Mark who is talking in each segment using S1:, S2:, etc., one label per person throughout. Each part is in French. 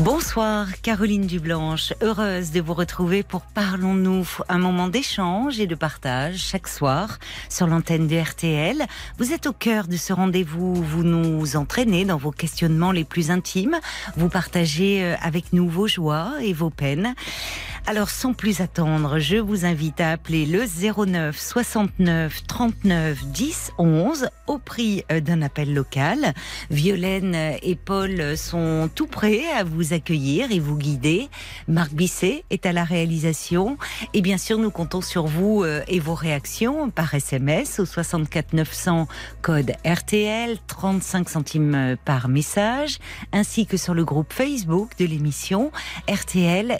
S1: Bonsoir Caroline Dublanche, heureuse de vous retrouver pour Parlons-nous, un moment d'échange et de partage chaque soir sur l'antenne de RTL. Vous êtes au cœur de ce rendez-vous, vous nous entraînez dans vos questionnements les plus intimes, vous partagez euh, avec nous vos joies et vos peines. Alors sans plus attendre, je vous invite à appeler le 09 69 39 10 11 au prix euh, d'un appel local. Violaine et Paul sont tout prêts à vous accueillir et vous guider. Marc Bisset est à la réalisation et bien sûr nous comptons sur vous euh, et vos réactions par SMS au 64 900 code RTL 35 centimes par message ainsi que sur le groupe Facebook de l'émission RTL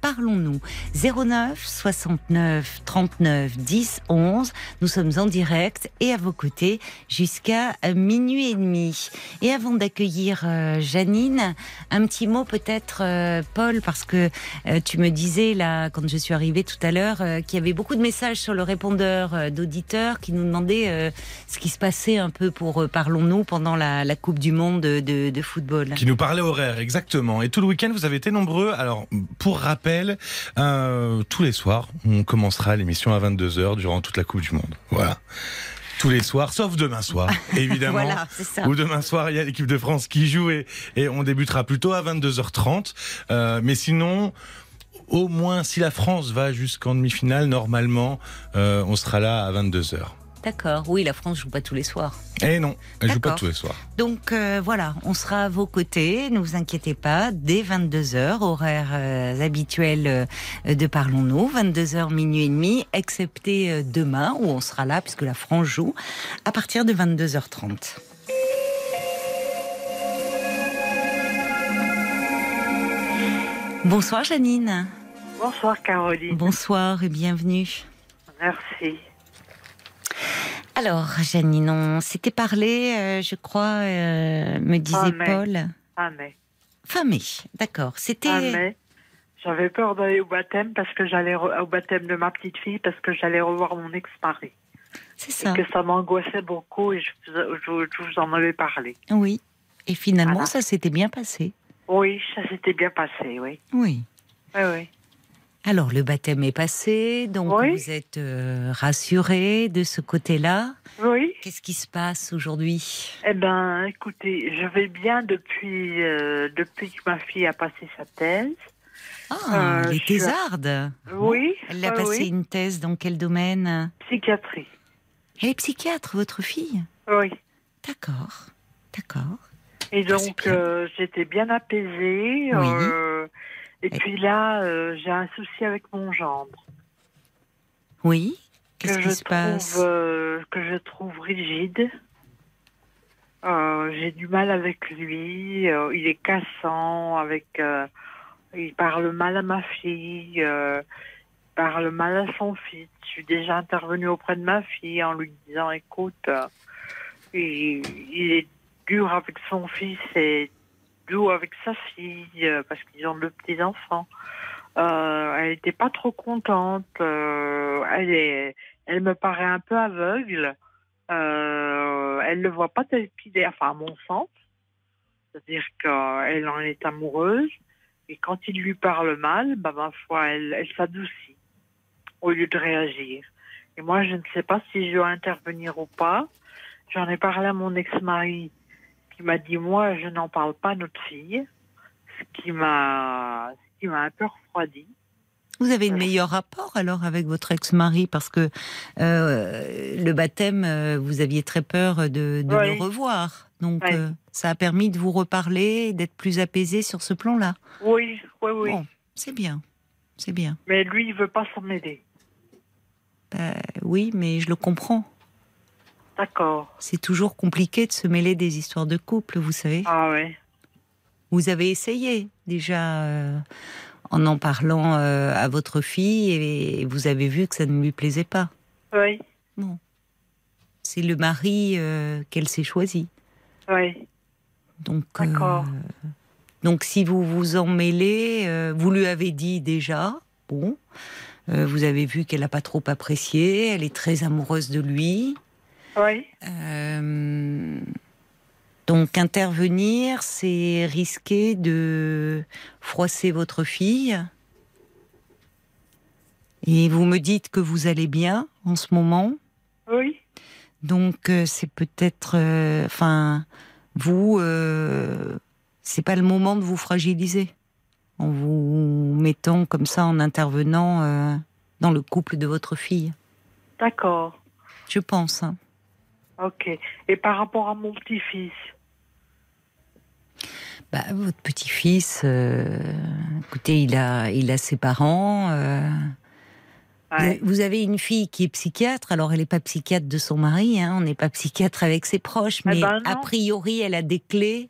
S1: Parlons-nous 09 69 39 10 11. Nous sommes en direct et à vos côtés jusqu'à minuit et demi. Et avant d'accueillir euh, Janine, un petit mot peut-être, euh, Paul, parce que euh, tu me disais là, quand je suis arrivée tout à l'heure, qu'il y avait beaucoup de messages sur le répondeur d'auditeurs qui nous demandaient ce qui se passait un peu pour Parlons-nous pendant la, Coupe du Monde de, de football.
S2: Qui nous parlait horaire, exactement. Et tout le week-end, vous avez été nombreux. Alors, pour rappel, euh, tous les soirs, on commencera l'émission à 22h durant toute la Coupe du Monde. Voilà tous les soirs, sauf demain soir, évidemment.
S1: voilà, ça.
S2: Ou demain soir, il y a l'équipe de France qui joue et, on débutera plutôt à 22h30. Euh, mais sinon, au moins, si la France va jusqu'en demi-finale, normalement, euh, on sera là à 22h.
S1: D'accord. Oui, la France joue pas tous les soirs.
S2: Eh non, elle joue pas tous les soirs.
S1: Donc euh, voilà, on sera à vos côtés, ne vous inquiétez pas, dès 22h, horaire euh, habituel euh, de Parlons-nous, 22h minuit et demi, excepté demain où on sera là puisque la France joue à partir de 22h30. Bonsoir Janine.
S3: Bonsoir Caroline.
S1: Bonsoir et bienvenue.
S3: Merci.
S1: Alors, Janine, on s'était parlé, euh, je crois, euh, me disait Paul.
S3: Fin mai.
S1: Fin mai, d'accord. C'était.
S3: J'avais peur d'aller au baptême parce que j'allais au baptême de ma petite fille parce que j'allais revoir mon ex-mari.
S1: C'est ça.
S3: Et que ça m'angoissait beaucoup et je, vous en avais parlé.
S1: Oui. Et finalement, ça s'était bien passé.
S3: Oui, ça s'était bien passé, oui.
S1: Oui.
S3: Oui, oui.
S1: Alors, le baptême est passé, donc vous êtes euh, rassurée de ce côté-là.
S3: Oui.
S1: Qu'est-ce qui se passe aujourd'hui?
S3: Eh ben, écoutez, je vais bien depuis, euh, depuis que ma fille a passé sa thèse.
S1: Ah, euh, les thésardes
S3: Oui.
S1: Elle a passé une thèse dans quel domaine?
S3: Psychiatrie.
S1: Elle est psychiatre, votre fille?
S3: Oui.
S1: D'accord, d'accord.
S3: Et ah, donc, j'étais bien apaisée. Oui. Et puis là, euh, j'ai un souci avec mon gendre.
S1: Oui. Qu'est-ce qui se passe
S3: euh, Que je trouve rigide. Euh, j'ai du mal avec lui. il est cassant. Avec, il parle mal à ma fille. il parle mal à son fils. Je suis déjà intervenue auprès de ma fille en lui disant, écoute, il, il est dur avec son fils et avec sa fille euh, parce qu'ils ont deux petits enfants. Euh, elle n'était pas trop contente. Euh, elle est, elle me paraît un peu aveugle. elle ne voit pas tel qu'il est, enfin à mon sens. C'est-à-dire qu'elle en est amoureuse et quand il lui parle mal, bah, ma foi, elle, elle s'adoucit au lieu de réagir. Et moi, je ne sais pas si je dois intervenir ou pas. J'en ai parlé à mon ex-mari il m'a dit moi je n'en parle pas à notre fille, ce qui m'a qui m'a un peu refroidi.
S1: Vous avez un meilleur rapport alors avec votre ex-mari parce que euh, le baptême, euh, vous aviez très peur de, le revoir. Donc euh, ça a permis de vous reparler, d'être plus apaisé sur ce plan-là.
S3: Oui, oui, oui.
S1: c'est bien, c'est bien.
S3: Mais lui, il veut pas s'en mêler.
S1: Ben, oui, mais je le comprends.
S3: D'accord.
S1: C'est toujours compliqué de se mêler des histoires de couple, vous savez.
S3: Ah ouais.
S1: Vous avez essayé déjà euh, en en parlant euh, à votre fille et vous avez vu que ça ne lui plaisait pas.
S3: Oui.
S1: Bon. C'est le mari euh, qu'elle s'est choisi.
S3: Oui.
S1: Donc,
S3: D'accord.
S1: donc si vous vous en mêlez, vous lui avez dit déjà, bon, vous avez vu qu'elle n'a pas trop apprécié, elle est très amoureuse de lui.
S3: Oui.
S1: Euh, donc intervenir, c'est risquer de froisser votre fille. Et vous me dites que vous allez bien en ce moment.
S3: Oui.
S1: Donc euh, c'est peut-être, euh, enfin, vous, euh, c'est pas le moment de vous fragiliser en vous mettant comme ça, en intervenant dans le couple de votre fille.
S3: D'accord.
S1: Je pense. hein.
S3: Ok. Et par rapport à mon petit-fils?
S1: Bah, votre petit-fils, euh, écoutez, il a, il a ses parents. euh,
S3: Ouais.
S1: Vous avez une fille qui est psychiatre, alors elle n'est pas psychiatre de son mari, hein, on n'est pas psychiatre avec ses proches,
S3: Eh
S1: mais
S3: ben
S1: a priori, elle a des clés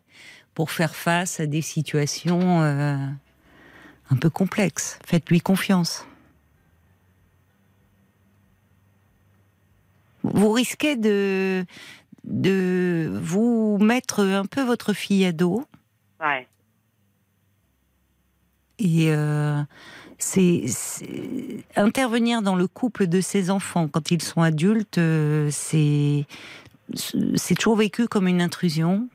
S1: pour faire face à des situations euh, un peu complexes. Faites-lui confiance. Vous risquez de, de vous mettre un peu votre fille à dos.
S3: Ouais.
S1: Et euh, c'est intervenir dans le couple de ses enfants quand ils sont adultes, euh, c'est c'est toujours vécu comme une intrusion.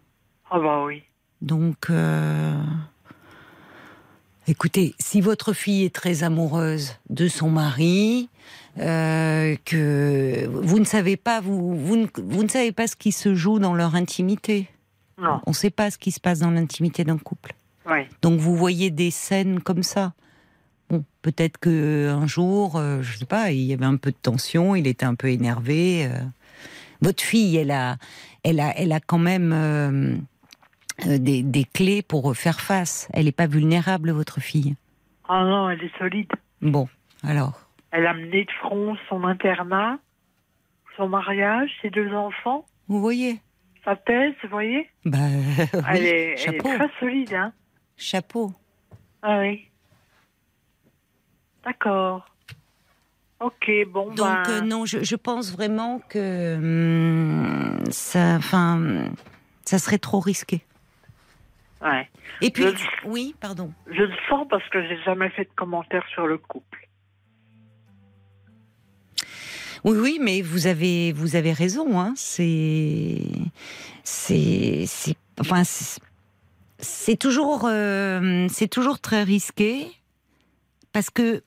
S3: Ah bah oui.
S1: Donc, euh, écoutez, si votre fille est très amoureuse de son mari, euh, que vous ne savez pas, vous, vous, ne, vous ne savez pas ce qui se joue dans leur intimité.
S3: Non.
S1: On ne sait pas ce qui se passe dans l'intimité d'un couple.
S3: Ouais.
S1: Donc vous voyez des scènes comme ça. Bon, peut-être que un jour, euh, je sais pas, il y avait un peu de tension, il était un peu énervé. euh. Votre fille, elle a, elle a, elle a quand même euh, des, des clés pour faire face. Elle n'est pas vulnérable, votre fille.
S3: Ah non, elle est solide.
S1: Bon, alors.
S3: Elle a mené de front son internat, son mariage, ses deux enfants,
S1: Vous voyez
S3: sa thèse, vous voyez
S1: Bah, oui,
S3: elle, est, elle est
S1: chapeau,
S3: très solide, hein
S1: chapeau.
S3: Ah oui. D'accord. Ok, bon,
S1: Donc
S3: ben...
S1: euh, non, je, je pense vraiment que hum, ça, enfin, ça serait trop risqué.
S3: Ouais.
S1: Et puis,
S3: Je-
S1: oui, pardon.
S3: Je le sens parce que j'ai jamais fait de commentaire sur le couple.
S1: Oui, oui, mais vous avez, vous avez raison. Hein. C'est, c'est, c'est, enfin, c'est, c'est toujours, euh, c'est toujours très risqué parce que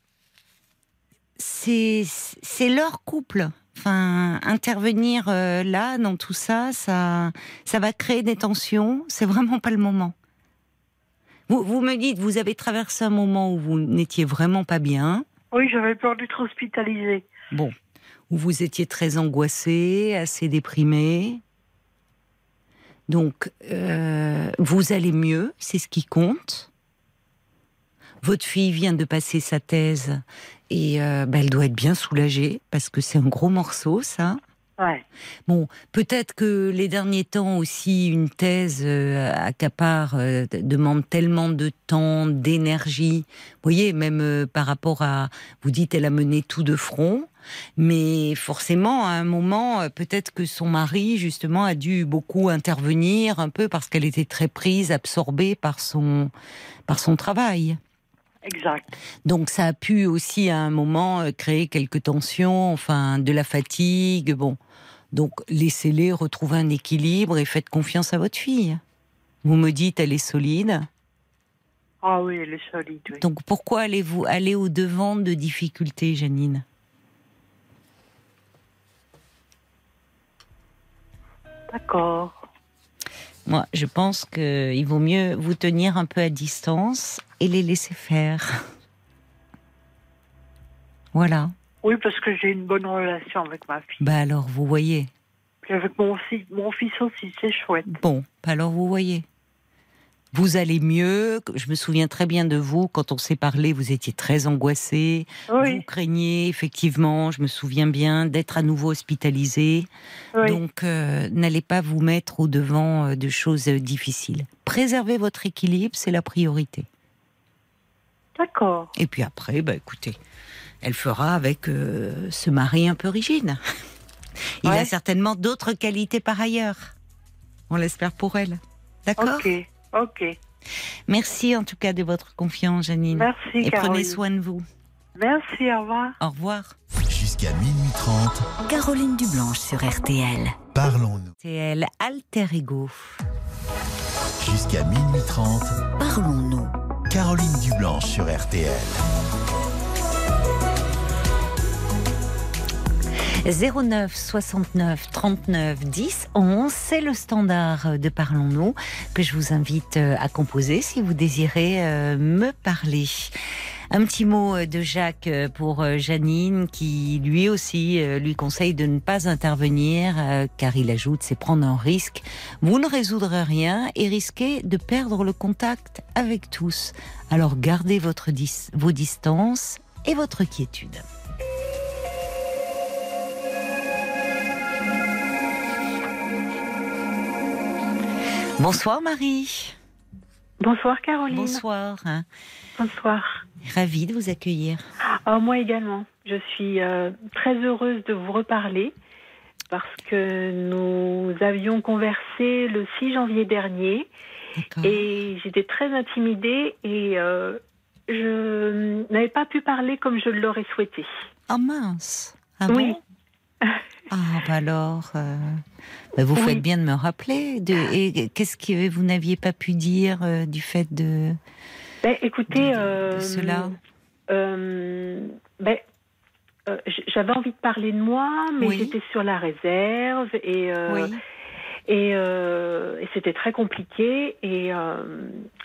S1: c'est, c'est leur couple. Enfin, intervenir euh, là dans tout ça, ça, ça va créer des tensions. C'est vraiment pas le moment. Vous, vous me dites, vous avez traversé un moment où vous n'étiez vraiment pas bien.
S3: Oui, j'avais peur d'être hospitalisée.
S1: Bon, où vous étiez très angoissé, assez déprimé. Donc, euh, vous allez mieux, c'est ce qui compte. Votre fille vient de passer sa thèse et euh, bah, elle doit être bien soulagée parce que c'est un gros morceau, ça.
S3: Ouais.
S1: Bon, peut-être que les derniers temps aussi, une thèse euh, accapare, euh, demande tellement de temps, d'énergie. Vous voyez, même euh, par rapport à, vous dites, elle a mené tout de front, mais forcément, à un moment, euh, peut-être que son mari, justement, a dû beaucoup intervenir, un peu parce qu'elle était très prise, absorbée par son, par son travail.
S3: Exact.
S1: Donc ça a pu aussi à un moment créer quelques tensions, enfin de la fatigue, bon. Donc laissez-les retrouver un équilibre et faites confiance à votre fille. Vous me dites elle est solide.
S3: Ah oui, elle est solide, oui.
S1: Donc pourquoi allez-vous aller au devant de difficultés, Janine?
S3: D'accord.
S1: Moi, je pense qu'il vaut mieux vous tenir un peu à distance et les laisser faire. Voilà.
S3: Oui, parce que j'ai une bonne relation avec ma fille.
S1: Bah alors vous voyez.
S3: Puis avec mon, fils, mon fils aussi, c'est chouette.
S1: Bon, alors vous voyez. Vous allez mieux. Je me souviens très bien de vous. Quand on s'est parlé, vous étiez très angoissé. Vous
S3: Oui,
S1: craignez, effectivement, je me souviens bien, d'être à nouveau hospitalisé.
S3: oui.
S1: Donc, euh, n'allez pas vous mettre au devant euh, de choses euh, difficiles. Préservez votre équilibre, c'est la priorité.
S3: D'accord.
S1: Et puis après, bah écoutez, elle fera avec euh, ce mari un peu rigide. Il
S3: Ouais.
S1: a certainement d'autres qualités par ailleurs. On l'espère pour elle. D'accord
S3: Ok, ok.
S1: Merci en tout cas de votre confiance, Janine.
S3: Merci,
S1: Et
S3: Caroline.
S1: prenez soin de vous.
S3: Merci, au revoir.
S1: Au revoir.
S4: Jusqu'à minuit 30,
S5: Caroline Dublanche sur RTL.
S4: parlons-nous.
S1: Elle, Alter Ego.
S4: Jusqu'à minuit 30,
S5: Parlons-nous.
S4: Caroline Dublanche sur RTL.
S1: 09 69 39 10 11, c'est le standard de Parlons-nous que je vous invite euh, à composer si vous désirez euh, me parler. Un petit mot euh, de Jacques pour Janine qui lui aussi lui conseille de ne pas intervenir car il ajoute c'est prendre un risque. Vous ne résoudrez rien et risquez de perdre le contact avec tous. Alors gardez votre dis- vos distances et votre quiétude. Bonsoir Marie.
S6: Bonsoir Caroline.
S1: Bonsoir.
S6: Bonsoir.
S1: Ravie de vous accueillir.
S6: Ah, moi également. Je suis euh, très heureuse de vous reparler parce que nous avions conversé le 6 janvier dernier et j'étais très intimidée et euh, je n'avais pas pu parler comme je l'aurais souhaité.
S1: Ah mince. Ah
S6: Oui.
S1: bon? Ah bah alors, euh, bah vous
S6: Oui.
S1: faites bien de me rappeler. De, et qu'est-ce que vous n'aviez pas pu dire euh, du fait de,
S6: Ben, écoutez,
S1: de- de
S6: euh,
S1: cela
S6: ben, j'avais envie de parler de moi, mais
S1: Oui.
S6: j'étais sur la réserve et
S1: Oui.
S6: Et, et c'était très compliqué. Et,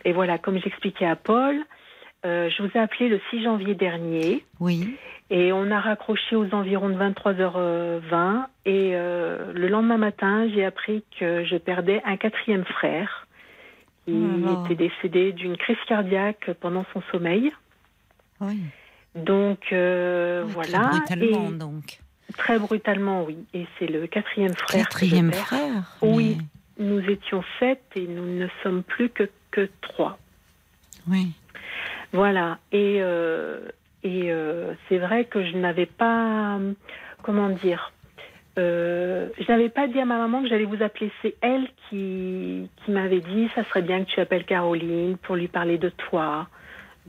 S6: et voilà, comme j'expliquais à Paul, euh, je vous ai appelé le 6 janvier dernier
S1: Oui.
S6: et on a raccroché aux environs de 23h20. Et euh, le lendemain matin, j'ai appris que je perdais un quatrième frère qui
S1: Oh
S6: était décédé d'une crise cardiaque pendant son sommeil.
S1: Oui.
S6: Donc euh,
S1: Ouais,
S6: voilà.
S1: Très brutalement
S6: Et-
S1: donc.
S6: très brutalement, oui. Et c'est le quatrième frère. que je
S1: Quatrième
S6: perds.
S1: frère.
S6: Oui. Nous étions sept et nous ne sommes plus que, que trois.
S1: Oui.
S6: Voilà. Et, euh, et euh, c'est vrai que je n'avais pas. Comment dire euh, Je n'avais pas dit à ma maman que j'allais vous appeler. C'est elle qui, qui m'avait dit ça serait bien que tu appelles Caroline pour lui parler de toi,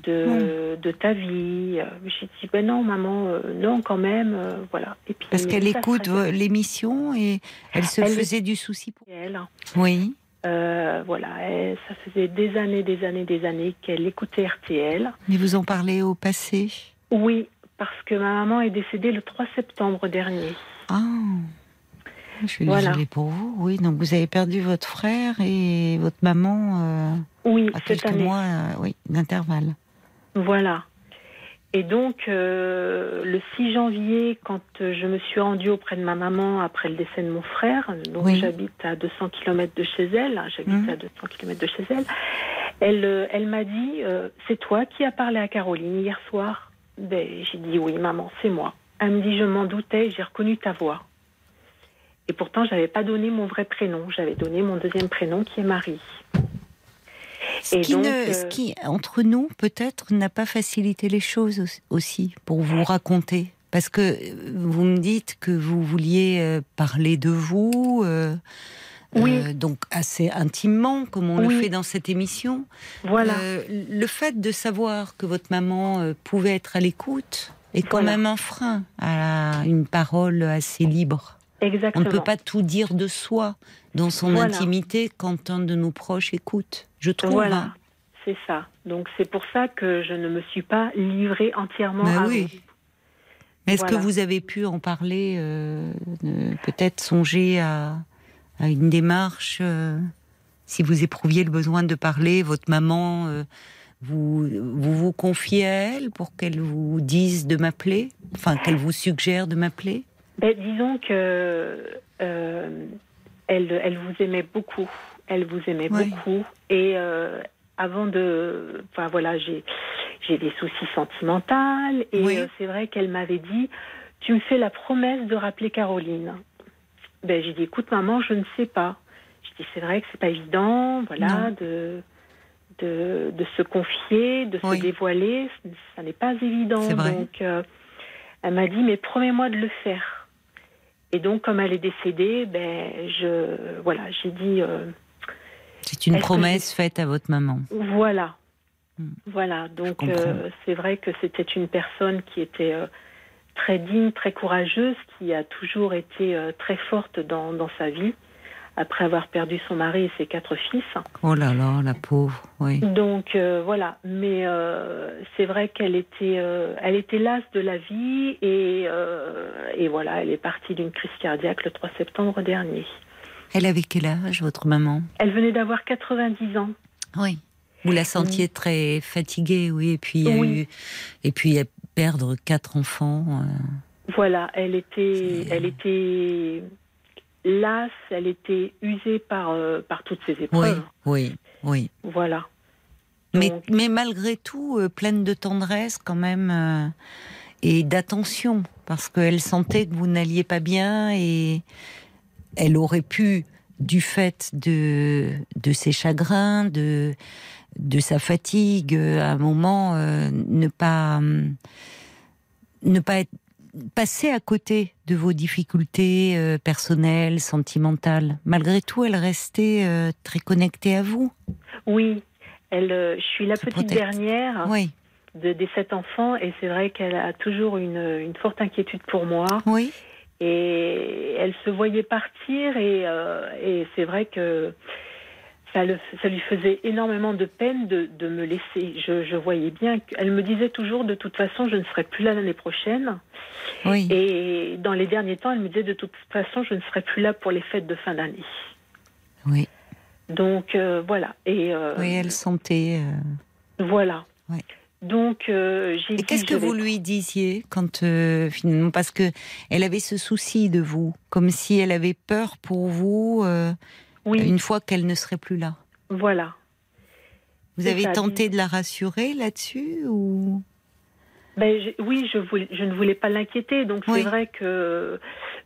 S6: de, de ta vie. J'ai dit ben non, maman, euh, non, quand même. euh, voilà. Et puis,
S1: Parce qu'elle écoute l'émission et elle se
S6: Elle-
S1: faisait du souci pour.
S6: Elle,
S1: Oui.
S6: Euh, voilà, ça faisait des années, des années, des années qu'elle écoutait RTL.
S1: Mais vous en parlez au passé?
S6: Oui, parce que ma maman est décédée le 3 septembre dernier.
S1: Ah. Je suis
S6: Voilà.
S1: désolée pour vous. Oui, donc vous avez perdu votre frère et votre maman euh,
S6: Oui,
S1: à
S6: cette
S1: quelques
S6: année.
S1: mois, euh, oui, d'intervalle.
S6: Voilà. Et donc, euh, le 6 janvier, quand euh, je me suis rendue auprès de ma maman après le décès de mon frère, donc
S1: Oui.
S6: j'habite à 200 km de chez elle, hein, j'habite
S1: Mhm.
S6: à 200 km de chez elle, elle, euh, elle m'a dit euh, C'est toi qui as parlé à Caroline hier soir? Ben, J'ai dit Oui, maman, c'est moi. Elle me dit Je m'en doutais, j'ai reconnu ta voix. Et pourtant, j'avais pas donné mon vrai prénom, j'avais donné mon deuxième prénom qui est Marie.
S1: Ce
S6: Et
S1: qui,
S6: donc,
S1: ne-
S6: euh,
S1: ce qui, entre nous, peut-être, n'a pas facilité les choses aus- aussi pour vous raconter. Parce que euh, vous me dites que vous vouliez euh, parler de vous, euh,
S6: Oui.
S1: euh, donc assez intimement, comme on le fait dans cette émission.
S6: Voilà.
S1: Euh, le fait de savoir que votre maman pouvait être à l'écoute est quand
S6: Voilà.
S1: même un frein à la- une parole assez libre. On
S6: Exactement.
S1: ne peut pas tout dire de soi dans son
S6: Voilà.
S1: intimité quand un de nos proches écoute. Je trouve.
S6: Voilà, c'est ça. Donc c'est pour ça que je ne me suis pas livrée entièrement
S1: Bah
S6: à
S1: oui.
S6: vous.
S1: Mais Est-ce que vous avez pu en parler, euh, peut-être songer à, à une démarche, euh, si vous éprouviez le besoin de parler, votre maman, euh, vous, vous vous confiez à elle pour qu'elle vous dise de m'appeler, enfin qu'elle vous suggère de m'appeler?
S6: Ben, disons que euh, elle, elle vous aimait beaucoup. Elle vous aimait beaucoup. Et euh, avant de, enfin voilà, j'ai j'ai des soucis sentimentaux. Et
S1: Oui.
S6: euh, c'est vrai qu'elle m'avait dit, tu me fais la promesse de rappeler Caroline. Ben j'ai dit, écoute maman, je ne sais pas. Je dis, c'est vrai que c'est pas évident, voilà,
S1: Non.
S6: de de, de se confier, de
S1: Oui.
S6: se dévoiler, ça n'est pas évident. Donc, euh, elle m'a dit, mais promets-moi de le faire. Et donc, comme elle est décédée, ben, je, voilà, j'ai dit. euh,
S1: C'est une
S6: que
S1: promesse faite à votre maman.
S6: voilà.
S1: Hmm.
S6: Voilà. Donc, euh, c'est vrai que c'était une personne qui était euh, très digne, très courageuse, qui a toujours été euh, très forte dans, dans sa vie, après avoir perdu son mari et ses quatre fils.
S1: Oh là là, la pauvre, oui.
S6: Donc voilà, mais c'est vrai qu'elle était, elle était lasse de la vie et, et voilà, elle est partie d'une crise cardiaque le 3 septembre dernier.
S1: Elle avait quel âge, votre maman?
S6: Elle venait d'avoir 90 ans.
S1: Oui. Vous la sentiez très fatiguée, oui, et puis il
S6: Oui.
S1: eu, et puis à perdre quatre enfants. euh,
S6: Voilà, elle était,
S1: C'est-
S6: elle était lasse, elle était usée par euh, par toutes ces
S1: Oui,
S6: épreuves.
S1: oui, oui.
S6: Voilà.
S1: Mais,
S6: Donc-
S1: mais malgré tout, euh, pleine de tendresse quand même euh, et d'attention, parce qu'elle sentait que vous n'alliez pas bien et elle aurait pu, du fait de, de ses chagrins, de, de sa fatigue, à un moment, euh, ne pas, hum, ne pas être, passer à côté de vos difficultés euh, personnelles, sentimentales. Malgré tout, elle restait euh, très connectée à vous.
S6: Oui, elle, je suis la petite
S1: protège.
S6: dernière
S1: Oui,
S6: de, des sept enfants et c'est vrai qu'elle a toujours une, une forte inquiétude pour moi.
S1: oui.
S6: Et elle se voyait partir et, euh, et c'est vrai que ça, le- ça lui faisait énormément de peine de, de me laisser. Je, je voyais bien qu'elle me disait toujours de toute façon je ne serai plus là l'année prochaine.
S1: Oui.
S6: Et dans les derniers temps elle me disait de toute façon je ne serai plus là pour les fêtes de fin d'année.
S1: Oui,
S6: Donc euh, voilà. Et euh,
S1: oui, elle sentait.
S6: voilà.
S1: Ouais.
S6: Donc euh, j'ai
S1: qu'est-ce que vous lui disiez quand euh, finalement, parce que elle avait ce souci de vous, comme si elle avait peur pour vous euh,
S6: Oui,
S1: une fois qu'elle ne serait plus là?
S6: voilà.
S1: Vous avez
S6: ça,
S1: tenté de la rassurer là-dessus ou?
S6: Ben, je- oui, je, voulais, je ne voulais pas l'inquiéter. Donc
S1: Oui.
S6: c'est vrai que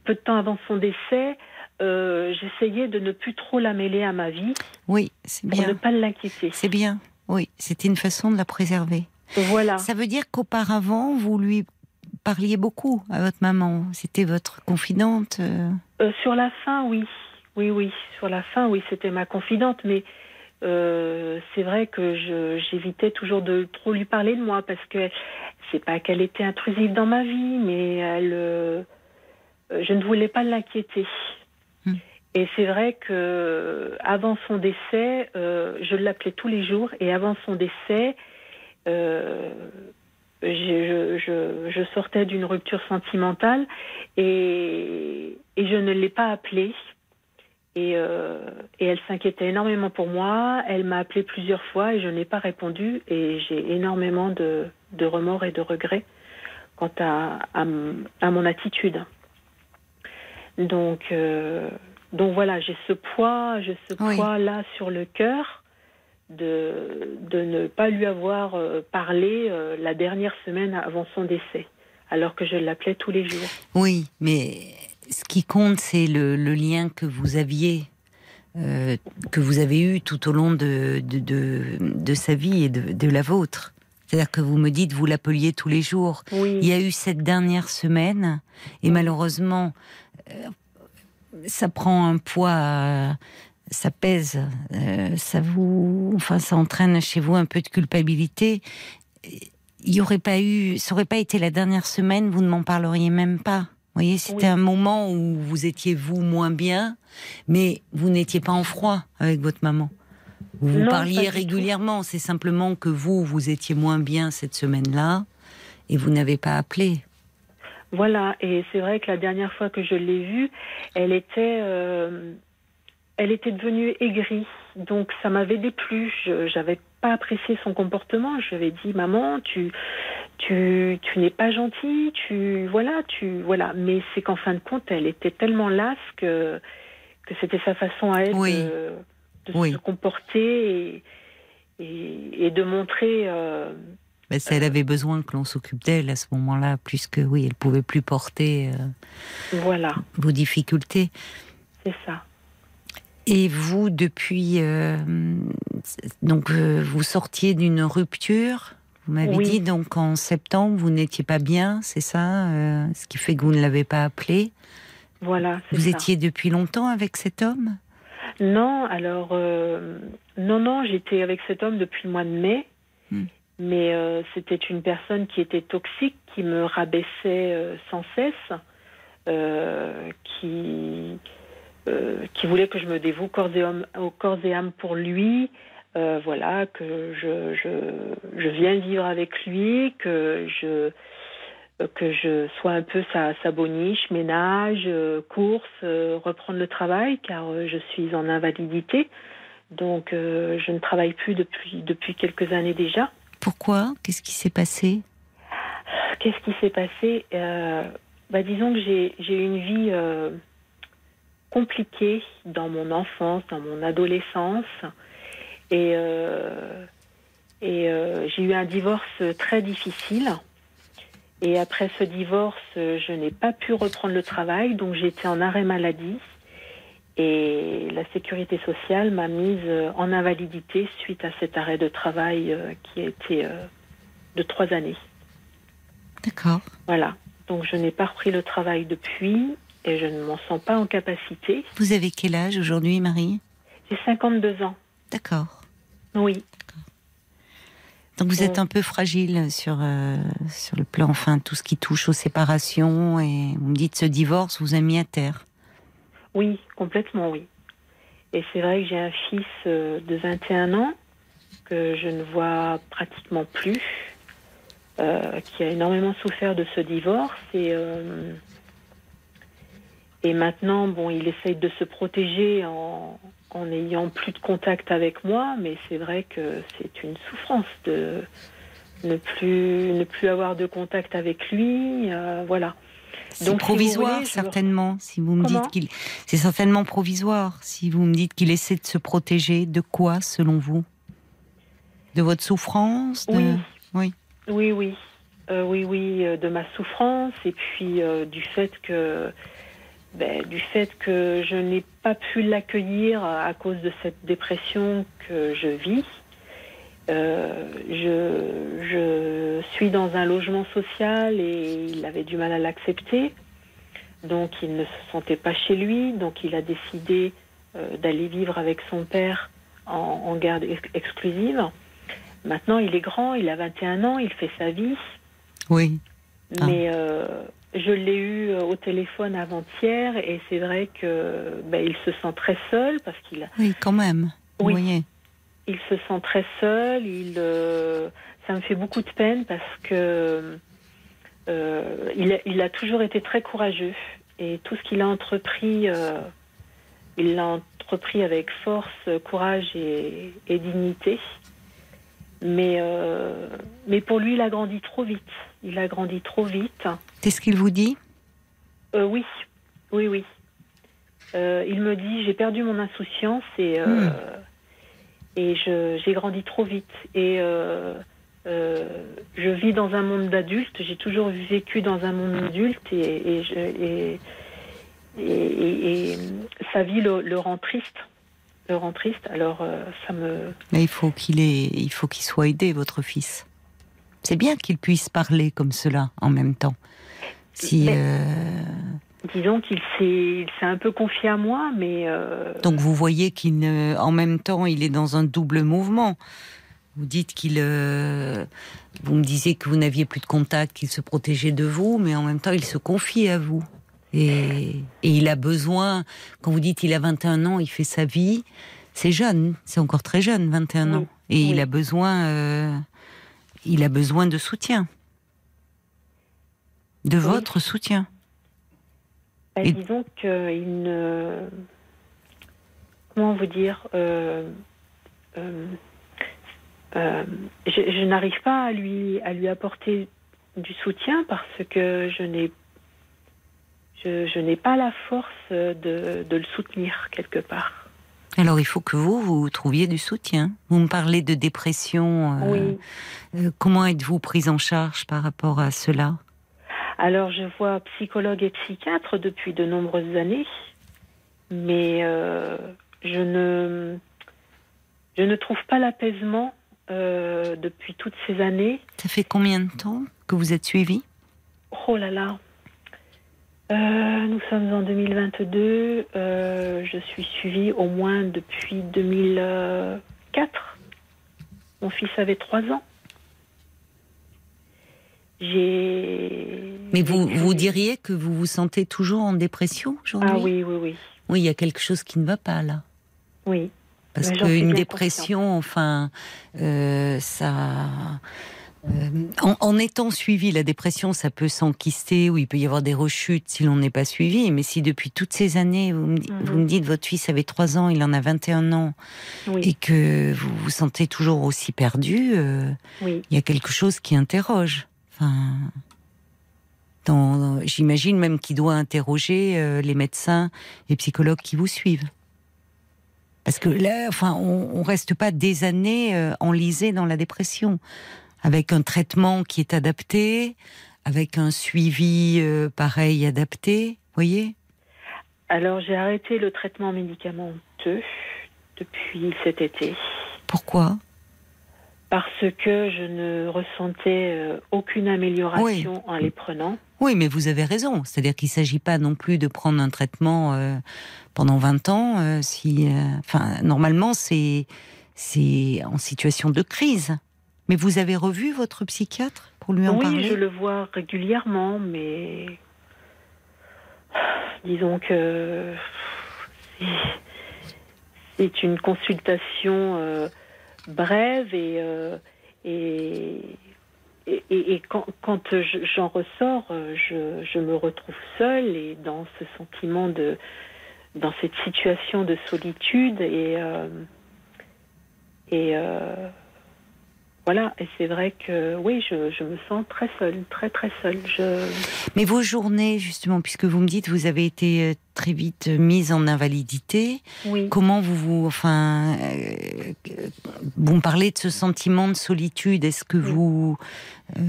S6: peu de temps avant son décès, euh, j'essayais de ne plus trop la mêler à ma vie
S1: Oui, c'est
S6: pour ne
S1: bien.
S6: pas l'inquiéter.
S1: C'est bien. Oui, c'était une façon de la préserver.
S6: Voilà.
S1: Ça veut dire qu'auparavant, vous lui parliez beaucoup à votre maman. C'était votre confidente. euh.
S6: Euh, sur la fin, oui. Oui, oui. Sur la fin, oui, c'était ma confidente. Mais euh, c'est vrai que j'évitais toujours de trop lui parler de moi parce que c'est pas qu'elle était intrusive dans ma vie, mais elle, euh, je ne voulais pas l'inquiéter.
S1: Hmm.
S6: Et c'est vrai que avant son décès, euh, je l'appelais tous les jours. Et avant son décès, euh, je, je- je sortais d'une rupture sentimentale et, et je ne l'ai pas appelée. Et, euh, et elle s'inquiétait énormément pour moi. Elle m'a appelé plusieurs fois et je n'ai pas répondu. Et j'ai énormément de, de remords et de regrets quant à, à, mon attitude. Donc, euh, donc voilà, j'ai ce poids, j'ai ce
S1: Oui.
S6: poids là sur le cœur de, de ne pas lui avoir euh, parlé euh, la dernière semaine avant son décès, alors que je l'appelais tous les jours.
S1: Oui, mais ce qui compte, c'est le, le lien que vous aviez, euh, que vous avez eu tout au long de, de, de, de sa vie et de, de la vôtre. C'est-à-dire que vous me dites, vous l'appeliez tous les jours.
S6: Oui,
S1: Il y a eu cette dernière semaine, et malheureusement, euh, ça prend un poids, ça pèse, euh, ça vous, enfin, ça entraîne chez vous un peu de culpabilité. Il y aurait pas eu, ça aurait pas été la dernière semaine, vous ne m'en parleriez même pas. Vous voyez, c'était
S6: Oui.
S1: un moment où vous étiez vous moins bien, mais vous n'étiez pas en froid avec votre maman. Vous vous
S6: Non,
S1: parliez régulièrement. C'est simplement que vous, vous étiez moins bien cette semaine-là et vous n'avez pas appelé.
S6: voilà. Et c'est vrai que la dernière fois que je l'ai vue, elle était, euh, elle était devenue aigrie. Donc ça m'avait déplu. Je n'avais pas apprécié son comportement. Je lui avais dit, maman, tu, tu, tu n'es pas gentille. Tu, voilà, tu, voilà. Mais c'est qu'en fin de compte, elle était tellement lasse que que c'était sa façon à elle
S1: Oui.
S6: de, de
S1: Oui.
S6: se comporter et, et, et de montrer. euh,
S1: ça, elle avait besoin que l'on s'occupe d'elle à ce moment-là, plus que oui, elle pouvait plus porter euh,
S6: voilà,
S1: vos difficultés.
S6: c'est ça.
S1: Et vous, depuis, euh, donc euh, vous sortiez d'une rupture. Vous m'avez
S6: Oui.
S1: dit donc en septembre, vous n'étiez pas bien, c'est ça, euh, ce qui fait que vous ne l'avez pas appelé.
S6: Voilà.
S1: Vous
S6: ça.
S1: étiez depuis longtemps avec cet homme?
S6: Non, alors non, non, j'étais avec cet homme depuis le mois de mai,
S1: Hmm.
S6: mais c'était une personne qui était toxique, qui me rabaissait sans cesse, qui qui voulait que je me dévoue corps et âme, au corps et âme pour lui. euh, voilà, que je, je, je viens vivre avec lui, que je que je sois un peu sa, sa boniche, ménage, euh, course, euh, reprendre le travail, car euh, je suis en invalidité. Donc, euh, je ne travaille plus depuis, depuis quelques années déjà.
S1: Pourquoi? Qu'est-ce qui s'est passé?
S6: Qu'est-ce qui s'est passé? Euh, bah, Disons que j'ai j'ai eu une vie compliquée dans mon enfance, dans mon adolescence. Et, euh, et euh, j'ai eu un divorce très difficile. Et après ce divorce, je n'ai pas pu reprendre le travail, donc j'étais en arrêt maladie. Et la sécurité sociale m'a mise en invalidité suite à cet arrêt de travail euh, qui a été de trois années.
S1: D'accord.
S6: Voilà. Donc je n'ai pas repris le travail depuis et je ne m'en sens pas en capacité.
S1: Vous avez quel âge aujourd'hui, Marie
S6: J'ai 52 ans.
S1: D'accord.
S6: Oui.
S1: Donc vous êtes un peu fragile sur, euh, sur le plan, enfin, tout ce qui touche aux séparations. Et vous me dites ce divorce vous a mis à terre.
S6: Oui, complètement oui. Et c'est vrai que j'ai un fils euh, de 21 ans que je ne vois pratiquement plus, euh, qui a énormément souffert de ce divorce et euh, et maintenant bon il essaye de se protéger en en n'ayant plus de contact avec moi, mais c'est vrai que c'est une souffrance de ne plus ne plus avoir de contact avec lui, euh, voilà.
S1: C'est
S6: si
S1: provisoire,
S6: voulez,
S1: certainement. Si vous me
S6: Comment
S1: dites qu'il, c'est certainement provisoire. Si vous me dites qu'il essaie de se protéger, de quoi, selon vous? De votre souffrance de...
S6: Oui.
S1: Oui.
S6: Oui, oui. Euh, oui, oui, euh, de ma souffrance et puis euh, du fait que ben, du fait que je n'ai pas pu l'accueillir à cause de cette dépression que je vis. Euh, je, je suis dans un logement social et il avait du mal à l'accepter. Donc il ne se sentait pas chez lui. Donc il a décidé euh, d'aller vivre avec son père en, en garde ex- exclusive. Maintenant il est grand, il a 21 ans, il fait sa vie.
S1: Oui. Ah.
S6: Mais euh, je l'ai eu euh, au téléphone avant-hier et c'est vrai que ben, il se sent très seul parce qu'il a
S1: Oui, quand même.
S6: Oui.
S1: Vous voyez.
S6: il se sent très seul. Il, euh, ça me fait beaucoup de peine parce que euh, il, a, il a toujours été très courageux et tout ce qu'il a entrepris, euh, il l'a entrepris avec force, courage et, et dignité. Mais, euh, mais pour lui, il a grandi trop vite. Il a grandi trop vite.
S1: C'est ce qu'il vous dit
S6: Euh, oui, oui, oui. Euh, il me dit j'ai perdu mon insouciance et euh, et je- j'ai grandi trop vite et je vis dans un monde d'adultes. J'ai toujours vécu dans un monde d'adulte et et, je- et, et- et- et sa vie le, le rend triste, le rend triste. Alors euh, ça me
S1: Mais il faut qu'il ait, il faut qu'il soit aidé, votre fils. C'est bien qu'il puisse parler comme cela en même temps. Si
S6: Mais-
S1: euh,
S6: disons qu'il s'est un peu confié à moi, mais euh,
S1: donc vous voyez qu'il, ne- en même temps, il est dans un double mouvement. Vous dites qu'il, euh, vous me disiez que vous n'aviez plus de contact, qu'il se protégeait de vous, mais en même temps, il se confie à vous. Et, et il a besoin, quand vous dites il a 21 ans, il fait sa vie, c'est jeune, c'est encore très jeune, 21 ans.
S6: Oui,
S1: Et il a besoin, euh, il a besoin de soutien. De
S6: Oui.
S1: votre soutien.
S6: Bah,
S1: Et-
S6: Disons qu'il ne. Comment vous dire euh, euh, euh, Je, je n'arrive pas à lui, à lui apporter du soutien parce que je n'ai. Je, je n'ai pas la force de, de le soutenir quelque part.
S1: Alors il faut que vous, vous trouviez du soutien. Vous me parlez de dépression. euh,
S6: Oui.
S1: euh, comment êtes-vous prise en charge par rapport à cela?
S6: Alors, je vois psychologue et psychiatre depuis de nombreuses années, mais euh, je ne je ne trouve pas l'apaisement depuis toutes ces années.
S1: Ça fait combien de temps que vous êtes suivie?
S6: Oh là là, Euh, nous sommes en 2022. Euh, je suis suivie au moins depuis 2004. Mon fils avait 3 ans. J'ai.
S1: Mais vous, vous diriez que vous vous sentez toujours en dépression aujourd'hui?
S6: Ah oui, oui, oui.
S1: Oui, il y a quelque chose qui ne va pas là.
S6: Oui.
S1: Parce qu'une dépression, enfin, euh, ça. Euh, en, en étant suivi, la dépression, ça peut s'enquister ou il peut y avoir des rechutes si l'on n'est pas suivi. Mais si depuis toutes ces années, vous me,
S6: Mhm.
S1: vous me dites votre fils avait 3 ans, il en a 21 ans,
S6: Oui,
S1: et que vous vous sentez toujours aussi perdu, euh,
S6: oui.
S1: il y a quelque chose qui interroge. Enfin, j'imagine même qu'il doit interroger euh, les médecins et psychologues qui vous suivent. Parce que là, enfin, on, on reste pas des années enlisé dans la dépression, avec un traitement qui est adapté, avec un suivi euh, pareil adapté. Voyez?
S6: Alors, j'ai arrêté le traitement médicamenteux depuis cet été
S1: Pourquoi?
S6: Parce que je ne ressentais euh, aucune amélioration en les prenant.
S1: Oui, mais vous avez raison. C'est-à-dire qu'il ne s'agit pas non plus de prendre un traitement euh, pendant 20 ans. si, enfin, normalement, c'est en situation de crise. Mais vous avez revu votre psychiatre pour lui en
S6: oui,
S1: parler?
S6: je le vois régulièrement, mais disons que c'est une consultation euh, brève et, euh, et, et, et- quand, quand je- j'en ressors, euh, je, je me retrouve seule et dans ce sentiment de dans cette situation de solitude et euh, et voilà et c'est vrai que oui je, je me sens très seule très très seule je
S1: Mais vos journées, justement, puisque vous me dites vous avez été euh, très vite euh, mise en invalidité,
S6: oui
S1: comment vous vous, enfin, euh, vous me parlez de ce sentiment de solitude. Est-ce que
S6: Oui.
S1: vous euh,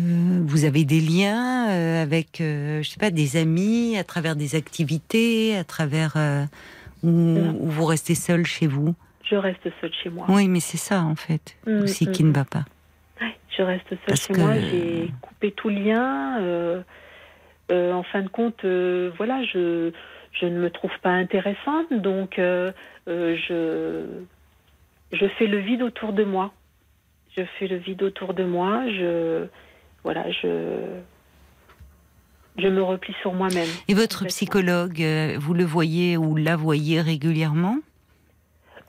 S1: vous avez des liens euh, avec, euh, je sais pas, des amis, à travers des activités, à travers euh, ou,
S6: Non.
S1: ou vous restez seul chez vous?
S6: Je reste seule chez moi
S1: Oui, mais c'est ça en fait aussi
S6: mm,
S1: qui ne va pas.
S6: Je reste seule
S1: Parce
S6: chez
S1: que-
S6: moi j'ai coupé tout lien euh, euh, en fin de compte euh, voilà je je ne me trouve pas intéressante donc je je fais le vide autour de moi. Je fais le vide autour de moi je voilà je je me replie sur moi-même.
S1: Et votre psychologue, vous le voyez ou la voyez régulièrement?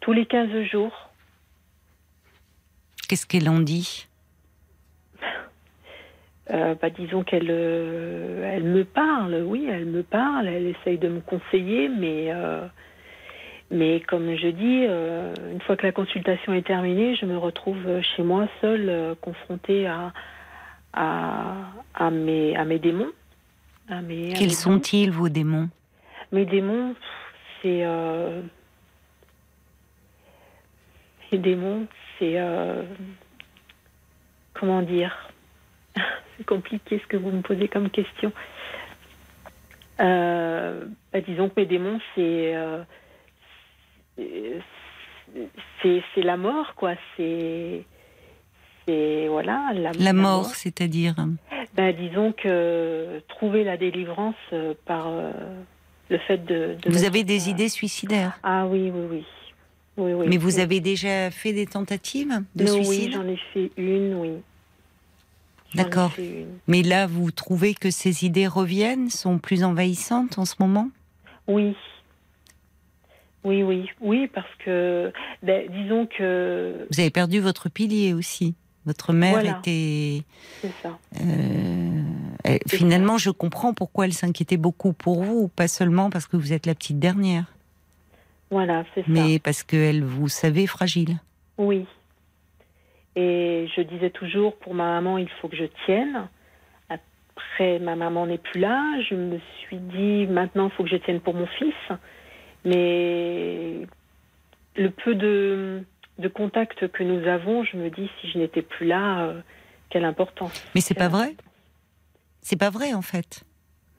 S6: Tous les 15 jours.
S1: Qu'est-ce qu'elle en dit?
S6: Euh, bah, disons qu'elle euh, elle me parle, oui, elle me parle, elle essaye de me conseiller, mais, euh, mais comme je dis, une fois que la consultation est terminée, je me retrouve chez moi seule, confrontée à, à, à, mes, à mes démons. À mes,
S1: Quels sont-ils vos démons?
S6: Mes démons, c'est. mes démons, c'est. Comment dire C'est compliqué ce que vous me posez comme question. Euh, bah, disons que mes démons, c'est. euh, c'est c'est la mort, quoi. C'est. Voilà. La,
S1: La mort, c'est-à-dire?
S6: Ben, disons que trouver la délivrance euh, par euh, le fait de. de
S1: Vous avez des idées suicidaires?
S6: Ah oui, oui, oui. oui, oui.
S1: Mais vous avez déjà fait des tentatives de
S6: Non,
S1: suicide?
S6: Oui, j'en ai fait une, oui.
S1: D'accord.
S6: une.
S1: Mais là, vous trouvez que ces idées reviennent, sont plus envahissantes en ce moment?
S6: Oui. Oui, oui, oui, parce que, ben, disons que,
S1: Vous avez perdu votre pilier aussi. Votre mère
S6: Voilà.
S1: était.
S6: c'est ça.
S1: euh, finalement, je comprends pourquoi elle s'inquiétait beaucoup pour vous, pas seulement parce que vous êtes la petite dernière,
S6: Voilà, c'est ça.
S1: mais parce qu'elle vous savait fragile.
S6: Oui. Et je disais toujours, pour ma maman, il faut que je tienne. Après, ma maman n'est plus là. Je me suis dit, maintenant, il faut que je tienne pour mon fils. Mais le peu de, de contact que nous avons, je me dis, si je n'étais plus là, euh, quelle importance.
S1: Mais c'est pas vrai? C'est pas vrai en fait.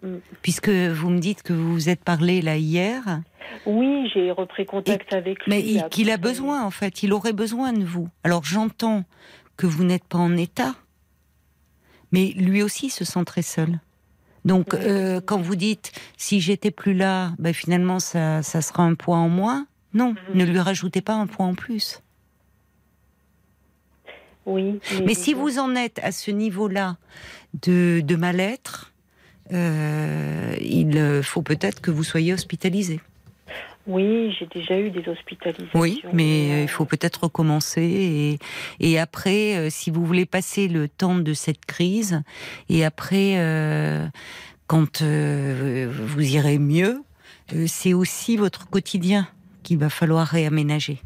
S6: Mm.
S1: Puisque vous me dites que vous vous êtes parlé là hier,
S6: Oui, j'ai repris contact avec lui.
S1: mais qu'il a besoin en fait, il aurait besoin de vous. Alors j'entends que vous n'êtes pas en état, mais lui aussi se sent très seul. Donc, euh, quand vous dites si j'étais plus là, ben, finalement ça, ça sera un point en moins. Non,
S6: Mhm.
S1: ne lui rajoutez pas un point en plus.
S6: Oui.
S1: Mais si vous en êtes à ce niveau-là de, de mal-être, euh, il euh, faut peut-être que vous soyez hospitalisé.
S6: Oui, j'ai déjà eu des hospitalisations.
S1: Oui, mais euh, il faut peut-être recommencer. Et, et après, si vous voulez passer le temps de cette crise, et après, euh, quand euh, vous irez mieux, c'est aussi votre quotidien qu'il va falloir réaménager.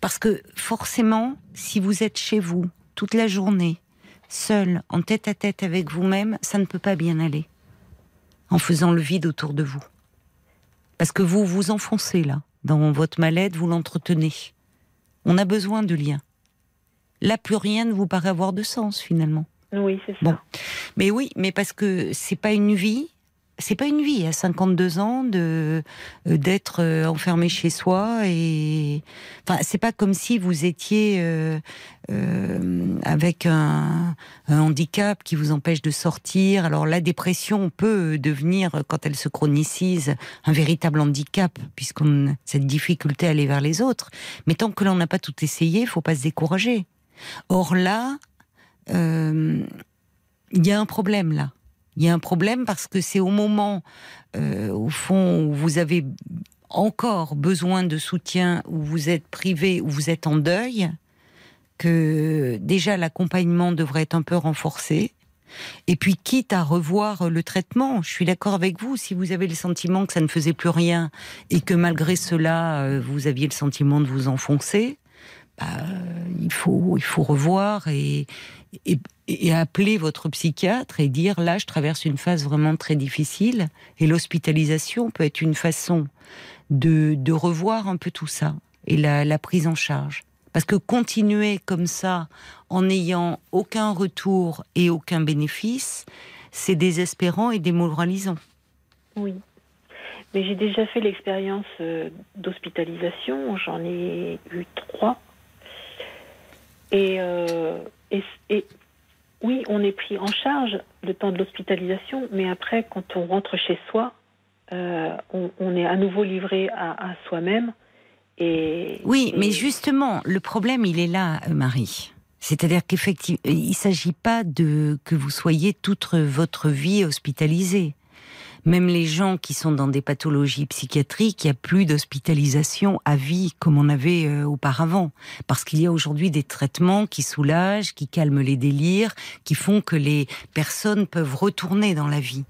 S1: Parce que forcément, si vous êtes chez vous toute la journée, seul, en tête à tête avec vous-même, ça ne peut pas bien aller. En faisant le vide autour de vous. Parce que vous vous enfoncez là, dans votre mal-être, vous l'entretenez. On a besoin de liens. Là, plus rien ne vous paraît avoir de sens finalement.
S6: Oui, c'est ça.
S1: Bon. Mais oui, mais parce que c'est pas une vie. C'est pas une vie à 52 ans de euh, d'être euh, enfermé chez soi et enfin c'est pas comme si vous étiez euh, avec un, handicap qui vous empêche de sortir. Alors la dépression peut devenir quand elle se chronicise un véritable handicap puisqu'on a cette difficulté à aller vers les autres. Mais tant que l'on n'a pas tout essayé, il faut pas se décourager. Or là, il y a un problème là. Il y a un problème parce que c'est au moment, euh, au fond, où vous avez encore besoin de soutien, où vous êtes privé, où vous êtes en deuil, que déjà l'accompagnement devrait être un peu renforcé. Et puis, quitte à revoir le traitement, je suis d'accord avec vous, si vous avez le sentiment que ça ne faisait plus rien et que malgré cela, euh, vous aviez le sentiment de vous enfoncer, bah, il, faut, il faut revoir et, et, et appeler votre psychiatre et dire là, je traverse une phase vraiment très difficile et l'hospitalisation peut être une façon de, revoir un peu tout ça et la, la prise en charge. Parce que continuer comme ça en n'ayant aucun retour et aucun bénéfice, c'est désespérant et démoralisant.
S6: Oui. Mais j'ai déjà fait l'expérience euh, d'hospitalisation. J'en ai eu trois. Et, euh, et, et oui, on est pris en charge le temps de l'hospitalisation, mais après, quand on rentre chez soi, euh, on, on est à nouveau livré à, à soi-même. Et,
S1: Oui,
S6: et-
S1: mais justement, le problème, il est là, euh, Marie. C'est-à-dire qu'effectivement, il ne s'agit pas de que vous soyez toute votre vie hospitalisée. Même les gens qui sont dans des pathologies psychiatriques, il n'y a plus d'hospitalisation à vie comme on avait euh, auparavant. Parce qu'il y a aujourd'hui des traitements qui soulagent, qui calment les délires, qui font que les personnes peuvent retourner dans la vie.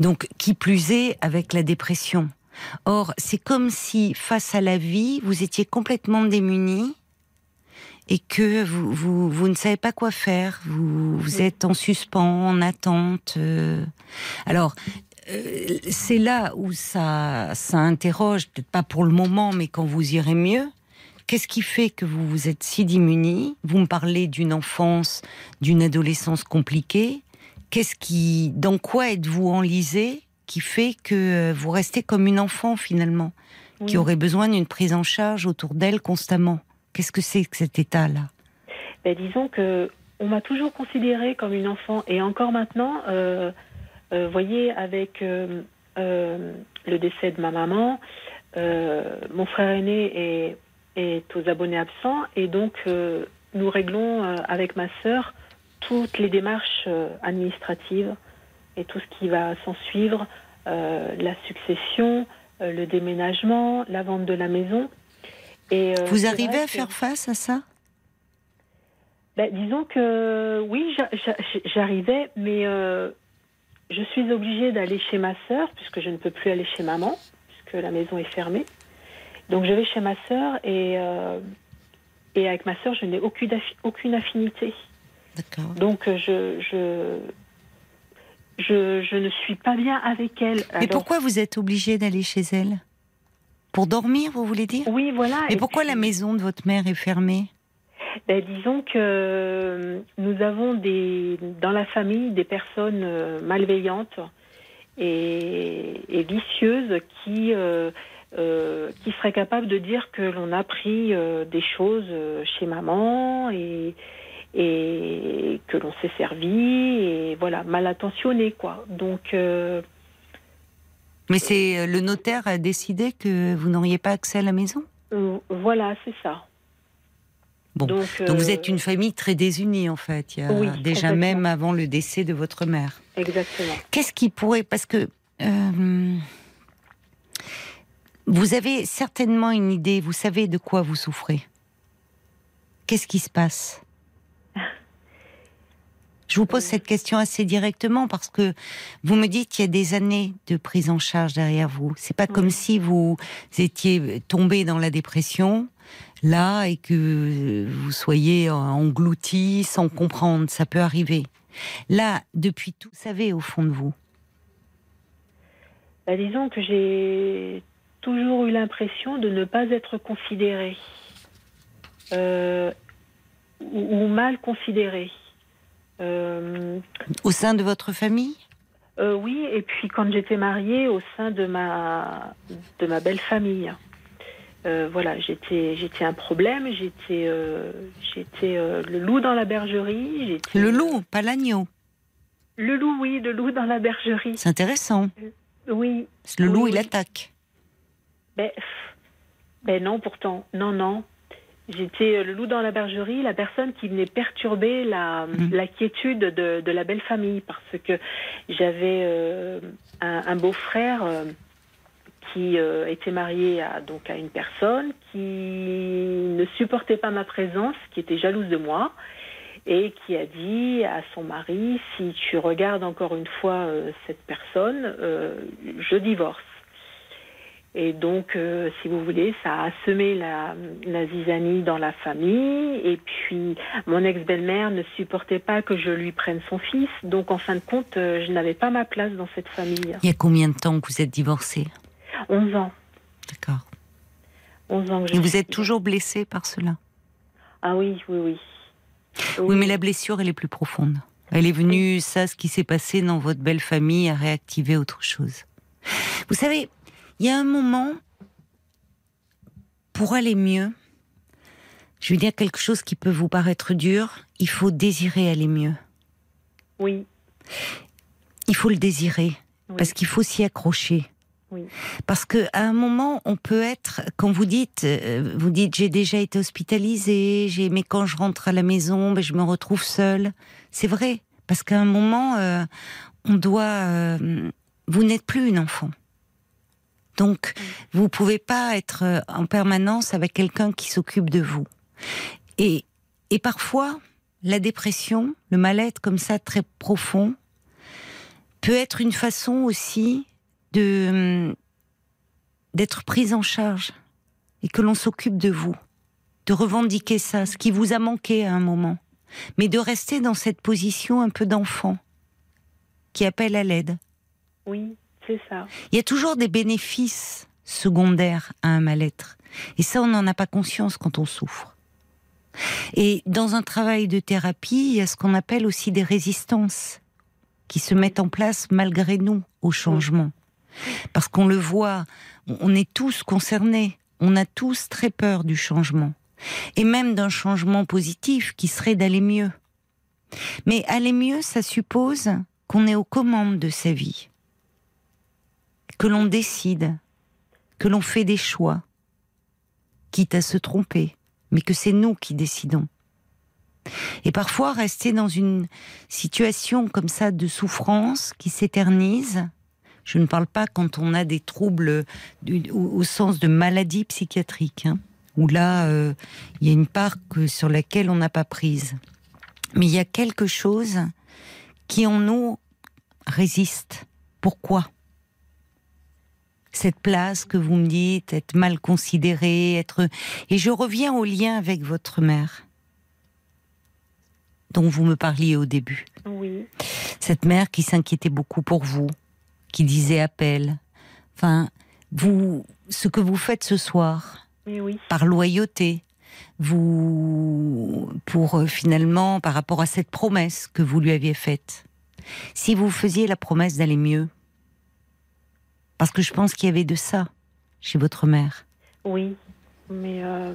S1: Donc, qui plus est avec la dépression. Or, c'est comme si, face à la vie, vous étiez complètement démunis et que vous, vous, vous ne savez pas quoi faire. Vous, vous êtes en suspens, en attente. euh. Alors, euh, c'est là où ça, ça interroge, peut-être pas pour le moment, mais quand vous irez mieux. Qu'est-ce qui fait que vous vous êtes si démunis? Vous me parlez d'une enfance, d'une adolescence compliquée. Qu'est-ce qui, dans quoi êtes-vous enlisé qui fait que euh, vous restez comme une enfant finalement, qui aurait besoin d'une prise en charge autour d'elle constamment? Qu'est-ce que c'est que cet état-là?
S6: Ben, disons que on m'a toujours considérée comme une enfant. Et encore maintenant, euh, euh, voyez, avec euh, euh, le décès de ma maman, mon frère aîné est, est aux abonnés absents et donc nous réglons avec ma sœur toutes les démarches administratives et tout ce qui va s'en suivre, la succession, le déménagement, la vente de la maison. Et,
S1: Vous arrivez à
S6: que-
S1: faire face à ça?
S6: Ben, disons que oui, j'a- j'a- j'arrivais, mais euh, je suis obligée d'aller chez ma sœur, puisque je ne peux plus aller chez maman, puisque la maison est fermée. Donc je vais chez ma sœur et, euh, et avec ma sœur, je n'ai aucune, affi- aucune affinité.
S1: D'accord.
S6: Donc je, je, je, je ne suis pas bien avec elle.
S1: Mais
S6: Alors,
S1: pourquoi vous êtes obligé d'aller chez elle? Pour dormir, vous voulez dire?
S6: Oui, voilà. Et
S1: pourquoi
S6: puis-
S1: la maison de votre mère est fermée?
S6: Ben, disons que euh, nous avons des, dans la famille des personnes euh, malveillantes et, et vicieuses qui, euh, euh, qui seraient capables de dire que l'on a pris euh, des choses chez maman et, et que l'on s'est servi et voilà mal intentionné quoi. Donc
S1: Mais c'est le notaire a décidé que vous n'auriez pas accès à la maison?
S6: voilà, c'est ça.
S1: Bon.
S6: Donc,
S1: Donc vous
S6: euh,
S1: êtes une famille très désunie en fait. Il y a
S6: Oui,
S1: déjà même avant le décès de votre mère.
S6: exactement.
S1: Qu'est-ce qui pourrait parce que euh, vous avez certainement une idée. Vous savez de quoi vous souffrez. Qu'est-ce qui se passe? Je vous pose cette question assez directement parce que vous me dites qu'il y a des années de prise en charge derrière vous. C'est pas comme si vous étiez tombé dans la dépression là et que vous soyez englouti sans comprendre. Ça peut arriver. Là, depuis tout, vous savez au fond de vous.
S6: Bah, disons que j'ai toujours eu l'impression de ne pas être considérée euh, ou, ou mal considérée. Euh,
S1: Au sein de votre famille?
S6: Euh, oui, et puis quand j'étais mariée au sein de ma de ma belle famille. Euh, voilà, j'étais j'étais un problème, j'étais euh, j'étais euh, le loup dans la bergerie, j'étais
S1: Le loup, pas l'agneau.
S6: Le loup, oui, le loup dans la bergerie.
S1: C'est intéressant.
S6: Oui.
S1: Le loup,
S6: oui.
S1: il attaque.
S6: Ben, ben non, pourtant, non, non. J'étais le loup dans la bergerie, la personne qui venait perturber la,
S1: Mhm.
S6: la quiétude de, de la belle famille, parce que j'avais un, un beau-frère qui euh, était marié à, donc, à une personne qui ne supportait pas ma présence, qui était jalouse de moi, et qui a dit à son mari, si tu regardes encore une fois euh, cette personne, euh, je divorce. Et donc, si vous voulez, ça a semé la, la zizanie dans la famille. Et puis, mon ex-belle-mère ne supportait pas que je lui prenne son fils. Donc, en fin de compte, je n'avais pas ma place dans cette famille.
S1: Il y a combien de temps que vous êtes divorcé
S6: 11 ans.
S1: D'accord.
S6: 11 ans que
S1: Et vous êtes toujours blessé par cela?
S6: Ah oui, oui, oui.
S1: Oui, mais la blessure, elle est plus profonde. Elle est venue, ça, ce qui s'est passé dans votre belle famille, a réactivé autre chose. Vous savez, il y a un moment, pour aller mieux, je veux dire quelque chose qui peut vous paraître dur, il faut désirer aller mieux.
S6: Oui,
S1: Il faut le désirer,
S6: oui.
S1: parce qu'il faut s'y accrocher.
S6: Oui.
S1: Parce que à un moment, on peut être, quand vous dites, euh, vous dites, j'ai déjà été hospitalisée, j'ai, mais quand je rentre à la maison, ben, je me retrouve seule. C'est vrai, parce qu'à un moment, euh, on doit, euh, vous n'êtes plus une enfant. Donc, vous pouvez pas être en permanence avec quelqu'un qui s'occupe de vous. Et, et parfois, la dépression, le mal-être comme ça très profond, peut être une façon aussi de hum, d'être prise en charge et que l'on s'occupe de vous, de revendiquer ça, ce qui vous a manqué à un moment, mais de rester dans cette position un peu d'enfant qui appelle à l'aide.
S6: Oui, c'est ça.
S1: Il y a toujours des bénéfices secondaires à un mal-être. Et ça, on n'en a pas conscience quand on souffre. Et dans un travail de thérapie, il y a ce qu'on appelle aussi des résistances qui se mettent en place malgré nous au changement. Parce qu'on le voit, on est tous concernés, on a tous très peur du changement. Et même d'un changement positif qui serait d'aller mieux. Mais aller mieux, ça suppose qu'on est aux commandes de sa vie que l'on décide, que l'on fait des choix, quitte à se tromper, mais que c'est nous qui décidons. Et parfois, rester dans une situation comme ça de souffrance qui s'éternise, je ne parle pas quand on a des troubles du- au, au sens de maladie psychiatrique, hein, où là, euh, il y a une part que- sur laquelle on n'a pas prise. Mais il y a quelque chose qui en nous résiste. Pourquoi? Cette place que vous me dites, être mal considérée, être... Et je reviens au lien avec votre mère, dont vous me parliez au début.
S6: Oui,
S1: Cette mère qui s'inquiétait beaucoup pour vous, qui disait appel. Enfin, vous, ce que vous faites ce soir,
S6: oui, oui.
S1: par loyauté, vous, pour euh, finalement, par rapport à cette promesse que vous lui aviez faite, si vous faisiez la promesse d'aller mieux, parce que je pense qu'il y avait de ça chez votre mère.
S6: Oui, mais euh,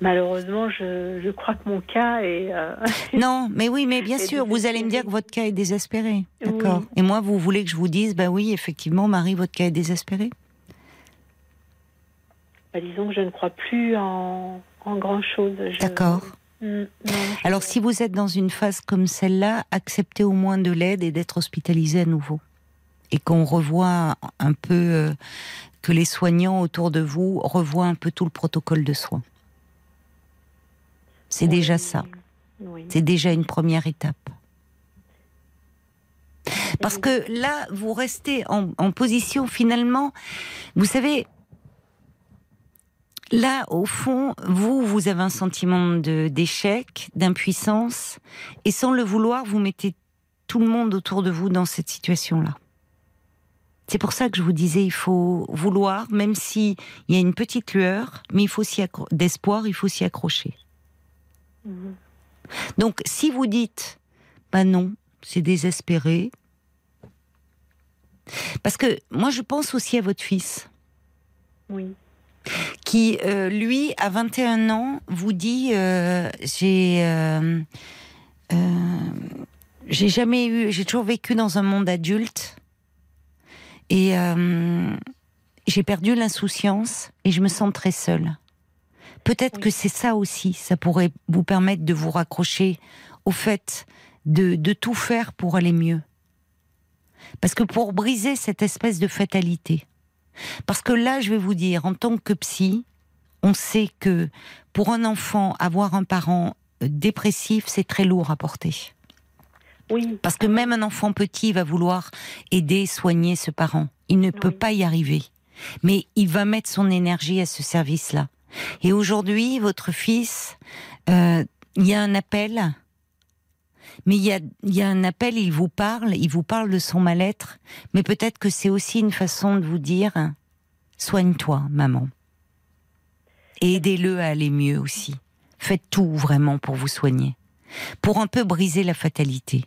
S6: malheureusement, je, je crois que mon cas est. euh,
S1: Non, mais oui, mais bien sûr, vous allez me dire que votre cas est désespéré. D'accord.
S6: Oui.
S1: Et moi, vous voulez que je vous dise, bah oui, effectivement, Marie, votre cas est désespéré.
S6: bah, disons que je ne crois plus en, en grand chose.
S1: D'accord. Alors, si vous êtes dans une phase comme celle-là, acceptez au moins de l'aide et d'être hospitalisé à nouveau. Et qu'on revoie un peu, euh, que les soignants autour de vous revoient un peu tout le protocole de soins. C'est déjà ça.
S6: Oui.
S1: C'est déjà une première étape. Parce que là, vous restez en, en position finalement, vous savez, là, au fond, vous, vous avez un sentiment de- d'échec, d'impuissance, et sans le vouloir, vous mettez tout le monde autour de vous dans cette situation-là. C'est pour ça que je vous disais, il faut vouloir, même si il y a une petite lueur, mais il faut s'y accro- d'espoir, il faut s'y accrocher.
S6: Mhm.
S1: Donc, si vous dites, bah non, c'est désespéré. Parce que moi, je pense aussi à votre fils,
S6: Oui.
S1: qui, euh, lui, à 21 ans, vous dit, euh, j'ai, euh, j'ai jamais eu, j'ai toujours vécu dans un monde adulte, et j'ai perdu l'insouciance, et je me sens très seule. Peut-être
S6: Oui.
S1: que c'est ça aussi, ça pourrait vous permettre de vous raccrocher au fait de, de tout faire pour aller mieux. Parce que pour briser cette espèce de fatalité, parce que là, je vais vous dire, en tant que psy, on sait que pour un enfant, avoir un parent euh, dépressif, c'est très lourd à porter.
S6: Oui.
S1: Parce que même un enfant petit va vouloir aider, soigner ce parent. Il ne peut pas y arriver. Mais il va mettre son énergie à ce service-là. Et aujourd'hui, votre fils, euh, il y a un appel. Mais il y a, un appel, il vous parle, il vous parle de son mal-être. Mais peut-être que c'est aussi une façon de vous dire, soigne-toi, maman. Et aidez-le à aller mieux aussi. Faites tout vraiment pour vous soigner. Pour un peu briser la fatalité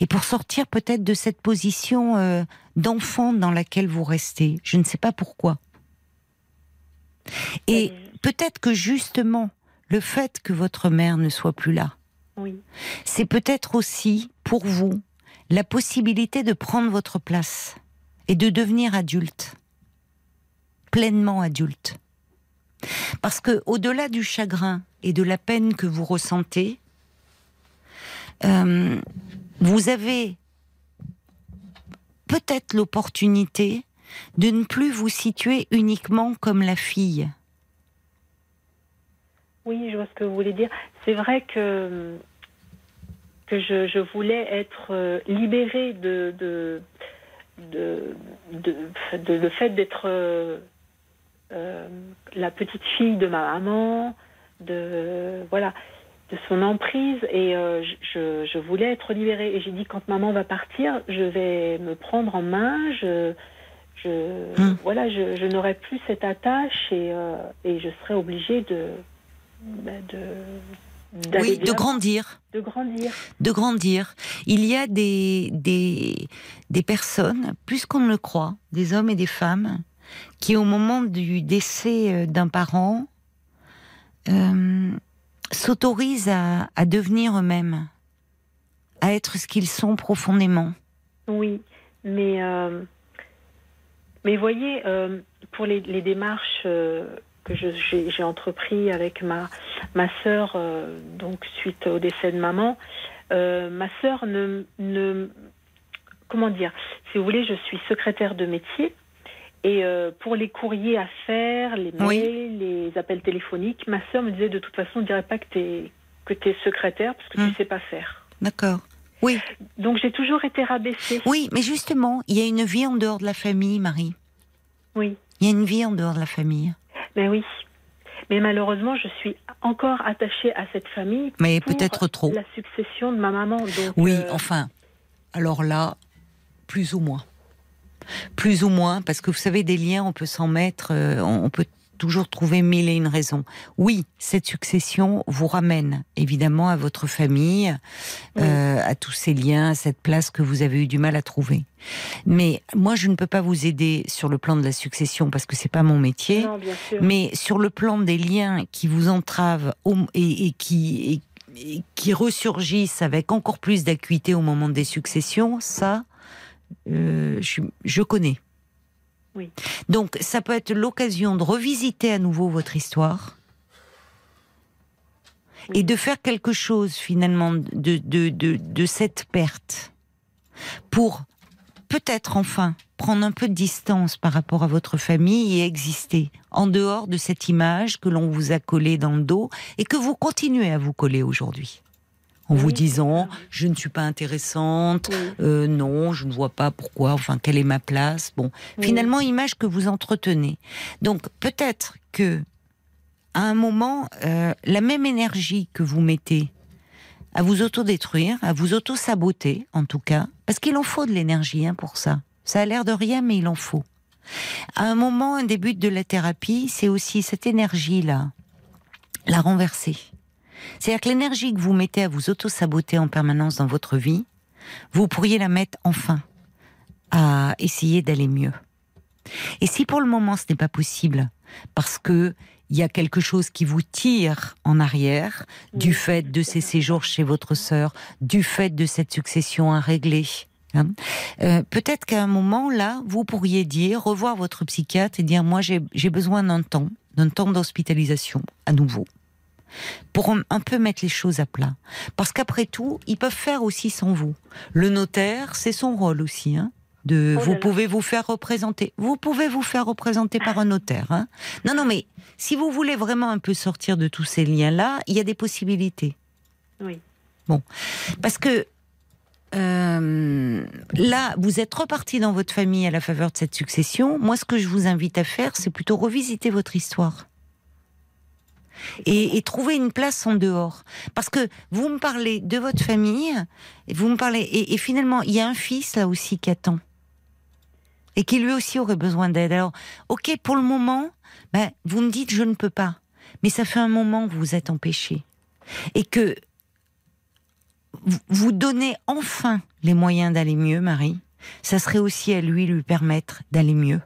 S1: et pour sortir peut-être de cette position euh, d'enfant dans laquelle vous restez. Je ne sais pas pourquoi. Et peut-être que justement, le fait que votre mère ne soit plus là,
S6: Oui.
S1: c'est peut-être aussi pour vous la possibilité de prendre votre place et de devenir adulte, pleinement adulte. Parce que au-delà du chagrin et de la peine que vous ressentez, euh, vous avez peut-être l'opportunité de ne plus vous situer uniquement comme la fille.
S6: Oui, je vois ce que vous voulez dire. C'est vrai que, que je, je voulais être euh, libérée de, de, de, de, de- le fait d'être euh, euh, la petite fille de ma maman, de, voilà, de son emprise. Et euh, je, je voulais être libérée. Et j'ai dit, quand maman va partir, je vais me prendre en main. Je, je,
S1: Hum.
S6: voilà, je, je n'aurai plus cette attache et, euh, et je serai obligée de, bah, de,
S1: Oui, de grandir.
S6: de grandir.
S1: de grandir. Il y a des, des, des personnes, plus qu'on ne le croit, des hommes et des femmes, qui au moment du décès euh, d'un parent euh, s'autorisent à, à devenir eux-mêmes, à être ce qu'ils sont profondément.
S6: Oui, mais euh, mais voyez, euh, pour les, les démarches euh, que j'ai entrepris avec ma ma sœur, euh, donc suite au décès de maman, euh, ma sœur ne ne comment dire, si vous voulez, je suis secrétaire de métier. Et euh, pour les courriers à faire, les mails,
S1: Oui.
S6: les appels téléphoniques, ma sœur me disait de toute façon, on ne dirait pas que tu es, que es secrétaire parce que
S1: Hmm.
S6: tu sais pas faire.
S1: D'accord. Oui,
S6: Donc j'ai toujours été rabaissée.
S1: oui, mais justement, il y a une vie en dehors de la famille, Marie.
S6: Oui.
S1: Il y a une vie en dehors de la famille.
S6: Mais oui. Mais malheureusement, je suis encore attachée à cette famille.
S1: Mais peut-être trop.
S6: La succession de ma maman. Donc,
S1: Oui,
S6: euh,
S1: enfin, alors là, plus ou moins. Plus ou moins, parce que vous savez, des liens, on peut s'en mettre, euh, on peut toujours trouver mille et une raisons. Oui, cette succession vous ramène évidemment à votre famille, euh, à tous ces liens, à cette place que vous avez eu du mal à trouver. Mais moi, je ne peux pas vous aider sur le plan de la succession parce que c'est pas mon métier.
S6: Non, bien sûr.
S1: Mais sur le plan des liens qui vous entravent et, et qui, et- et qui ressurgissent avec encore plus d'acuité au moment des successions, ça, euh, je, je connais.
S6: Oui.
S1: Donc, ça peut être l'occasion de revisiter à nouveau votre histoire et de faire quelque chose finalement de, de, de, de cette perte pour peut-être enfin prendre un peu de distance par rapport à votre famille et exister en dehors de cette image que l'on vous a collée dans le dos et que vous continuez à vous coller aujourd'hui. En vous
S6: Oui,
S1: disant, je ne suis pas intéressante, euh, non, je ne vois pas pourquoi, enfin, quelle est ma place. Bon, finalement, image que vous entretenez. Donc, peut-être que, à un moment, euh, la même énergie que vous mettez à vous autodétruire, à vous auto-saboter, en tout cas, parce qu'il en faut de l'énergie hein, pour ça. Ça a l'air de rien, mais il en faut. À un moment, un des buts de la thérapie, c'est aussi cette énergie-là, la renverser. C'est-à-dire que l'énergie que vous mettez à vous auto-saboter en permanence dans votre vie, vous pourriez la mettre enfin à essayer d'aller mieux. Et si pour le moment ce n'est pas possible, parce que il y a quelque chose qui vous tire en arrière, du fait de ces séjours chez votre sœur, du fait de cette succession à régler. hein, euh, Peut-être qu'à un moment là, vous pourriez dire, revoir votre psychiatre et dire moi j'ai j'ai besoin d'un temps, d'un temps d'hospitalisation à nouveau, pour un, peu mettre les choses à plat. Parce qu'après tout, ils peuvent faire aussi sans vous. Le notaire, c'est son rôle aussi. Hein de,
S6: Oh
S1: vous pouvez vous faire représenter. Vous pouvez vous faire représenter par un notaire. Hein non, non, mais si vous voulez vraiment un peu sortir de tous ces liens-là, il y a des possibilités.
S6: Oui.
S1: Bon, parce que euh, là, vous êtes reparti dans votre famille à la faveur de cette succession. Moi, ce que je vous invite à faire, c'est plutôt revisiter votre histoire. Et, et trouver une place en dehors. Parce que vous me parlez de votre famille, et vous me parlez, et, et finalement, il y a un fils là aussi qui attend. Et qui lui aussi aurait besoin d'aide. Alors, ok, pour le moment, ben, vous me dites je ne peux pas. Mais ça fait un moment que vous êtes empêché. Et que vous- vous donnez enfin les moyens d'aller mieux, Marie, ça serait aussi à lui lui permettre d'aller mieux.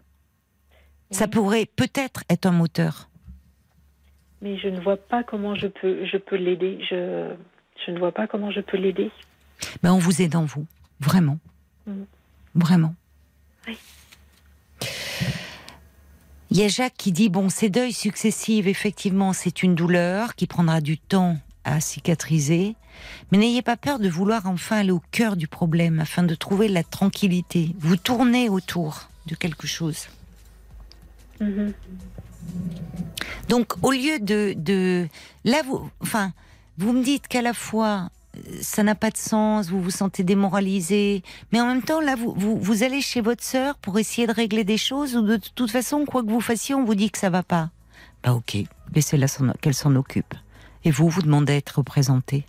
S1: Ça pourrait peut-être être un moteur.
S6: Mais je ne vois pas comment je peux, je peux l'aider. Je, je ne vois pas comment je peux l'aider.
S1: Mais on vous aide en vous, vraiment.
S6: Mhm.
S1: Vraiment.
S6: Oui.
S1: Il y a Jacques qui dit bon, ces deuils successifs, effectivement, c'est une douleur qui prendra du temps à cicatriser, mais n'ayez pas peur de vouloir enfin aller au cœur du problème afin de trouver la tranquillité. Vous tournez autour de quelque chose.
S6: Mhm.
S1: Donc, au lieu de, de là, vous, enfin, vous me dites qu'à la fois ça n'a pas de sens, vous vous sentez démoralisé, mais en même temps, là, vous, vous, vous allez chez votre sœur pour essayer de régler des choses, ou de toute façon, quoi que vous fassiez, on vous dit que ça va pas. Bah ok, laissez-la qu'elle s'en occupe. Et vous, vous demandez à être représenté.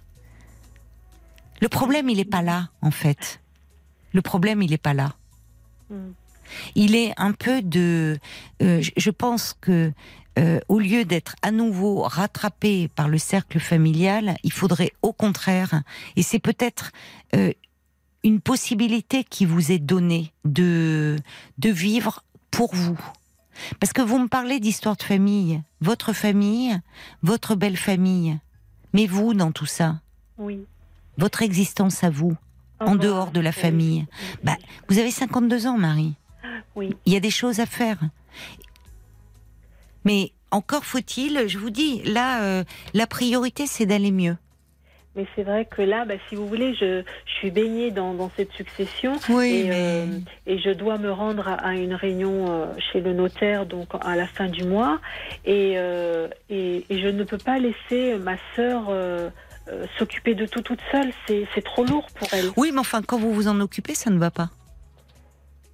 S1: Le problème, il est pas là, en fait. Le problème, il est pas là
S6: Mhm.
S1: il est un peu de. euh, je pense que euh, au lieu d'être à nouveau rattrapé par le cercle familial, il faudrait au contraire, et c'est peut-être euh, une possibilité qui vous est donnée de de vivre pour vous. Parce que vous me parlez d'histoire de famille, votre famille, votre belle famille, mais vous dans tout ça,
S6: Oui.
S1: votre existence à vous, en
S6: Oh,
S1: dehors de la
S6: oui.
S1: famille. Bah, vous avez 52 ans, Marie.
S6: Oui.
S1: Il y a des choses à faire. Mais encore faut-il, je vous dis, là, euh, la priorité, c'est d'aller mieux.
S6: Mais c'est vrai que là, bah, si vous voulez, je, je suis baignée dans, dans cette succession.
S1: Oui,
S6: et,
S1: mais-
S6: euh, et je dois me rendre à, à une réunion euh, chez le notaire donc à la fin du mois et, euh, et, et je ne peux pas laisser ma sœur s'occuper de tout toute seule c'est trop lourd pour elle
S1: Oui, mais enfin, quand vous vous en occupez, ça ne va pas.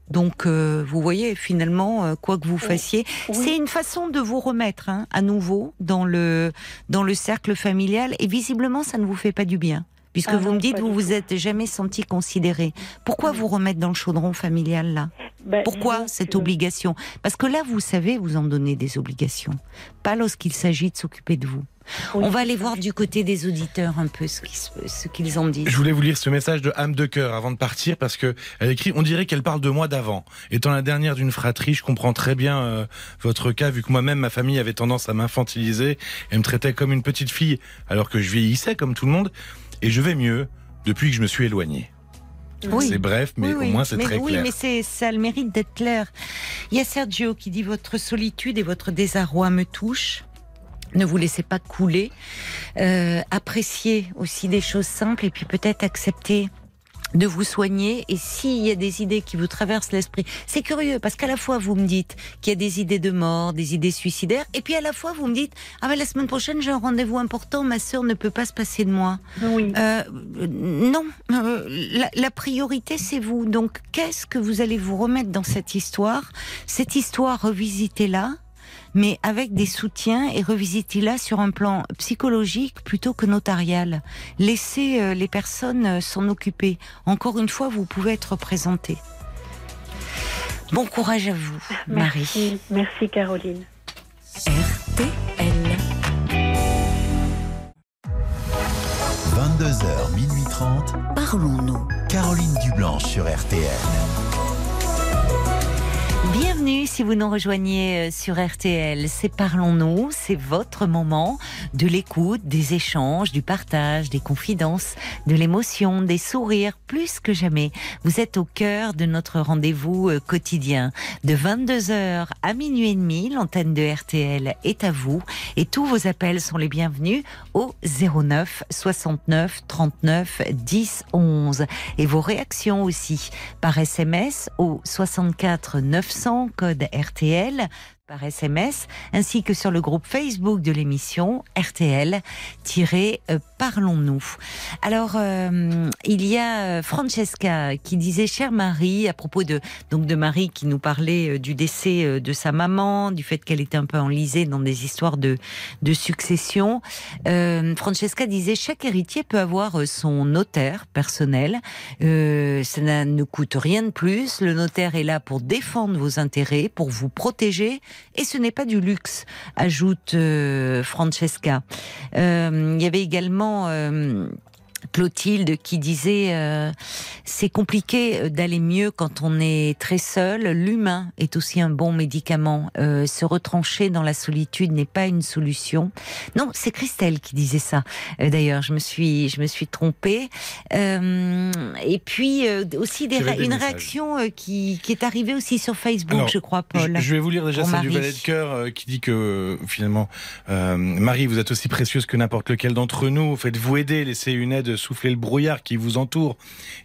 S1: Donc, euh, vous voyez, finalement, euh, quoi que vous fassiez,
S6: Oui.
S1: c'est une façon de vous remettre hein, à nouveau dans le dans le cercle familial. Et visiblement, ça ne vous fait pas du bien, puisque
S6: Ah
S1: vous
S6: non,
S1: me dites vous vous êtes jamais senti considéré. Pourquoi vous remettre dans le chaudron familial là?
S6: Ben,
S1: Pourquoi cette obligation? Parce que là, vous savez, vous en donnez des obligations. Pas lorsqu'il s'agit de s'occuper de vous.
S6: Oui.
S1: On va aller voir du côté des auditeurs un peu ce qu'ils en disent.
S2: Je voulais vous lire ce message de âme de cœur avant de partir parce que elle écrit on dirait qu'elle parle de moi d'avant. Étant la dernière d'une fratrie, je comprends très bien euh, votre cas vu que moi-même ma famille avait tendance à m'infantiliser et me traitait comme une petite fille alors que je vieillissais comme tout le monde et je vais mieux depuis que je me suis éloigné.
S1: Oui.
S2: C'est bref mais
S1: Oui,
S2: au
S1: oui.
S2: moins c'est
S1: Mais
S2: très
S1: oui,
S2: clair.
S1: mais c'est ça a le mérite d'être clair. Il y a Sergio qui dit votre solitude et votre désarroi me touchent. Ne vous laissez pas couler. Euh, appréciez aussi des choses simples et puis peut-être accepter de vous soigner et s'il y a des idées qui vous traversent l'esprit, c'est curieux parce qu'à la fois vous me dites qu'il y a des idées de mort, des idées suicidaires et puis à la fois vous me dites ah mais la semaine prochaine j'ai un rendez-vous important, ma sœur ne peut pas se passer de moi.
S6: Oui.
S1: Euh, non, euh, la, la priorité c'est vous. Donc qu'est-ce que vous allez vous remettre dans cette histoire? Cette histoire, revisitez-la, mais avec des soutiens et revisitez-la sur un plan psychologique plutôt que notarial? Laissez euh, les personnes euh, s'en occuper. Encore une fois, vous pouvez être représenté. Bon courage à vous, Marie.
S6: Merci, merci Caroline.
S5: RTL.
S4: 22h, minuit 30.
S5: Parlons-nous.
S4: Caroline Dublanche sur RTL.
S1: Bienvenue si vous nous rejoignez euh, sur RTL. C'est Parlons-nous, c'est votre moment de l'écoute, des échanges, du partage, des confidences, de l'émotion, des sourires, plus que jamais. Vous êtes au cœur de notre rendez-vous euh, quotidien. De 22h à minuit et demi, l'antenne de RTL est à vous et tous vos appels sont les bienvenus au 09 69 39 10 11 et vos réactions aussi par SMS au 64 900 code RTL par SMS, ainsi que sur le groupe Facebook de l'émission RTL-Parlons-nous. Alors, euh, il y a euh, Francesca qui disait, chère Marie, à propos de donc de Marie qui nous parlait euh, du décès euh, de sa maman, du fait qu'elle était un peu enlisée dans des histoires de, de succession. Euh, Francesca disait, chaque héritier peut avoir euh, son notaire personnel. Euh, ça ne coûte rien de plus. Le notaire est là pour défendre vos intérêts, pour vous protéger et ce n'est pas du luxe, ajoute euh, Francesca. Euh, il y avait également euh, Clotilde qui disait euh, c'est compliqué d'aller mieux quand on est très seul. L'humain est aussi un bon médicament. Euh, se retrancher dans la solitude n'est pas une solution. Non, c'est Christelle qui disait ça. Euh, D'ailleurs, je me suis je me suis trompée. Euh, et puis euh, aussi des
S2: des
S1: une
S2: messages.
S1: réaction euh, qui qui est arrivée aussi sur Facebook,
S2: Alors,
S1: je crois, Paul.
S2: Je, je vais vous lire déjà celle du valet de cœur euh, qui dit que euh, finalement, euh, Marie, vous êtes aussi précieuse que n'importe lequel d'entre nous. Faites-vous aider, laissez une aide souffler le brouillard qui vous entoure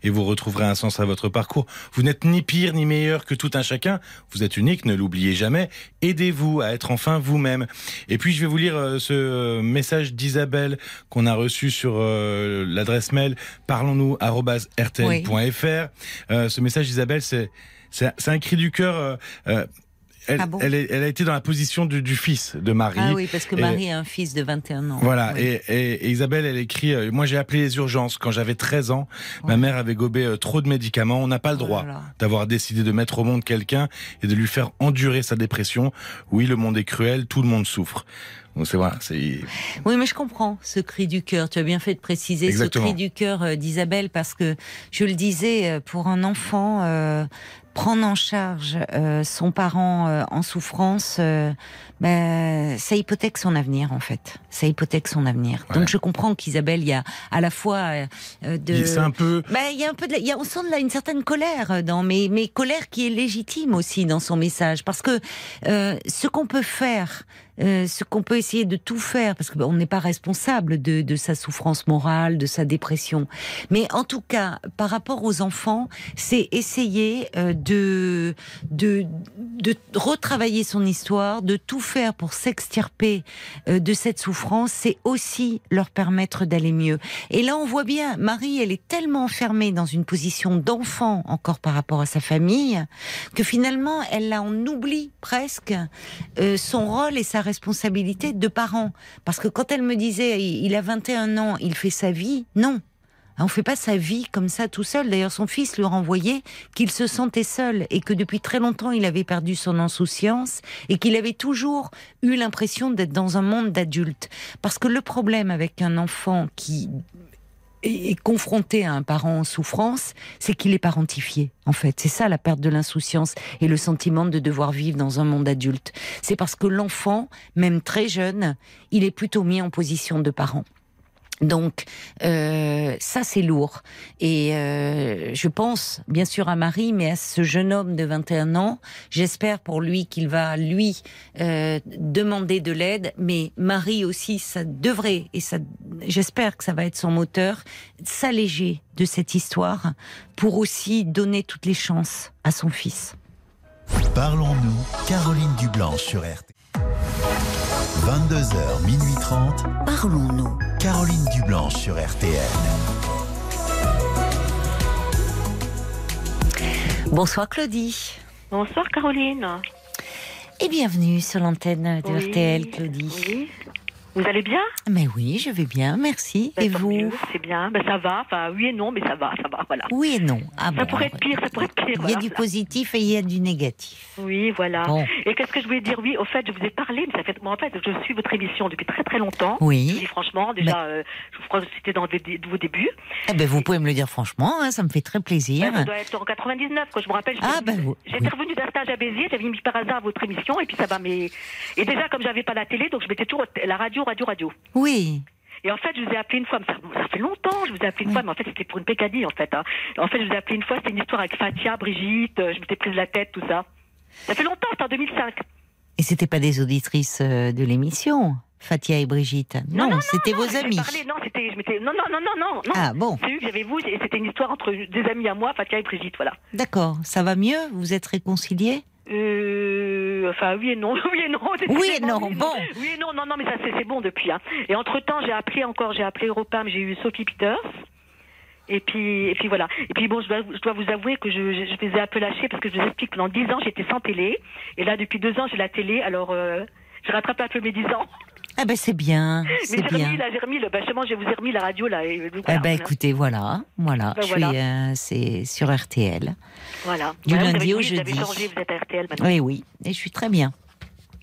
S2: et vous retrouverez un sens à votre parcours. Vous n'êtes ni pire ni meilleur que tout un chacun. Vous êtes unique, ne l'oubliez jamais. Aidez-vous à être enfin vous-même. Et puis je vais vous lire euh, ce euh, message d'Isabelle qu'on a reçu sur euh, l'adresse mail parlons-nous@rtl.fr. Euh, ce message d'Isabelle, c'est c'est c'est un cri du cœur. euh, euh, elle,
S1: Ah bon
S2: elle, elle a été dans la position du, du fils de Marie.
S1: Ah oui, parce que
S2: Et-
S1: Marie a un fils de 21 ans.
S2: Voilà,
S1: Oui.
S2: et, et- et Isabelle, elle écrit, euh, moi j'ai appelé les urgences quand j'avais 13 ans, ma mère avait gobé euh, trop de médicaments, on n'a pas le
S1: Oh
S2: droit d'avoir décidé de mettre au monde quelqu'un et de lui faire endurer sa dépression. Oui, le monde est cruel, tout le monde souffre. Donc c'est voilà, c'est
S1: Oui, mais je comprends ce cri du cœur. Tu as bien fait de préciser
S2: Exactement.
S1: ce cri du cœur euh, d'Isabelle parce que je le disais, euh, pour un enfant, euh, prendre en charge euh, son parent euh, en souffrance, euh, ben, ça hypothèque son avenir en fait. Ça hypothèque son avenir.
S2: Ouais.
S1: Donc je comprends qu'Isabelle, il y a à la fois euh, euh, de
S2: c'est un peu
S1: Ben, il y a un peu de, il y a, on sent de la, une certaine colère dans, mais, mais colère qui est légitime aussi dans son message, parce que euh, ce qu'on peut faire, euh, ce qu'on peut essayer de tout faire, parce qu'on n'est pas responsable de, de sa souffrance morale, de sa dépression, mais en tout cas, par rapport aux enfants, c'est essayer euh, de, de de retravailler son histoire, de tout faire pour s'extirper euh, de cette souffrance, c'est aussi leur permettre d'aller mieux. Et là, on voit bien, Marie, elle est tellement enfermée dans une position d'enfant encore par rapport à sa famille, que finalement, elle en oublie presque euh, son rôle et sa responsabilité de parent. Parce que quand elle me disait, il a 21 ans, il fait sa vie, non. On fait pas sa vie comme ça tout seul. D'ailleurs, son fils lui renvoyait qu'il se sentait seul et que depuis très longtemps, il avait perdu son insouciance et qu'il avait toujours eu l'impression d'être dans un monde d'adultes. Parce que le problème avec un enfant qui est confronté à un parent en souffrance, c'est qu'il est parentifié. En fait, c'est ça la perte de l'insouciance et le sentiment de devoir vivre dans un monde adulte. C'est parce que l'enfant, même très jeune, il est plutôt mis en position de parent. Donc euh, ça c'est lourd et euh, je pense bien sûr à Marie mais à ce jeune homme de 21 ans j'espère pour lui qu'il va lui euh, demander de l'aide mais Marie aussi ça devrait et ça j'espère que ça va être son moteur s'alléger de cette histoire pour aussi donner toutes les chances à son fils.
S4: Parlons-nous, Caroline Dublanche sur RT. 22h, minuit 30.
S7: Parlons-nous.
S4: Caroline Dublanche sur RTN.
S1: Bonsoir Claudie.
S8: Bonsoir Caroline.
S1: Et bienvenue sur l'antenne de
S8: Oui,
S1: RTL Claudie.
S8: Oui. Vous allez bien?
S1: Mais oui, je vais bien, merci.
S8: Ben,
S1: et vous
S8: C'est bien. Ben, ça va. Enfin, oui et non, mais ça va, ça va. Voilà.
S1: Oui et non. Ah
S8: ça
S1: bon,
S8: pourrait être pire, ça pourrait être pire.
S1: Il y a
S8: voilà.
S1: du positif et il y a du négatif.
S8: Oui, voilà.
S1: Bon.
S8: Et qu'est-ce que je voulais dire? Oui, au fait, je vous ai parlé, mais ça fait, moi, en fait, je suis votre émission depuis très très longtemps. Je vous
S1: Oui.
S8: dis franchement, déjà, euh, je crois que c'était dans vos dé- vos débuts.
S1: Eh ben, vous pouvez me le dire franchement, hein, ça me fait très plaisir.
S8: Ça doit être en 99, quoi. Je me rappelle.
S1: Ah, ben, vous-
S8: J'étais
S1: oui.
S8: revenue d'un stage à Béziers, j'avais mis par hasard votre émission, et puis ça va. Mais et déjà, comme j'avais pas la télé, donc je mettais toujours la radio, radio, radio.
S1: Oui.
S8: Et en fait, je vous ai appelé une fois, mais ça, ça fait longtemps, je vous ai appelé une fois, mais en fait, c'était pour une pécadille, en fait. hein. En fait, je vous ai appelé une fois, c'était une histoire avec Fatia, Brigitte, euh, je m'étais prise la tête, tout ça. Ça fait longtemps, c'était en 2005.
S1: Et c'était pas des auditrices euh, de l'émission, Fatia et Brigitte? Non, c'était
S8: Non,
S1: vos amis.
S8: parlé, non, c'était, je m'étais, non, non, non, non, non.
S1: Ah bon,
S8: C'est eu que j'avais vous, et c'était une histoire entre des amis à moi, Fatia et Brigitte, voilà.
S1: d'accord. Ça va mieux? Vous êtes réconciliés?
S8: Euh, enfin, oui et non, oui et non.
S1: Oui et non,
S8: oui
S1: bon.
S8: Oui et non, non, non, mais ça, c'est, bon depuis. Hein. Et entre-temps, j'ai appelé encore, j'ai appelé Europam, j'ai eu Sophie Peters. Et puis, et puis voilà. Et puis bon, je dois, je dois vous avouer que je, je, je les ai un peu lâchés parce que je vous explique, pendant 10 ans, j'étais sans télé. Et là, depuis deux ans, j'ai la télé. Alors, euh, je rattrape un peu mes 10 ans.
S1: Ah ben c'est bien,
S8: Mais j'ai remis, là, j'ai remis, le, bah, justement, je vous ai remis la radio, là. Et,
S1: Eh
S8: voilà,
S1: ben
S8: voilà.
S1: écoutez, voilà, voilà.
S8: Ben,
S1: je
S8: voilà.
S1: suis, euh, c'est sur RTL.
S8: Voilà.
S1: du lundi au
S8: oui, Vous avez
S1: jeudi.
S8: changé, vous êtes à RTL maintenant.
S1: Oui, oui. Et je suis très bien.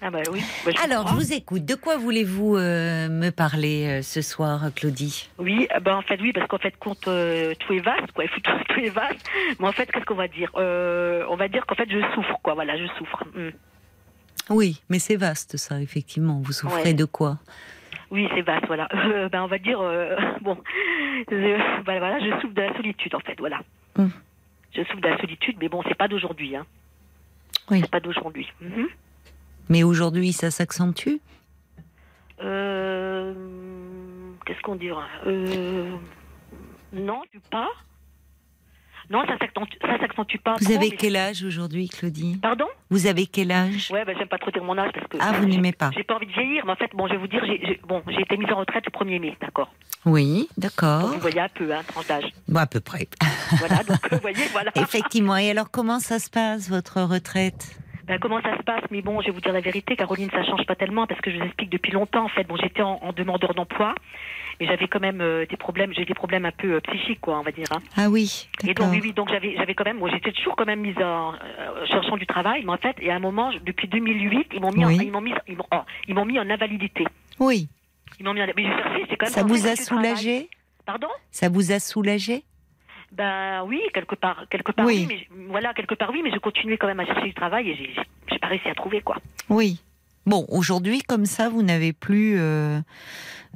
S8: Ah bah oui. Je
S1: Alors, je vous écoute. De quoi voulez-vous euh, me parler euh, ce soir, Claudie?
S8: Oui, ben en fait oui, parce qu'en fait compte euh, tout est vaste, quoi. Il faut tout, tout est vaste. Mais en fait, qu'est-ce qu'on va dire? On va dire qu'en fait je souffre, quoi. Voilà, je souffre. Hmm.
S1: Oui, mais c'est vaste, ça, effectivement. Vous souffrez
S8: Ouais.
S1: de quoi?
S8: Oui, c'est vaste, voilà. Euh, ben on va dire euh, bon, je, ben, voilà, je souffre de la solitude, en fait, voilà.
S1: Hmm.
S8: Je souffre de la solitude, mais bon, c'est pas d'aujourd'hui, hein.
S1: Oui.
S8: C'est pas d'aujourd'hui. Mhm.
S1: Mais aujourd'hui, ça s'accentue?
S8: Euh, Qu'est-ce qu'on dira? Non, tu pas. Non, ça ça s'accentue pas.
S1: Vous
S8: trop,
S1: avez
S8: mais-
S1: quel âge aujourd'hui, Claudie?
S8: Pardon?
S1: Vous avez quel âge?
S8: Ouais, ben j'aime pas trop dire mon âge parce que.
S1: Ah, vous n'aimez pas
S8: J'ai pas envie de vieillir, mais en fait, bon, je vais vous dire, j'ai, j'ai- bon, j'ai été mise en retraite le 1er mai, d'accord?
S1: Oui, d'accord.
S8: vous voyez un peu, hein, tranche d'âge.
S1: Bon, à peu près.
S8: Voilà, donc vous voyez, voilà.
S1: Effectivement. Et alors, comment ça se passe, votre retraite?
S8: Ben, comment ça se passe? Mais bon, je vais vous dire la vérité, Caroline, ça change pas tellement parce que je vous explique depuis longtemps. En fait, bon, j'étais en, en demandeur d'emploi, mais j'avais quand même euh, des problèmes. J'ai des problèmes un peu euh, psychiques, quoi, on va dire. Hein.
S1: Ah oui,
S8: Et donc, oui, oui, donc j'avais, j'avais quand même, j'étais toujours quand même mise en euh, cherchant du travail, mais en fait, et à un moment, depuis 2008, ils m'ont mis,
S1: Oui.
S8: en, ils m'ont mis, ils m'ont, oh, ils m'ont mis en invalidité.
S1: Oui,
S8: Ils m'ont mis en, mais j'ai cherché, c'est quand même.
S1: ça vous a soulagé?
S8: Pardon?
S1: Ça vous a soulagé?
S8: Ben oui, quelque part, quelque part
S1: Oui.
S8: oui, mais je- voilà, quelque part oui, mais je continuais quand même à chercher du travail et j'ai- j'ai pas réussi à trouver quoi.
S1: Oui. Bon, aujourd'hui, comme ça, vous n'avez plus euh,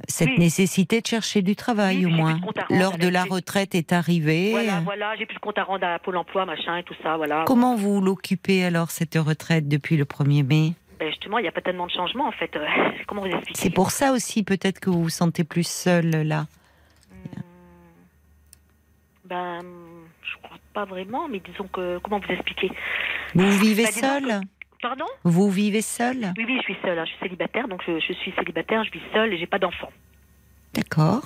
S1: cette
S8: Oui.
S1: nécessité de chercher du travail,
S8: Oui,
S1: au moins. L'heure de la retraite est arrivée.
S8: Voilà, voilà, j'ai plus de compte à rendre à Pôle Emploi, machin et tout ça, voilà.
S1: Comment vous l'occupez alors, cette retraite, depuis le 1er mai?
S8: Ben justement, il n'y a pas tellement de changements en fait. Euh, Comment vous expliquer
S1: C'est pour ça aussi, peut-être que vous vous sentez plus seul là.
S8: Ben, je crois pas vraiment, mais disons que comment vous expliquer?
S1: Vous vivez
S8: Bah, disons
S1: seul
S8: Pardon
S1: Vous vivez seul
S8: Oui, oui, je suis seule. hein, Je suis célibataire, donc je, je suis célibataire, je vis seule et j'ai pas d'enfant.
S1: D'accord.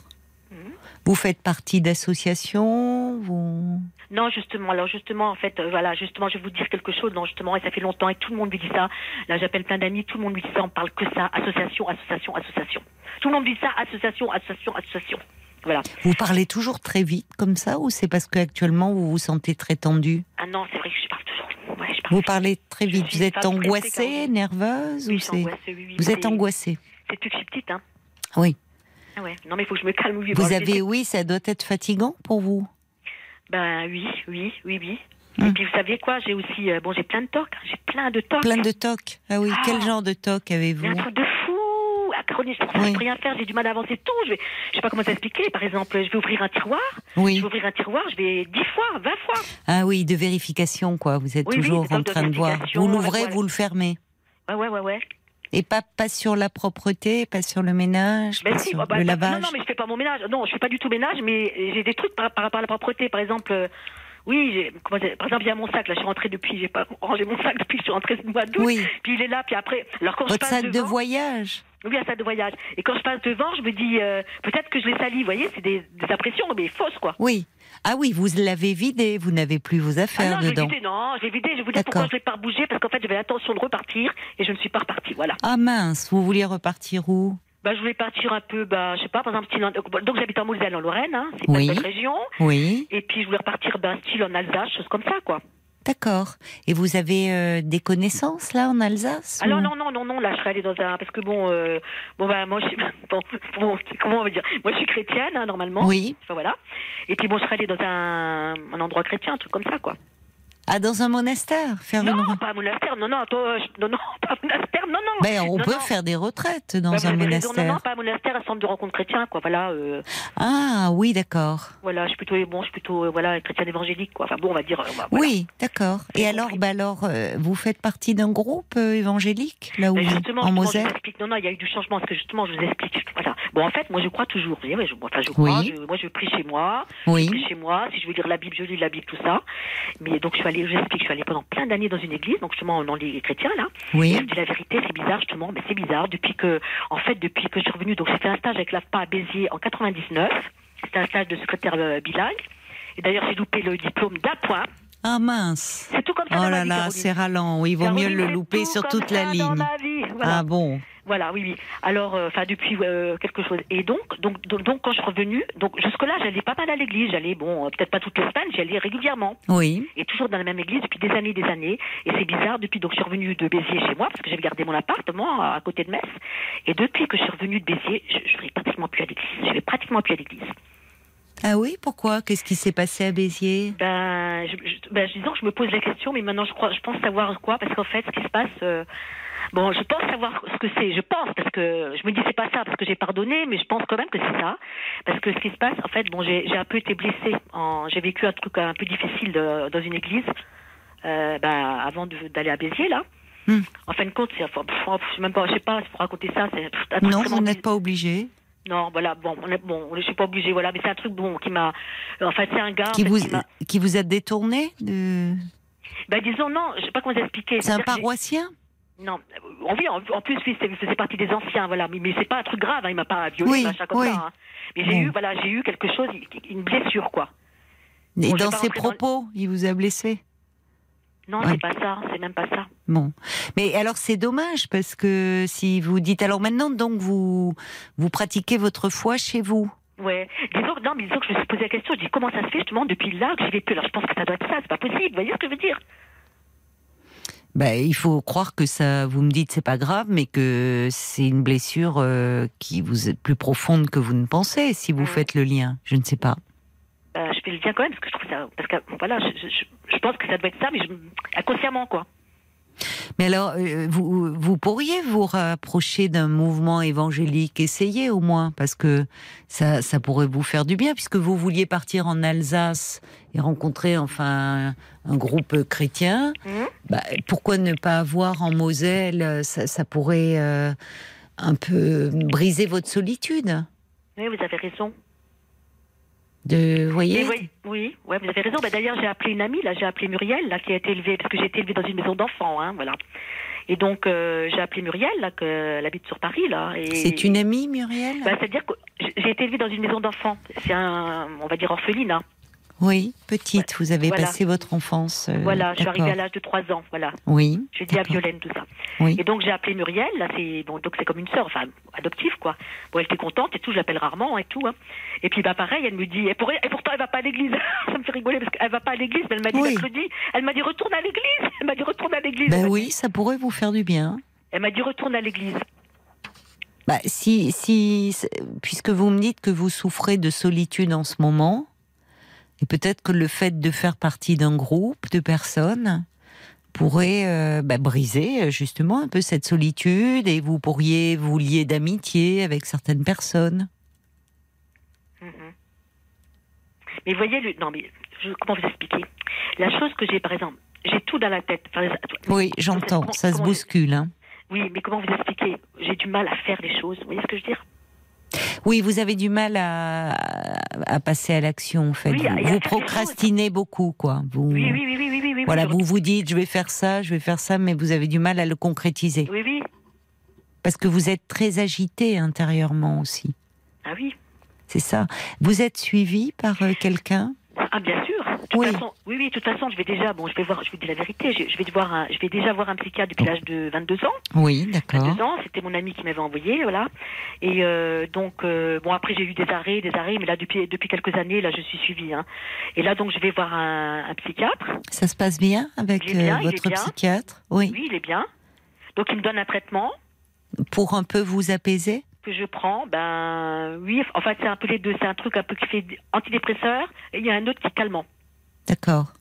S8: Mhm.
S1: Vous faites partie d'associations vous...
S8: Non, justement, alors justement, en fait, euh, voilà, justement, je vais vous dire quelque chose, non, justement, et ça fait longtemps, et tout le monde me dit ça. Là, j'appelle plein d'amis, tout le monde me dit ça, on parle que ça, association, association, association. Tout le monde dit ça, association, association, association. Voilà.
S1: Vous parlez toujours très vite comme ça ou c'est parce qu'actuellement vous vous sentez très tendu
S8: Ah non, c'est vrai que je parle toujours. Ouais, je parle.
S1: Vous parlez très vite. Vous êtes angoissée, nerveuse
S8: Oui,
S1: ou c'est
S8: angoissée, oui, oui,
S1: Vous êtes angoissée.
S8: C'est depuis que je suis petite, hein.
S1: Oui.
S8: Ah ouais. Non, mais il faut que je me calme. Oui,
S1: Vous avez, oui, ça doit être fatigant pour vous.
S8: Ben oui, oui, oui, oui.
S1: Hum.
S8: Et puis vous saviez quoi? J'ai aussi, euh, bon, j'ai plein de tocs. hein. J'ai plein de tocs.
S1: Plein de tocs. Ah oui.
S8: Ah.
S1: Quel genre de toc avez-vous?
S8: Un truc de je ne
S1: Oui.
S8: peux rien faire, j'ai du mal à avancer tout. Je je sais pas comment t'expliquer. Par exemple, je vais ouvrir un tiroir. Je
S1: Oui.
S8: vais ouvrir un tiroir, je vais 10 fois, 20 fois.
S1: Ah oui, de vérification quoi. Vous êtes
S8: Oui,
S1: toujours en
S8: de
S1: train de voir. Vous l'ouvrez,
S8: voilà.
S1: vous le fermez.
S8: Ouais, ouais, ouais, ouais.
S1: Et pas, pas sur la propreté, pas sur le ménage,
S8: Ben
S1: pas
S8: si,
S1: sur
S8: bah, bah,
S1: le
S8: bah,
S1: lavage.
S8: Non, non, mais je fais pas mon ménage. Non, je fais pas du tout ménage, mais j'ai des trucs par, par rapport à la propreté. Par exemple, euh, oui, comment par exemple, il y a mon sac. Là, je suis rentrée depuis, j'ai pas rangé mon sac depuis que je suis rentrée ce mois d'août.
S1: Oui,
S8: Puis il est là, puis après, alors quand je
S1: votre
S8: passe
S1: sac de voyage.
S8: Oui, un sac de voyage. Et quand je passe devant, je me dis, euh, peut-être que je l'ai sali. Vous voyez, c'est des, des impressions, mais fausses, quoi.
S1: Oui. Ah oui, vous l'avez vidé, vous n'avez plus vos
S8: Ah
S1: affaires
S8: non, je l'ai
S1: dedans.
S8: vidé, non, je l'ai vidé. Je vous
S1: D'accord.
S8: pourquoi je l'ai pas bougé, parce qu'en fait, j'avais l'intention de repartir et je ne suis pas repartie. Voilà.
S1: Ah mince, vous vouliez repartir où?
S8: Bah, je voulais partir un peu, bah, je sais pas, par exemple, style en- donc j'habite en Moselle, en Lorraine, hein, c'est
S1: Oui.
S8: pas une région.
S1: Oui,
S8: Et puis je voulais repartir, ben, style en Alsace, chose comme ça, quoi.
S1: D'accord. Et vous avez euh, des connaissances là en Alsace
S8: Ah non,
S1: ou-
S8: non, non, non, non, là, je serais allée dans un, parce que bon, euh, bon, bah, moi, je suis, bon, bon, comment on va dire, moi, je suis chrétienne, hein, normalement.
S1: Oui.
S8: Enfin, voilà. Et puis bon, je serais allée dans un, un endroit chrétien, un truc comme ça, quoi.
S1: Ah, dans un monastère Faire une...
S8: Non, pas un monastère, non, non, toi, je- non, non, pas un monastère, non, non.
S1: Ben, on
S8: Non,
S1: peut
S8: non.
S1: faire des retraites dans un
S8: avez raison,
S1: monastère.
S8: Non, non, pas un monastère, un centre de rencontre chrétien, quoi. Voilà, euh,
S1: Ah oui, d'accord.
S8: voilà, je suis plutôt, bon, je suis plutôt, euh, voilà, chrétienne évangélique, quoi. Enfin bon, on va dire. euh, voilà.
S1: Oui, d'accord. Et alors,
S8: compris.
S1: bah alors, vous faites partie d'un groupe évangélique là où vous-
S8: justement,
S1: en
S8: je
S1: Moselle?
S8: Non, non, il y a eu du changement. Parce que justement, je vous explique. Voilà. Bon, en fait, moi, je crois toujours. Vous voyez, je, enfin, je crois.
S1: Oui.
S8: je- moi, je prie chez moi. Je
S1: Oui,
S8: prie chez moi. Si je veux lire la Bible, je lis la Bible, tout ça. Mais donc, je suis allée, je vous explique, je suis allée pendant plein d'années dans une église. Donc, justement, dans les chrétiens, là. Et
S1: oui.
S8: je dis la vérité, c'est bizarre, justement. Mais c'est bizarre. Depuis que, en fait, depuis que je suis revenue, donc, j'ai fait un stage avec l'AFPA à Béziers en 99. C'était un stage de secrétaire euh, bilingue. Et d'ailleurs, j'ai loupé le diplôme d'un point.
S1: Ah mince.
S8: C'est tout comme ça.
S1: Oh là là, c'est ralent. Oui, il vaut mieux le louper
S8: tout
S1: sur toute la ligne.
S8: Voilà.
S1: Ah bon.
S8: Voilà, oui, oui. Alors, euh, enfin, depuis euh, quelque chose. Et donc, donc, donc, donc, quand je suis revenue, donc jusque-là, j'allais pas mal à l'église. J'allais, bon, euh, peut-être pas toutes les semaines, j'y allais régulièrement.
S1: Oui.
S8: Et toujours dans la même église depuis des années, des années. Et c'est bizarre, depuis, donc, je suis revenue de Béziers chez moi, parce que j'avais gardé mon appartement à côté de Metz. Et depuis que je suis revenue de Béziers, je, je vais pratiquement plus à l'église. Je vais pratiquement plus à l'église.
S1: Ah oui, pourquoi? Qu'est-ce qui s'est passé à Béziers?
S8: Ben, je, je, ben, je- disons que je me pose la question, mais maintenant je crois, je pense savoir quoi, parce qu'en fait, ce qui se passe, euh, bon, je pense savoir ce que c'est. Je pense parce que je me dis c'est pas ça parce que j'ai pardonné, mais je pense quand même que c'est ça, parce que ce qui se passe, en fait, bon, j'ai un peu été blessée. J'ai vécu un truc un peu difficile de- dans une église, euh, ben, avant de- d'aller à Béziers là.
S1: Hmm.
S8: En fin de compte, c'est, enfin, je sais même pas, je sais pas, pour raconter ça, c'est
S1: Non, vous n'êtes pas obligé.
S8: Non, voilà, bon, on est- bon, je suis pas obligée, voilà, mais c'est un truc bon qui m'a, en fait, c'est un gars en
S1: Qui
S8: fait,
S1: vous,
S8: qui
S1: vous a détourné de...
S8: Ben disons non, je sais pas comment vous expliquer.
S1: C'est un paroissien?
S8: Non, en, plus, oui, c'est- partie des anciens, voilà. Mais, mais c'est pas un truc grave, hein, il m'a pas violé,
S1: Oui,
S8: machin comme
S1: oui.
S8: ça. hein. Mais j'ai eu, voilà, j'ai eu quelque chose, une blessure, quoi.
S1: Et
S8: Bon,
S1: dans ses
S8: dans
S1: propos, il vous a blessé?
S8: Non,
S1: Ouais.
S8: c'est pas ça, c'est même pas ça.
S1: Bon, mais alors c'est dommage parce que si vous dites alors maintenant donc vous vous pratiquez votre foi chez vous.
S8: Ouais. Disons que, non, mais disons que je me suis posé la question, je dis comment ça se fait justement depuis là que j'y vais plus? Alors je pense que ça doit être ça, c'est pas possible, vous voyez ce que je veux dire?
S1: Ben, il faut croire que ça. Vous me dites c'est pas grave, mais que c'est une blessure euh, qui vous est plus profonde que vous ne pensez. Si vous
S8: Mhm.
S1: faites le lien, je ne sais pas.
S8: Euh, Je fais le lien quand même, parce que je trouve ça. Parce que, voilà, je, je- je- je pense que ça doit être ça, mais inconsciemment, quoi.
S1: Mais alors, euh, vous, vous pourriez vous rapprocher d'un mouvement évangélique, essayer au moins, parce que ça, ça pourrait vous faire du bien, puisque vous vouliez partir en Alsace et rencontrer enfin un groupe chrétien.
S8: Mhm.
S1: Bah, pourquoi ne pas avoir en Moselle Ça, ça pourrait euh, un peu briser votre solitude?
S8: Oui, vous avez raison.
S1: De, vous voyez
S8: oui, oui, ouais, vous avez raison. Bah, D'ailleurs, j'ai appelé une amie, là, j'ai appelé Muriel, là, qui a été élevée, parce que j'ai été élevée dans une maison d'enfants, hein, voilà. Et donc, euh, j'ai appelé Muriel, là, que, elle habite sur Paris, là. et-
S1: C'est une amie, Muriel?
S8: Bah, C'est-à-dire que j'ai été élevée dans une maison d'enfants. C'est un, on va dire, orphelinat.
S1: Oui, petite, vous avez
S8: Voilà.
S1: passé votre enfance. euh,
S8: voilà, je suis arrivée à l'âge de 3 ans, voilà.
S1: Oui.
S8: Je dis à. Violaine tout ça.
S1: Oui.
S8: Et donc j'ai appelé Muriel, là c'est bon, donc c'est comme une sœur, enfin adoptive quoi. Bon, elle était contente et tout, je l'appelle rarement et tout. hein. Et puis bah pareil, elle me dit, et, pour- et pourtant elle va pas à l'église. ça me fait rigoler parce qu'elle va pas à l'église, mais elle m'a dit
S1: Oui.
S8: mercredi, elle m'a dit retourne à l'église. Elle m'a dit retourne à l'église.
S1: Ben oui,
S8: dit-
S1: ça pourrait vous faire du bien.
S8: Elle m'a dit retourne à l'église.
S1: Bah, si, si, puisque vous me dites que vous souffrez de solitude en ce moment, et peut-être que le fait de faire partie d'un groupe de personnes pourrait euh, bah, briser euh, justement un peu cette solitude et vous pourriez vous lier d'amitié avec certaines personnes.
S8: Mhm. Mais voyez, le... non mais je... comment vous expliquer? La chose que j'ai par exemple, j'ai tout dans la tête. Enfin,
S1: Oui, j'entends, ça se bouscule. hein.
S8: Oui, mais comment vous expliquer? J'ai du mal à faire les choses. Vous voyez ce que je veux dire?
S1: Oui, vous avez du mal à, à passer à l'action en fait.
S8: Oui,
S1: vous procrastinez beaucoup, quoi. Vous,
S8: Oui, oui, oui,
S1: voilà, vous vous dites je vais faire ça, je vais faire ça, mais vous avez du mal à le concrétiser.
S8: Oui, oui.
S1: Parce que vous êtes très agité intérieurement aussi.
S8: Ah oui.
S1: C'est ça. Vous êtes suivi par euh, quelqu'un?
S8: Ah bien sûr. Toute
S1: Oui.
S8: façon, oui, oui. De toute façon, je vais déjà, bon, je vais voir, je vous dis la vérité. Je, je vais voir, un, je vais déjà voir un psychiatre depuis l'âge de 22 ans.
S1: Oui, d'accord.
S8: 22 ans, c'était mon ami qui m'avait envoyé, voilà. Et euh, donc, euh, bon, après j'ai eu des arrêts, des arrêts, mais là depuis depuis quelques années, là, je suis suivie. Hein. Et là, donc, je vais voir un, un psychiatre.
S1: Ça se passe bien avec
S8: bien,
S1: euh, votre psychiatre? Oui.
S8: Oui, il est bien. Donc, il me donne un traitement
S1: Pour un peu vous apaiser?
S8: Que je prends. Ben, oui. En fait, c'est un peu les deux. C'est un truc un peu qui fait antidépresseur, et il y a un autre qui est calmant.
S1: D'accord.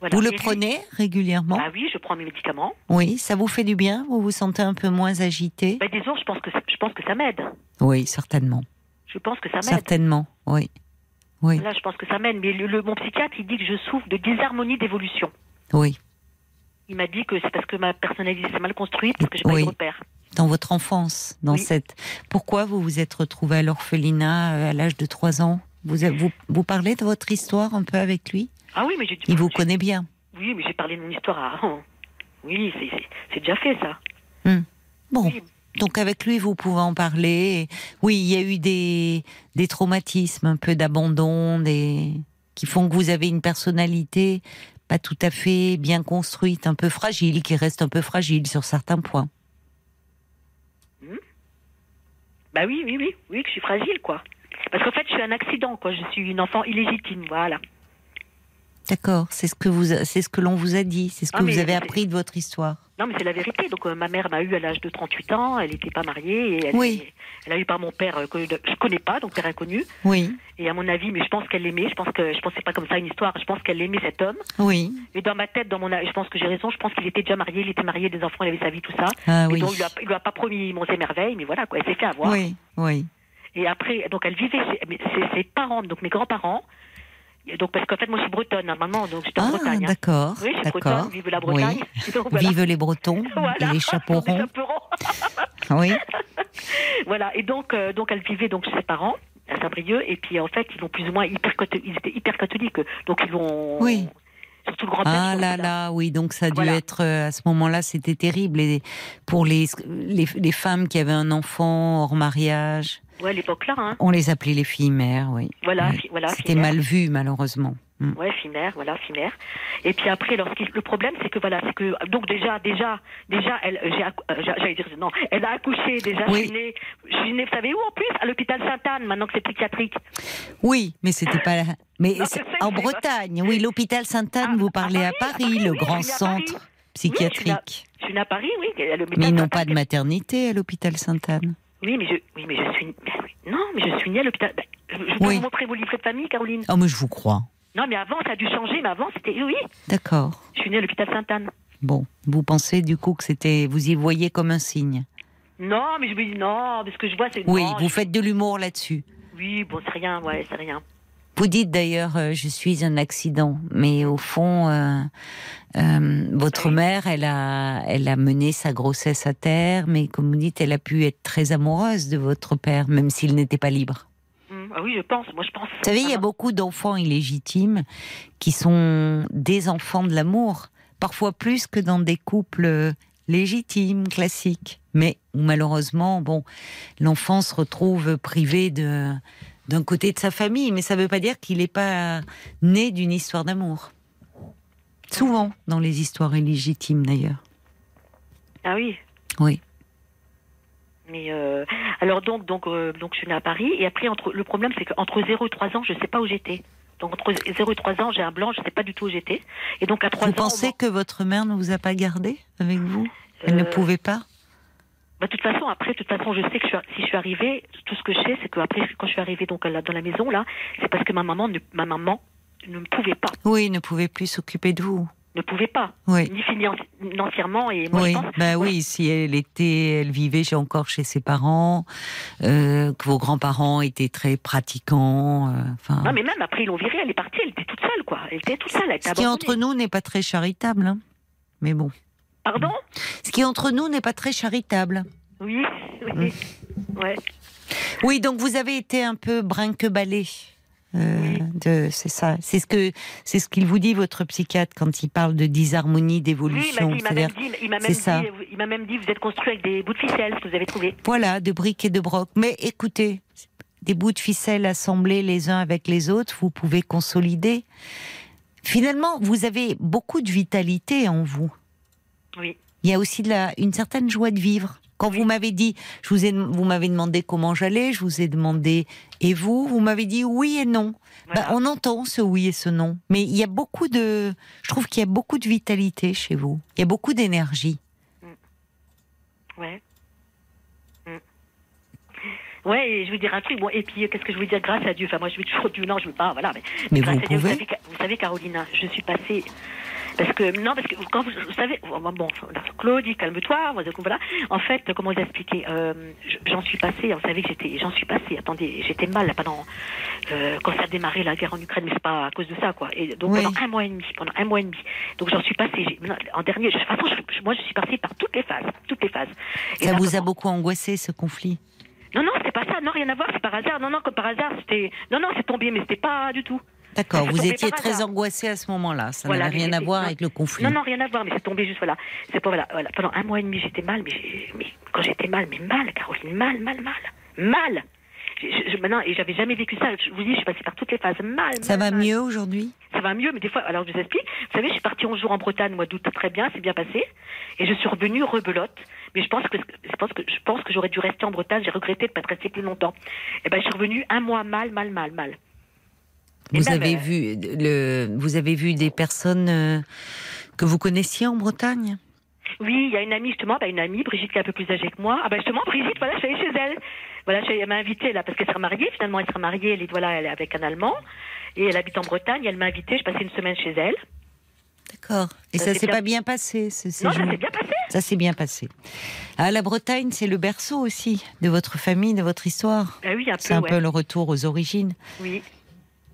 S8: Voilà.
S1: Vous le prenez régulièrement
S8: Ah oui, je prends mes médicaments.
S1: Oui, ça vous fait du bien Vous vous sentez un peu moins agité
S8: Ben, disons, je pense que ça- je pense que ça m'aide.
S1: Oui, certainement.
S8: Je pense que ça m'aide.
S1: Certainement, oui. Oui,
S8: Là, je pense que ça m'aide. Mais le, le- mon psychiatre, il dit que je souffre de dysharmonie d'évolution.
S1: oui.
S8: Il m'a dit que c'est parce que ma personnalité s'est mal construite, parce que j'ai pas
S1: Oui.
S8: eu de repère.
S1: Dans votre enfance, dans
S8: Oui.
S1: cette. Pourquoi vous vous êtes retrouvé à l'orphelinat euh, à l'âge de 3 ans? Vous, vous parlez de votre histoire un peu avec lui?
S8: Ah oui, mais j'ai.
S1: Il vous
S8: j'ai-
S1: connaît bien.
S8: Oui, mais j'ai parlé de mon histoire à. Oui, c'est- déjà fait ça.
S1: Bon.
S8: Oui.
S1: Donc avec lui, vous pouvez en parler. Oui, il y a eu des, des traumatismes, un peu d'abandon, des qui font que vous avez une personnalité pas tout à fait bien construite, un peu fragile, qui reste un peu fragile sur certains points.
S8: Bah oui, oui, oui, oui, que je suis fragile, quoi. Parce qu'en fait, je suis un accident, quoi. Je suis une enfant illégitime, voilà.
S1: D'accord, c'est ce que vous, c'est ce que l'on vous a dit, c'est ce que
S8: Ah,
S1: vous avez appris de votre histoire.
S8: Non, mais c'est la vérité. Donc, euh, ma mère m'a eu à l'âge de 38 ans. Elle n'était pas mariée. Et elle,
S1: Oui.
S8: elle a eu par mon père euh, que je connais pas, donc père inconnu.
S1: Oui,
S8: Et à mon avis, mais je pense qu'elle l'aimait. Je pense que je pensais pas comme ça une histoire. Je pense qu'elle aimait cet homme.
S1: oui,
S8: Et dans ma tête, dans mon, je pense que j'ai raison. Je pense qu'il était déjà marié. Il était marié, des enfants, il avait sa vie, tout ça.
S1: ah
S8: Et
S1: oui,
S8: donc, il lui, a, il lui a pas promis mon merveilles, mais voilà, quoi. Elle s'est fait avoir.
S1: oui, oui.
S8: Et après, donc elle vivait chez mais ses, ses parents, donc mes grands-parents. Donc parce qu'en fait, moi je suis bretonne normalement, donc j'étais en
S1: Ah,
S8: Bretagne. hein.
S1: d'accord,
S8: Oui, je suis
S1: d'accord.
S8: bretonne, vive la Bretagne. Donc, voilà.
S1: Vive les Bretons
S8: Voilà.
S1: et les
S8: Les
S1: chaperons.
S8: chaperons.
S1: Oui,
S8: voilà. Et donc, euh, donc elle vivait donc chez ses parents à Saint-Brieuc, et puis en fait, ils ont plus ou moins hyper ils étaient hyper catholiques, donc ils vont.
S1: Oui.
S8: Surtout le grand-père.
S1: Ah là là, oui, donc ça a dû être euh, à ce moment-là, c'était terrible. Et pour les, les, les femmes qui avaient un enfant hors mariage,
S8: Ouais, à l'époque là, hein.
S1: on les appelait les filles mères, oui.
S8: Voilà, voilà.
S1: C'était mal vu, malheureusement. Mm.
S8: Ouais, fimère, voilà, fimère. Et puis après, lorsqu'il le problème, c'est que voilà, c'est que donc déjà, déjà, déjà, elle, euh, j'a- j'allais dire non, elle a accouché déjà.
S1: Oui.
S8: Je suis née, je suis née, vous savez où en plus À l'hôpital Sainte-Anne, maintenant que c'est psychiatrique.
S1: Oui, mais c'était pas. Mais
S8: Non,
S1: en Bretagne, oui, l'hôpital Sainte-Anne,
S8: Ah,
S1: vous
S8: à
S1: parlez à
S8: Paris, à
S1: Paris,
S8: Paris,
S1: le
S8: oui,
S1: grand
S8: je suis à Paris.
S1: centre psychiatrique.
S8: Je suis née à Paris, oui. à
S1: Mais ils n'ont pas de maternité à l'hôpital Sainte-Anne.
S8: Oui, mais je, oui, mais je suis, oui. non, mais je suis née à l'hôpital. ben, je peux
S1: Oui.
S8: vous montrer vos livrets de famille, Caroline.
S1: Oh, mais je vous crois.
S8: Non, mais avant, ça a dû changer, mais avant, c'était oui.
S1: D'accord.
S8: Je suis née à l'hôpital Sainte-Anne.
S1: Bon, vous pensez du coup que c'était, vous y voyez comme un signe?
S8: Non, mais je me dis non, mais ce que je vois, c'est
S1: Oui,
S8: non,
S1: vous
S8: je-
S1: faites de l'humour là-dessus.
S8: Oui, bon, c'est rien, ouais, c'est rien.
S1: Vous dites d'ailleurs, euh, je suis un accident, mais au fond, euh, euh, votre mère, elle a, elle a mené sa grossesse à terre, mais comme vous dites, elle a pu être très amoureuse de votre père, même s'il n'était pas libre.
S8: Hum, ah oui, je pense, moi je pense.
S1: Vous savez, il y a beaucoup d'enfants illégitimes qui sont des enfants de l'amour, parfois plus que dans des couples légitimes, classiques. Mais où malheureusement, bon, l'enfant se retrouve privé de d'un côté de sa famille, mais ça ne veut pas dire qu'il n'est pas né d'une histoire d'amour. Souvent, dans les histoires illégitimes d'ailleurs.
S8: Ah oui.
S1: Oui.
S8: Mais euh, alors donc donc euh, donc je suis née à Paris et après entre le problème c'est qu'entre 0 et 3 ans je sais pas où j'étais. Donc entre 0 et 3 ans j'ai un blanc je sais pas du tout où j'étais et donc à 3
S1: Vous
S8: ans
S1: pensez que votre mère ne vous a pas gardé avec vous? Elle
S8: Euh,
S1: ne pouvait pas?
S8: Bah, de toute façon, après, de toute façon, je sais que je suis- si je suis arrivée, tout ce que je sais, c'est que après, quand je suis arrivée donc là, dans la maison là, c'est parce que ma maman, ne, ma maman, ne pouvait pas,
S1: Oui, ne pouvait plus s'occuper de vous.
S8: ne pouvait pas,
S1: Oui.
S8: ni financièrement et moi
S1: oui,
S8: je pense.
S1: bah oui, si elle était, elle vivait encore chez ses parents, euh, que vos grands-parents étaient très pratiquants, euh, enfin.
S8: Non, mais même après, ils l'ont virée, elle est partie, elle était toute seule, quoi. Elle était toute seule, elle était
S1: Ce qui entre nous n'est pas très charitable, hein. mais bon.
S8: Pardon
S1: Ce qui entre nous n'est pas très charitable.
S8: Oui, oui.
S1: Mm.
S8: Ouais.
S1: Oui, donc vous avez été un peu brinque-ballé. Euh, c'est ça. C'est ce que, c'est ce qu'il vous dit votre psychiatre quand il parle de disharmonie, d'évolution.
S8: il m'a même même même dit, vous êtes construit avec des bouts de ficelle, ce que vous avez trouvé.
S1: voilà, de briques et de brocs. Mais écoutez, des bouts de ficelle assemblés les uns avec les autres, vous pouvez consolider. Finalement, vous avez beaucoup de vitalité en vous.
S8: Oui.
S1: Il y a aussi de la, une certaine joie de vivre. Quand vous m'avez dit, je vous ai, vous m'avez demandé comment j'allais, je vous ai demandé et vous, vous m'avez dit oui et non.
S8: Voilà.
S1: Bah, on entend ce oui et ce non, mais il y a beaucoup de, je trouve qu'il y a beaucoup de vitalité chez vous. Il y a beaucoup d'énergie.
S8: Ouais. Mm. Ouais, et je veux dire un truc. Bon, et puis, euh, qu'est-ce que je veux dire Grâce à Dieu? Enfin, moi, je veux toujours Dieu. Non, je veux pas. Voilà. Mais,
S1: Mais
S8: grâce
S1: vous
S8: à Dieu,
S1: pouvez.
S8: savez, vous savez, Carolina, je suis passée. Parce que non, parce que quand vous, vous savez, bon, bon, Claudie, calme-toi. Voilà. En fait, comment vous expliquer euh, je- J'en suis passée. Vous savez que j'étais, j'en suis passée. Attendez, j'étais mal là, pendant euh, quand ça a démarré la guerre en Ukraine, mais c'est pas à cause de ça, quoi. Et donc
S1: Oui.
S8: pendant un mois et demi, pendant un mois et demi. Donc j'en suis passée. En dernier, de toute façon, je- moi, je suis passée par toutes les phases, toutes les phases. Et
S1: Ça
S8: là,
S1: vous a beaucoup angoissé ce conflit?
S8: non, non, c'était pas ça. Non, rien à voir. C'est par hasard. Non, non, comme par hasard, c'était. Non, non, c'est tombé, mais c'était pas du tout.
S1: D'accord, vous étiez très
S8: hasard.
S1: angoissé à ce moment-là. Ça
S8: Voilà,
S1: n'avait rien à voir
S8: non.
S1: avec le conflit.
S8: Non, non, rien à voir, mais c'est tombé juste voilà. C'est pas voilà, voilà. Pendant un mois et demi, j'étais mal, mais, mais quand j'étais mal, mais mal, Caroline, mal, mal, mal, mal. Je, je- je- maintenant, et j'avais jamais vécu ça. Je vous dis, je suis passée par toutes les phases. Mal.
S1: Ça
S8: mal,
S1: va
S8: mal.
S1: mieux aujourd'hui?
S8: Ça va mieux, mais des fois, alors je vous explique. Vous savez, je suis partie 11 jours en Bretagne, mois d'août, très bien, c'est bien passé. Et je suis revenue rebelote. Mais je pense que je pense que je pense que j'aurais dû rester en Bretagne. J'ai regretté de ne pas être restée plus longtemps. Et ben, je suis revenue un mois mal, mal, mal, mal. Et
S1: Vous
S8: même,
S1: avez
S8: euh,
S1: vu le, vous avez vu des personnes euh, que vous connaissiez en Bretagne?
S8: Oui, il y a une amie justement, bah, une amie, Brigitte qui est un peu plus âgée que moi. Ah bah justement, Brigitte, voilà, je suis allée chez elle. Voilà, je elle m'a invitée là parce qu'elle sera mariée. Finalement, elle sera mariée. Elle est voilà, elle est avec un Allemand et elle habite en Bretagne. Elle m'a invitée. Je passais une semaine chez elle.
S1: D'accord. Et
S8: Ça
S1: ça
S8: s'est bien-
S1: pas bien passé ce
S8: Non, ça s'est bien passé.
S1: Ça s'est bien passé. Ah, la Bretagne, c'est le berceau aussi de votre famille, de votre histoire.
S8: Ah oui, un
S1: C'est
S8: peu,
S1: un
S8: ouais.
S1: peu le retour aux origines.
S8: Oui.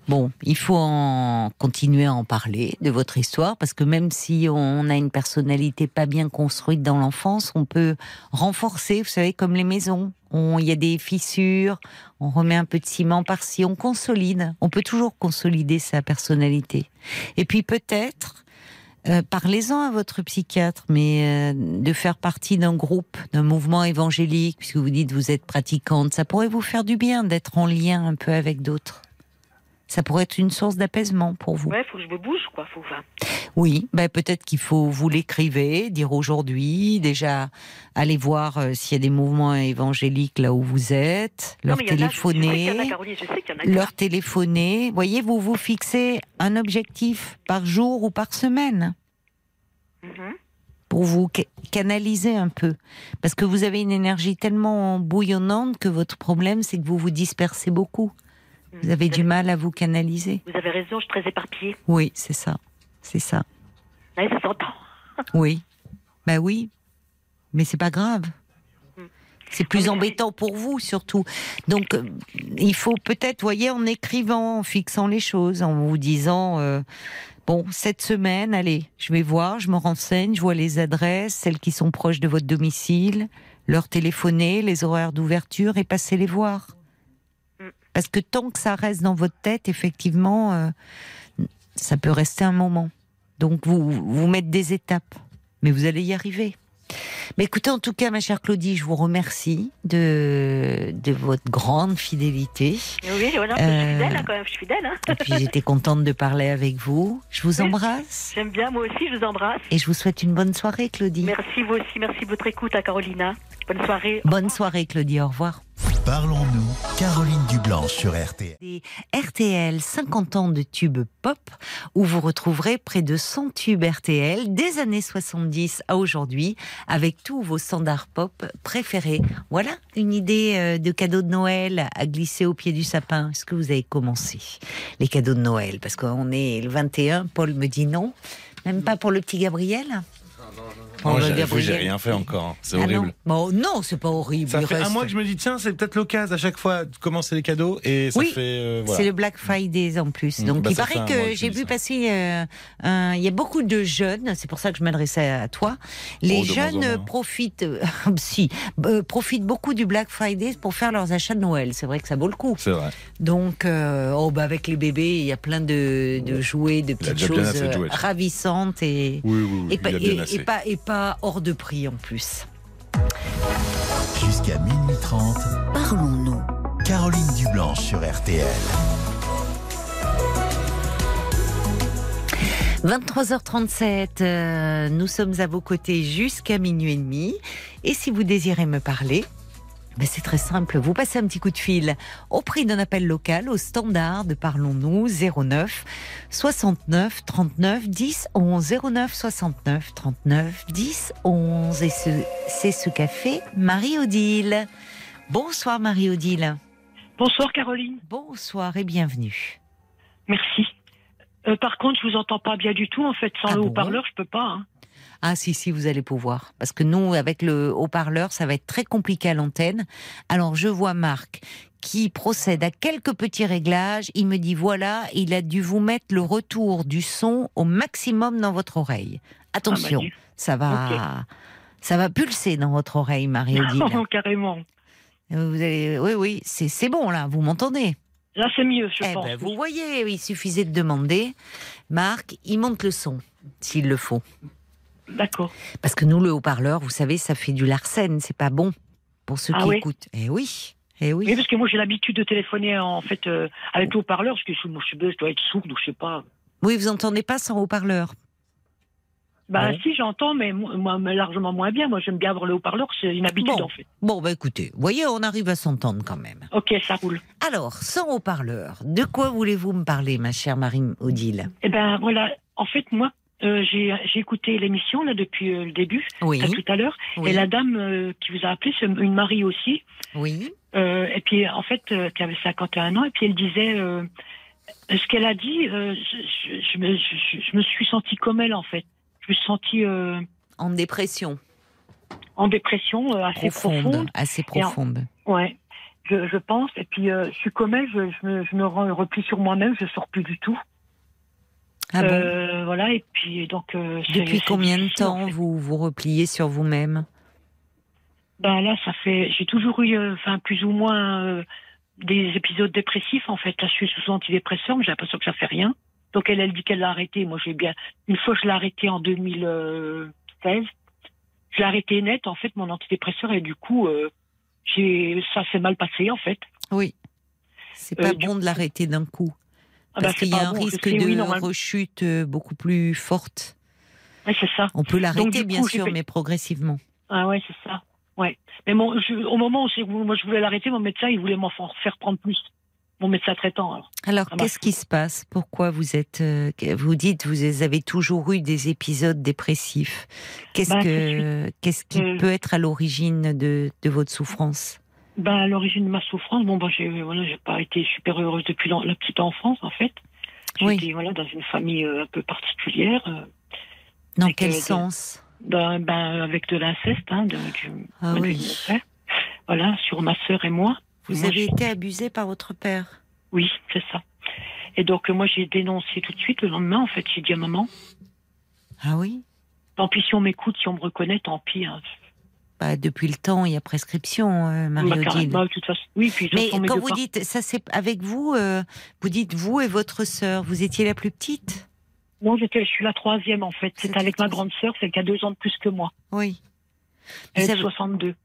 S1: Bon, il faut en continuer à en parler de votre histoire parce que même si on a une personnalité pas bien construite dans l'enfance, on peut renforcer, vous savez, comme les maisons. On- Il y a des fissures, on remet un peu de ciment par-ci, on consolide. On peut toujours consolider sa personnalité. Et puis peut-être, euh, parlez-en à votre psychiatre, mais euh, de faire partie d'un groupe, d'un mouvement évangélique, puisque vous dites vous êtes pratiquante, ça pourrait vous faire du bien d'être en lien un peu avec d'autres. Ça pourrait être une source d'apaisement pour vous.
S8: Ouais, faut que je me bouge, quoi. Faut,
S1: Oui, ben peut-être qu'il faut vous l'écrivez, dire aujourd'hui, déjà aller voir euh, s'il y a des mouvements évangéliques là où vous êtes, leur
S8: non,
S1: téléphoner, leur téléphoner. Voyez, vous vous fixez un objectif par jour ou par semaine
S8: Mhm.
S1: pour vous ca- canaliser un peu. Parce que vous avez une énergie tellement bouillonnante que votre problème, c'est que vous vous dispersez beaucoup. Vous avez du mal à vous canaliser.
S8: Vous avez raison, je suis très éparpillée.
S1: Oui, c'est ça. C'est ça.
S8: Ouais, ça s'entend.
S1: Oui. Ben oui. Mais c'est pas grave. C'est plus
S8: mais-
S1: embêtant pour vous, surtout. Donc, euh, il faut peut-être, voyez, en écrivant, en fixant les choses, en vous disant, euh, bon, cette semaine, allez, je vais voir, je me renseigne, je vois les adresses, celles qui sont proches de votre domicile, leur téléphoner, les horaires d'ouverture et passer les voir. Parce que tant que ça reste dans votre tête, effectivement, euh, ça peut rester un moment. Donc, vous, vous mettre des étapes. Mais vous allez y arriver. Mais écoutez, en tout cas, ma chère Claudie, je vous remercie de, de votre grande fidélité.
S8: Oui, voilà, je
S1: Euh,
S8: suis fidèle, hein, quand même, je suis fidèle. Hein.
S1: Et puis j'étais contente de parler avec vous. Je vous
S8: Oui.
S1: embrasse
S8: J'aime bien, moi aussi, je vous embrasse.
S1: et je vous souhaite une bonne soirée, Claudie.
S8: Merci, vous aussi, merci de votre écoute à Carolina. Bonne soirée.
S1: Bonne soirée, Claudie. Au revoir.
S4: Parlons-nous, Caroline Dublanche sur RTL.
S1: Des RTL 50 ans de tubes pop où vous retrouverez près de 100 tubes RTL des années 70 à aujourd'hui avec tous vos standards pop préférés. Voilà une idée euh, de cadeau de Noël à glisser au pied du sapin. Est-ce que vous avez commencé les cadeaux de Noël? Parce qu'on est le 21, Paul me dit non. Même pas pour le petit Gabriel?
S2: Moi, j'ai rien fait encore. hein. C'est
S1: Ah
S2: horrible.
S1: non, bon, non c'est pas horrible.
S2: Ça fait un mois que je me dis, tiens, c'est peut-être l'occasion à chaque fois de commencer les cadeaux et ça
S1: Oui,
S2: fait. euh, voilà.
S1: C'est le Black Friday en plus.
S2: Mm,
S1: Donc
S2: bah,
S1: il paraît
S2: que
S1: j'ai vu
S2: ça.
S1: passer. euh, un- Il y a beaucoup de jeunes. C'est pour ça que je m'adressais à toi. Les
S2: Oh, en
S1: jeunes profitent, euh, si, euh, profitent beaucoup du Black Friday pour faire leurs achats de Noël. C'est vrai que ça vaut le coup.
S2: C'est vrai.
S1: Donc, euh, oh, bah, avec les bébés, il y a plein de, de jouets, de petites choses ravissantes et,
S2: Oui, oui,
S1: et, et-. Et pas, et pas hors de prix en plus.
S4: Jusqu'à minuit 30,
S5: Parlons-nous.
S4: Caroline Dublanche sur RTL.
S1: 23h37, euh, nous sommes à vos côtés jusqu'à minuit et demi. Et si vous désirez me parler, ben c'est très simple, vous passez un petit coup de fil au prix d'un appel local au standard de Parlons-nous 09 69 39 10 11 09 69 39 10 11 et ce- c'est ce qu'a fait Marie-Odile. Bonsoir Marie-Odile.
S9: Bonsoir Caroline,
S1: Bonsoir et bienvenue.
S9: merci. Euh, par contre, je vous entends pas bien du tout. En fait, sans
S1: Ah
S9: le
S1: bon?
S9: haut-parleur, je peux pas. hein.
S1: Ah si, si, vous allez pouvoir. Parce que nous, avec le haut-parleur, ça va être très compliqué à l'antenne. Alors je vois Marc qui procède à quelques petits réglages. Il me dit, voilà, il a dû vous mettre le retour du son au maximum dans votre oreille. Attention,
S9: Ah, bah,
S1: ça va... Ça va pulser dans votre oreille, Marie-Odile.
S9: dis- Carrément.
S1: Vous allez- Oui, oui, c'est c'est bon là, vous m'entendez?
S9: Là, c'est mieux, je
S1: Eh
S9: pense.
S1: ben, vous voyez, il suffisait de demander. Marc, il monte le son, s'il le faut.
S9: D'accord.
S1: Parce que nous, le haut-parleur, vous savez, ça fait du larcène, c'est pas bon pour ceux
S9: Ah
S1: qui
S9: oui
S1: écoutent. Eh oui, eh oui.
S9: Oui, parce que moi, j'ai l'habitude de téléphoner en fait euh, avec le haut-parleur, parce que je, moi, je, je dois être sourde ou je sais pas.
S1: Oui, vous entendez pas sans haut-parleur.
S9: Bah, si, j'entends, mais moi, mais largement moins bien. Moi, j'aime bien avoir le haut-parleur, c'est une habitude,
S1: Bon.
S9: en fait.
S1: Bon, bah écoutez, vous voyez, on arrive à s'entendre quand même.
S9: Ok, ça roule.
S1: Alors, sans haut-parleur, de quoi voulez-vous me parler, ma chère Marie-Odile
S9: Eh ben, voilà. En fait, moi, euh, j'ai écouté l'émission, là, depuis euh, le début,
S1: Oui,
S9: à tout à l'heure.
S1: oui,
S9: Et la dame euh, qui vous a appelé, c'est une Marie aussi.
S1: oui.
S9: Euh, et puis, en fait, euh, qui avait 51 ans, et puis elle disait, euh, ce qu'elle a dit, euh, je, me, je- je me suis sentie comme elle, en fait. Je me suis sentie euh,
S1: En dépression
S9: en dépression euh, assez
S1: profonde,
S9: profonde.
S1: assez
S9: Et en-
S1: profonde.
S9: Ouais, je, pense. Et puis, euh, je suis comme elle, je, me, je me replie sur moi-même, je sors plus du tout.
S1: Ah bon
S9: Euh, voilà, et puis, donc. euh,
S1: Depuis combien de
S9: en
S1: temps
S9: fait.
S1: vous vous repliez sur vous-même?
S9: Ben là, ça fait. J'ai toujours eu, euh, enfin, plus ou moins des épisodes dépressifs, en fait. Là, je suis sous antidépresseur, mais j'ai l'impression que ça fait rien. Donc, elle, elle dit qu'elle l'a arrêté. Moi, j'ai bien. Une fois, je l'ai arrêté en 2016. Je l'ai arrêté net, en fait, mon antidépresseur, et du coup, j'ai, ça s'est mal passé, en fait.
S1: Oui. C'est pas bon de l'arrêter d'un coup.
S9: Ah
S1: Parce
S9: ben,
S1: qu'il y a un
S9: bon,
S1: risque de
S9: oui,
S1: rechute euh, beaucoup plus forte.
S9: Ouais, c'est ça.
S1: On peut l'arrêter, bien
S9: coup,
S1: sûr, mais progressivement.
S9: Ah ouais, c'est ça. Ouais. Mais mon, je- au moment où moi je voulais l'arrêter, mon médecin il voulait m'en fa- faire prendre plus. Mon médecin traitant. Alors.
S1: Alors,
S9: bah,
S1: qu'est-ce qui se passe? Pourquoi vous êtes. euh, vous dites vous avez toujours eu des épisodes dépressifs? Qu'est-ce
S9: Bah,
S1: que qu'est-ce qui
S9: Euh,
S1: peut être à l'origine de, de votre souffrance?
S9: Ben à l'origine de ma souffrance, bon ben j'ai voilà, j'ai pas été super heureuse depuis la petite enfance en fait.
S1: Oui.
S9: Voilà dans une famille euh, un peu particulière. euh,
S1: Dans
S9: avec,
S1: quel
S9: euh,
S1: sens?
S9: Ben, ben, avec de l'inceste, hein, de, du,
S1: Ah
S9: de
S1: oui.
S9: mon père. Voilà, sur ma sœur et moi.
S1: Vous
S9: Moi,
S1: avez été abusé par votre père?
S9: Oui, c'est ça. Et donc moi j'ai dénoncé tout de suite le lendemain. En fait, j'ai dit à maman,
S1: Ah oui
S9: tant pis si on m'écoute, si on me reconnaît, tant pis. hein.
S1: Bah, Depuis le temps, il y a prescription, euh,
S9: Bah, de toute façon. Oui, puis
S1: Mais quand vous dites, ça c'est avec vous, euh, vous dites vous et votre sœur, vous étiez la plus petite?
S9: Non, j'étais, je suis la troisième en fait.
S1: C'est
S9: avec ma grande sœur, celle qui a deux ans de plus que moi.
S1: Oui.
S9: Elle est
S1: savez-
S9: 62.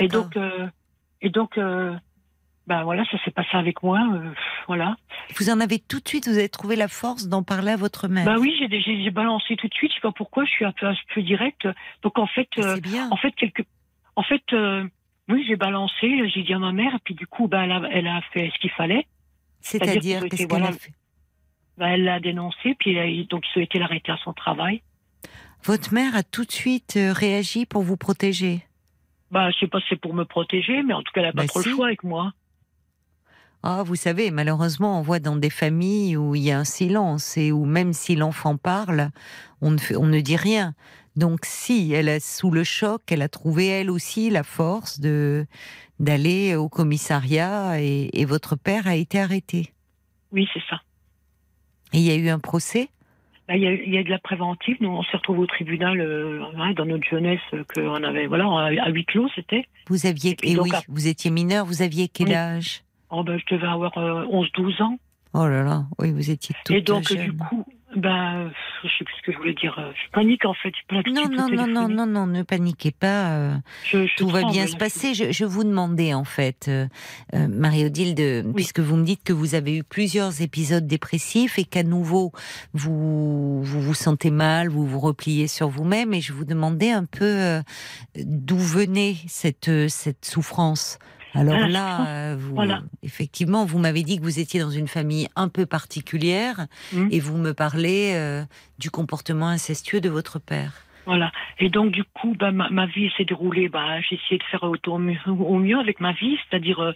S9: Et donc, euh, et donc, ben voilà, ça s'est passé avec moi, euh, voilà.
S1: Vous en avez tout de suite, vous avez trouvé la force d'en parler à votre mère?
S9: Bah oui, j'ai balancé tout de suite. Je sais pas pourquoi. Je suis un peu un peu direct. Donc en fait, en fait quelque, en fait, euh, oui, j'ai balancé. J'ai dit à ma mère. Et puis du coup, bah elle a, elle a fait ce qu'il fallait.
S1: C'est-à-dire,
S9: c'est-à-dire que
S1: qu'est-ce qu'elle a fait
S9: elle l'a dénoncé. Puis elle a- donc il souhaitait l'arrêter à son travail.
S1: Votre mère a tout de suite euh, réagi pour vous protéger?
S9: Bah je sais pas si c'est pour me protéger, mais en tout cas elle a pas
S1: Bah,
S9: trop
S1: si.
S9: le choix avec moi.
S1: Ah, vous savez, malheureusement, on voit dans des familles où il y a un silence et où même si l'enfant parle, on ne, fait, on ne dit rien. Donc, si elle est sous le choc, elle a trouvé elle aussi la force de d'aller au commissariat et, et votre père a été arrêté.
S9: Oui, c'est ça.
S1: Et il y a eu un procès?
S9: Bah, Il y, y a de la préventive. Nous, on s'est retrouvés au tribunal euh, hein, dans notre jeunesse euh, qu'on avait, voilà, à huis clos, c'était.
S1: Vous aviez,
S9: Et donc,
S1: oui,
S9: à-
S1: vous étiez mineur. Vous aviez quel
S9: Oui.
S1: âge?
S9: Oh, ben, je devais avoir 11-12 ans.
S1: Oh là là, oui, vous étiez toute
S9: Et donc,
S1: jeune.
S9: du coup, ben, je sais plus ce que je voulais dire. Je panique, en fait.
S1: Non, non, non, non, non, non, ne paniquez pas. euh,
S9: Je, je
S1: Tout va bien se passer. Je, je vous demandais en fait, euh, euh, Marie-Odile, puisque vous me dites que vous avez eu plusieurs épisodes dépressifs et qu'à nouveau vous, vous vous sentez mal, vous vous repliez sur vous-même, et je vous demandais un peu euh, d'où venait cette euh, cette souffrance. Alors
S9: Ah,
S1: là, euh, vous,
S9: Voilà.
S1: effectivement, vous m'avez dit que vous étiez dans une famille un peu particulière,
S9: Mhm.
S1: et vous me parlez euh, du comportement incestueux de votre père.
S9: Voilà. Et donc, du coup, ben, ma, ma vie s'est déroulée. Ben, j'ai essayé de faire au, au mieux, au mieux avec ma vie, c'est-à-dire, euh,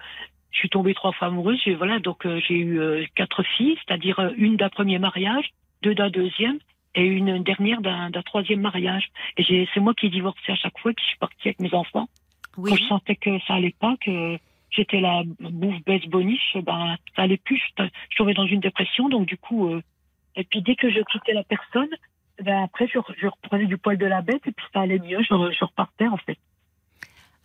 S9: je suis tombée trois fois amoureuse. J'ai, voilà, donc euh, j'ai eu euh, quatre filles, c'est-à-dire euh, une d'un premier mariage, deux d'un deuxième et une dernière d'un, troisième mariage. Et c'est moi qui ai divorcé à chaque fois, je suis partie avec mes enfants.
S1: Oui.
S9: Quand je sentais que ça allait pas, que j'étais la bouffe baisse boniche, ben ça allait plus. Je, je tombais dans une dépression, donc du coup, euh, et puis dès que je quittais la personne, ben après je, je reprenais du poil de la bête et puis ça allait mieux. Je, je repartais en fait.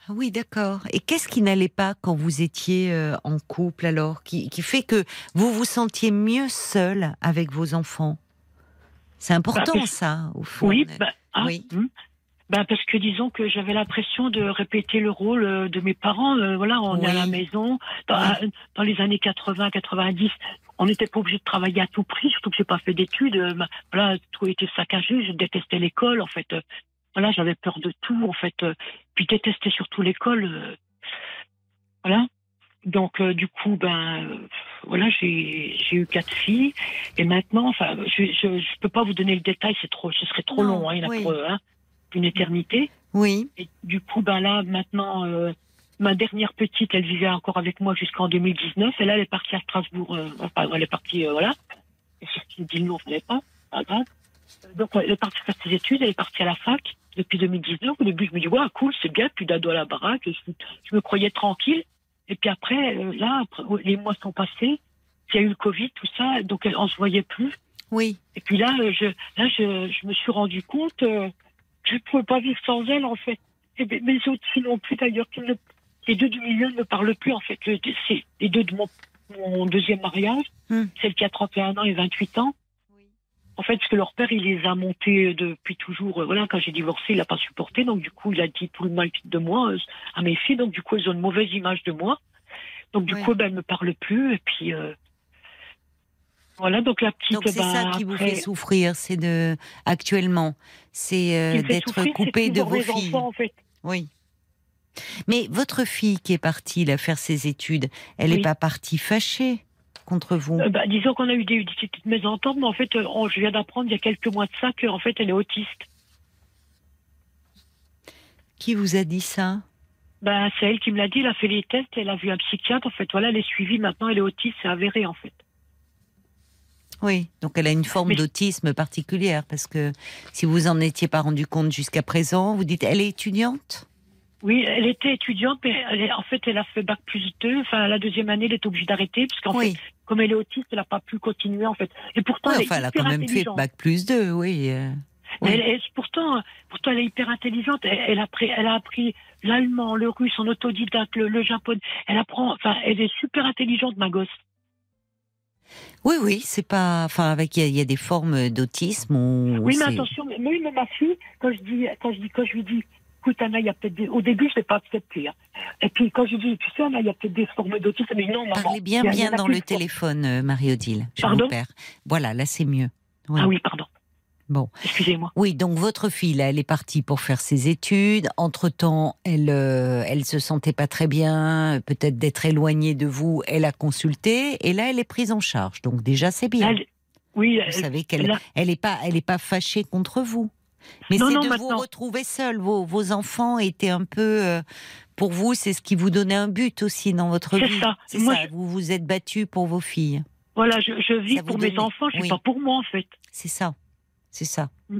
S1: Ah oui, d'accord. Et qu'est-ce qui n'allait pas quand vous étiez euh, en couple alors, qui, qui fait que vous vous sentiez mieux seul avec vos enfants? C'est important
S9: parce-
S1: ça, au fond.
S9: Oui, ben, ah,
S1: Oui.
S9: Ben, parce que disons que j'avais l'impression de répéter le rôle euh, de mes parents. Euh, voilà, on est à la maison. Dans,
S1: Oui.
S9: dans les années 80, 90, on n'était pas obligé de travailler à tout prix, surtout que j'ai pas fait d'études. Euh, Voilà, tout était saccagé. Je détestais l'école, en fait. Euh, Voilà, j'avais peur de tout, en fait. Euh, Puis détestais surtout l'école. euh, Voilà. Donc, euh, du coup, ben, euh, voilà, j'ai eu quatre filles. Et maintenant, enfin, je, je, je peux pas vous donner le détail, c'est trop, ce serait trop
S1: Non,
S9: long, hein, il y en a
S1: oui.
S9: pour, hein, une éternité.
S1: Oui,
S9: Et du coup, ben là, maintenant, euh, ma dernière petite, elle vivait encore avec moi jusqu'en 2019. Et là, elle est partie à Strasbourg. euh, enfin, elle est partie, euh, voilà. Et sur qui dit nom, je ne pas. Pas grave. Donc, elle est partie faire ses études. Elle est partie à la fac depuis 2019. Au début, je me dis, ouais, cool, c'est bien. Plus d'ado à la baraque. Je, je me croyais tranquille. Et puis après, là, après, les mois sont passés. Il y a eu le Covid, tout ça. Donc, elle- on se voyait plus.
S1: oui.
S9: Et puis là, je, là, je, je me suis rendu compte je ne pouvais pas vivre sans elle, en fait. Et mes autres filles non plus, d'ailleurs. Les deux du milieu ne me parlent plus, en fait. Le- C'est les deux de mon, mon deuxième mariage,
S1: Hmm.
S9: celle qui a 31 ans et 28 ans. En fait, parce que leur père, il les a montés depuis toujours. Euh, Voilà, quand j'ai divorcé, il n'a pas supporté. Donc, du coup, il a dit tout le mal de moi euh, à mes filles. Donc, du coup, elles ont une mauvaise image de moi. Donc, du
S1: Ouais.
S9: coup, ben, elles ne me parlent plus. Et puis, euh, voilà. Donc, la petite,
S1: Donc c'est
S9: ben,
S1: ça qui vous
S9: après-
S1: fait souffrir, c'est de actuellement, c'est euh, d'être coupé de vos filles.
S9: enfants, en fait.
S1: Oui. Mais votre fille qui est partie là faire ses études, elle n'est
S9: Oui.
S1: pas partie fâchée contre vous?
S9: Euh, bah, disons qu'on a eu des, des petites mésententes, mais en fait, euh, on- je viens d'apprendre il y a quelques mois de ça qu'en fait, elle est autiste.
S1: Qui vous a dit ça?
S9: Ben, c'est elle qui me l'a dit, elle a fait les tests, elle a vu un psychiatre, en fait, voilà, elle est suivie, maintenant elle est autiste, c'est avéré, en fait.
S1: Oui, donc elle a une forme
S9: Mais-
S1: d'autisme particulière parce que si vous en étiez pas rendu compte jusqu'à présent, vous dites elle est étudiante?
S9: Oui, elle était étudiante, mais elle est- en fait, elle a fait bac plus 2, enfin, la deuxième année, elle est obligée d'arrêter, parce qu'en
S1: Oui,
S9: fait, comme elle est autiste, elle n'a pas pu continuer, en fait. Et pourtant,
S1: Oui,
S9: elle est
S1: elle a
S9: hyper
S1: quand même fait
S9: intelligente.
S1: bac plus 2, oui. euh,
S9: Mais
S1: oui.
S9: elle- elle- pourtant, pourtant, elle est hyper intelligente. Elle, elle a appris, elle a appris l'allemand, le russe, en autodidacte, le, le japonais. Elle apprend, enfin, elle est super intelligente, ma gosse.
S1: Oui, oui, c'est pas. Enfin, avec il y, a- il y a des formes d'autisme. où
S9: Oui, mais attention, mais, oui, mais ma fille, quand je dis, quand je dis, quand je lui dis, écoute, Anna, il y a peut-être des... Au début, je l'ai pas accepté. hein. Et puis, quand je dis, tu sais, Anna, il y a peut-être des formes d'autisme, mais non, maman.
S1: Parlez bien, bien dans le téléphone, euh, Marie-Odile. Je
S9: Pardon?
S1: Voilà, là, c'est mieux.
S9: Ah oui, pardon.
S1: Bon.
S9: Excusez-moi.
S1: Oui, donc votre fille, là, elle est partie pour faire ses études. Entre-temps, elle euh, elle se sentait pas très bien, peut-être d'être éloignée de vous. Elle a consulté et là, elle est prise en charge. Donc déjà, c'est bien.
S9: Elle- Oui,
S1: Vous
S9: elle-
S1: savez qu'elle
S9: elle a-
S1: elle est pas elle est pas fâchée contre vous. Mais c'est de vous retrouver seul. Vos, vos enfants étaient un peu euh, pour vous, c'est ce qui vous donnait un but aussi dans votre
S9: C'est
S1: vie.
S9: ça.
S1: C'est
S9: Moi,
S1: ça.
S9: je-
S1: Vous vous êtes battu pour vos filles.
S9: Voilà, je, je vis
S1: Ça
S9: pour mes
S1: donnait-
S9: enfants, je
S1: oui.
S9: vis pas pour moi, en fait.
S1: C'est ça. C'est ça.
S9: Mm.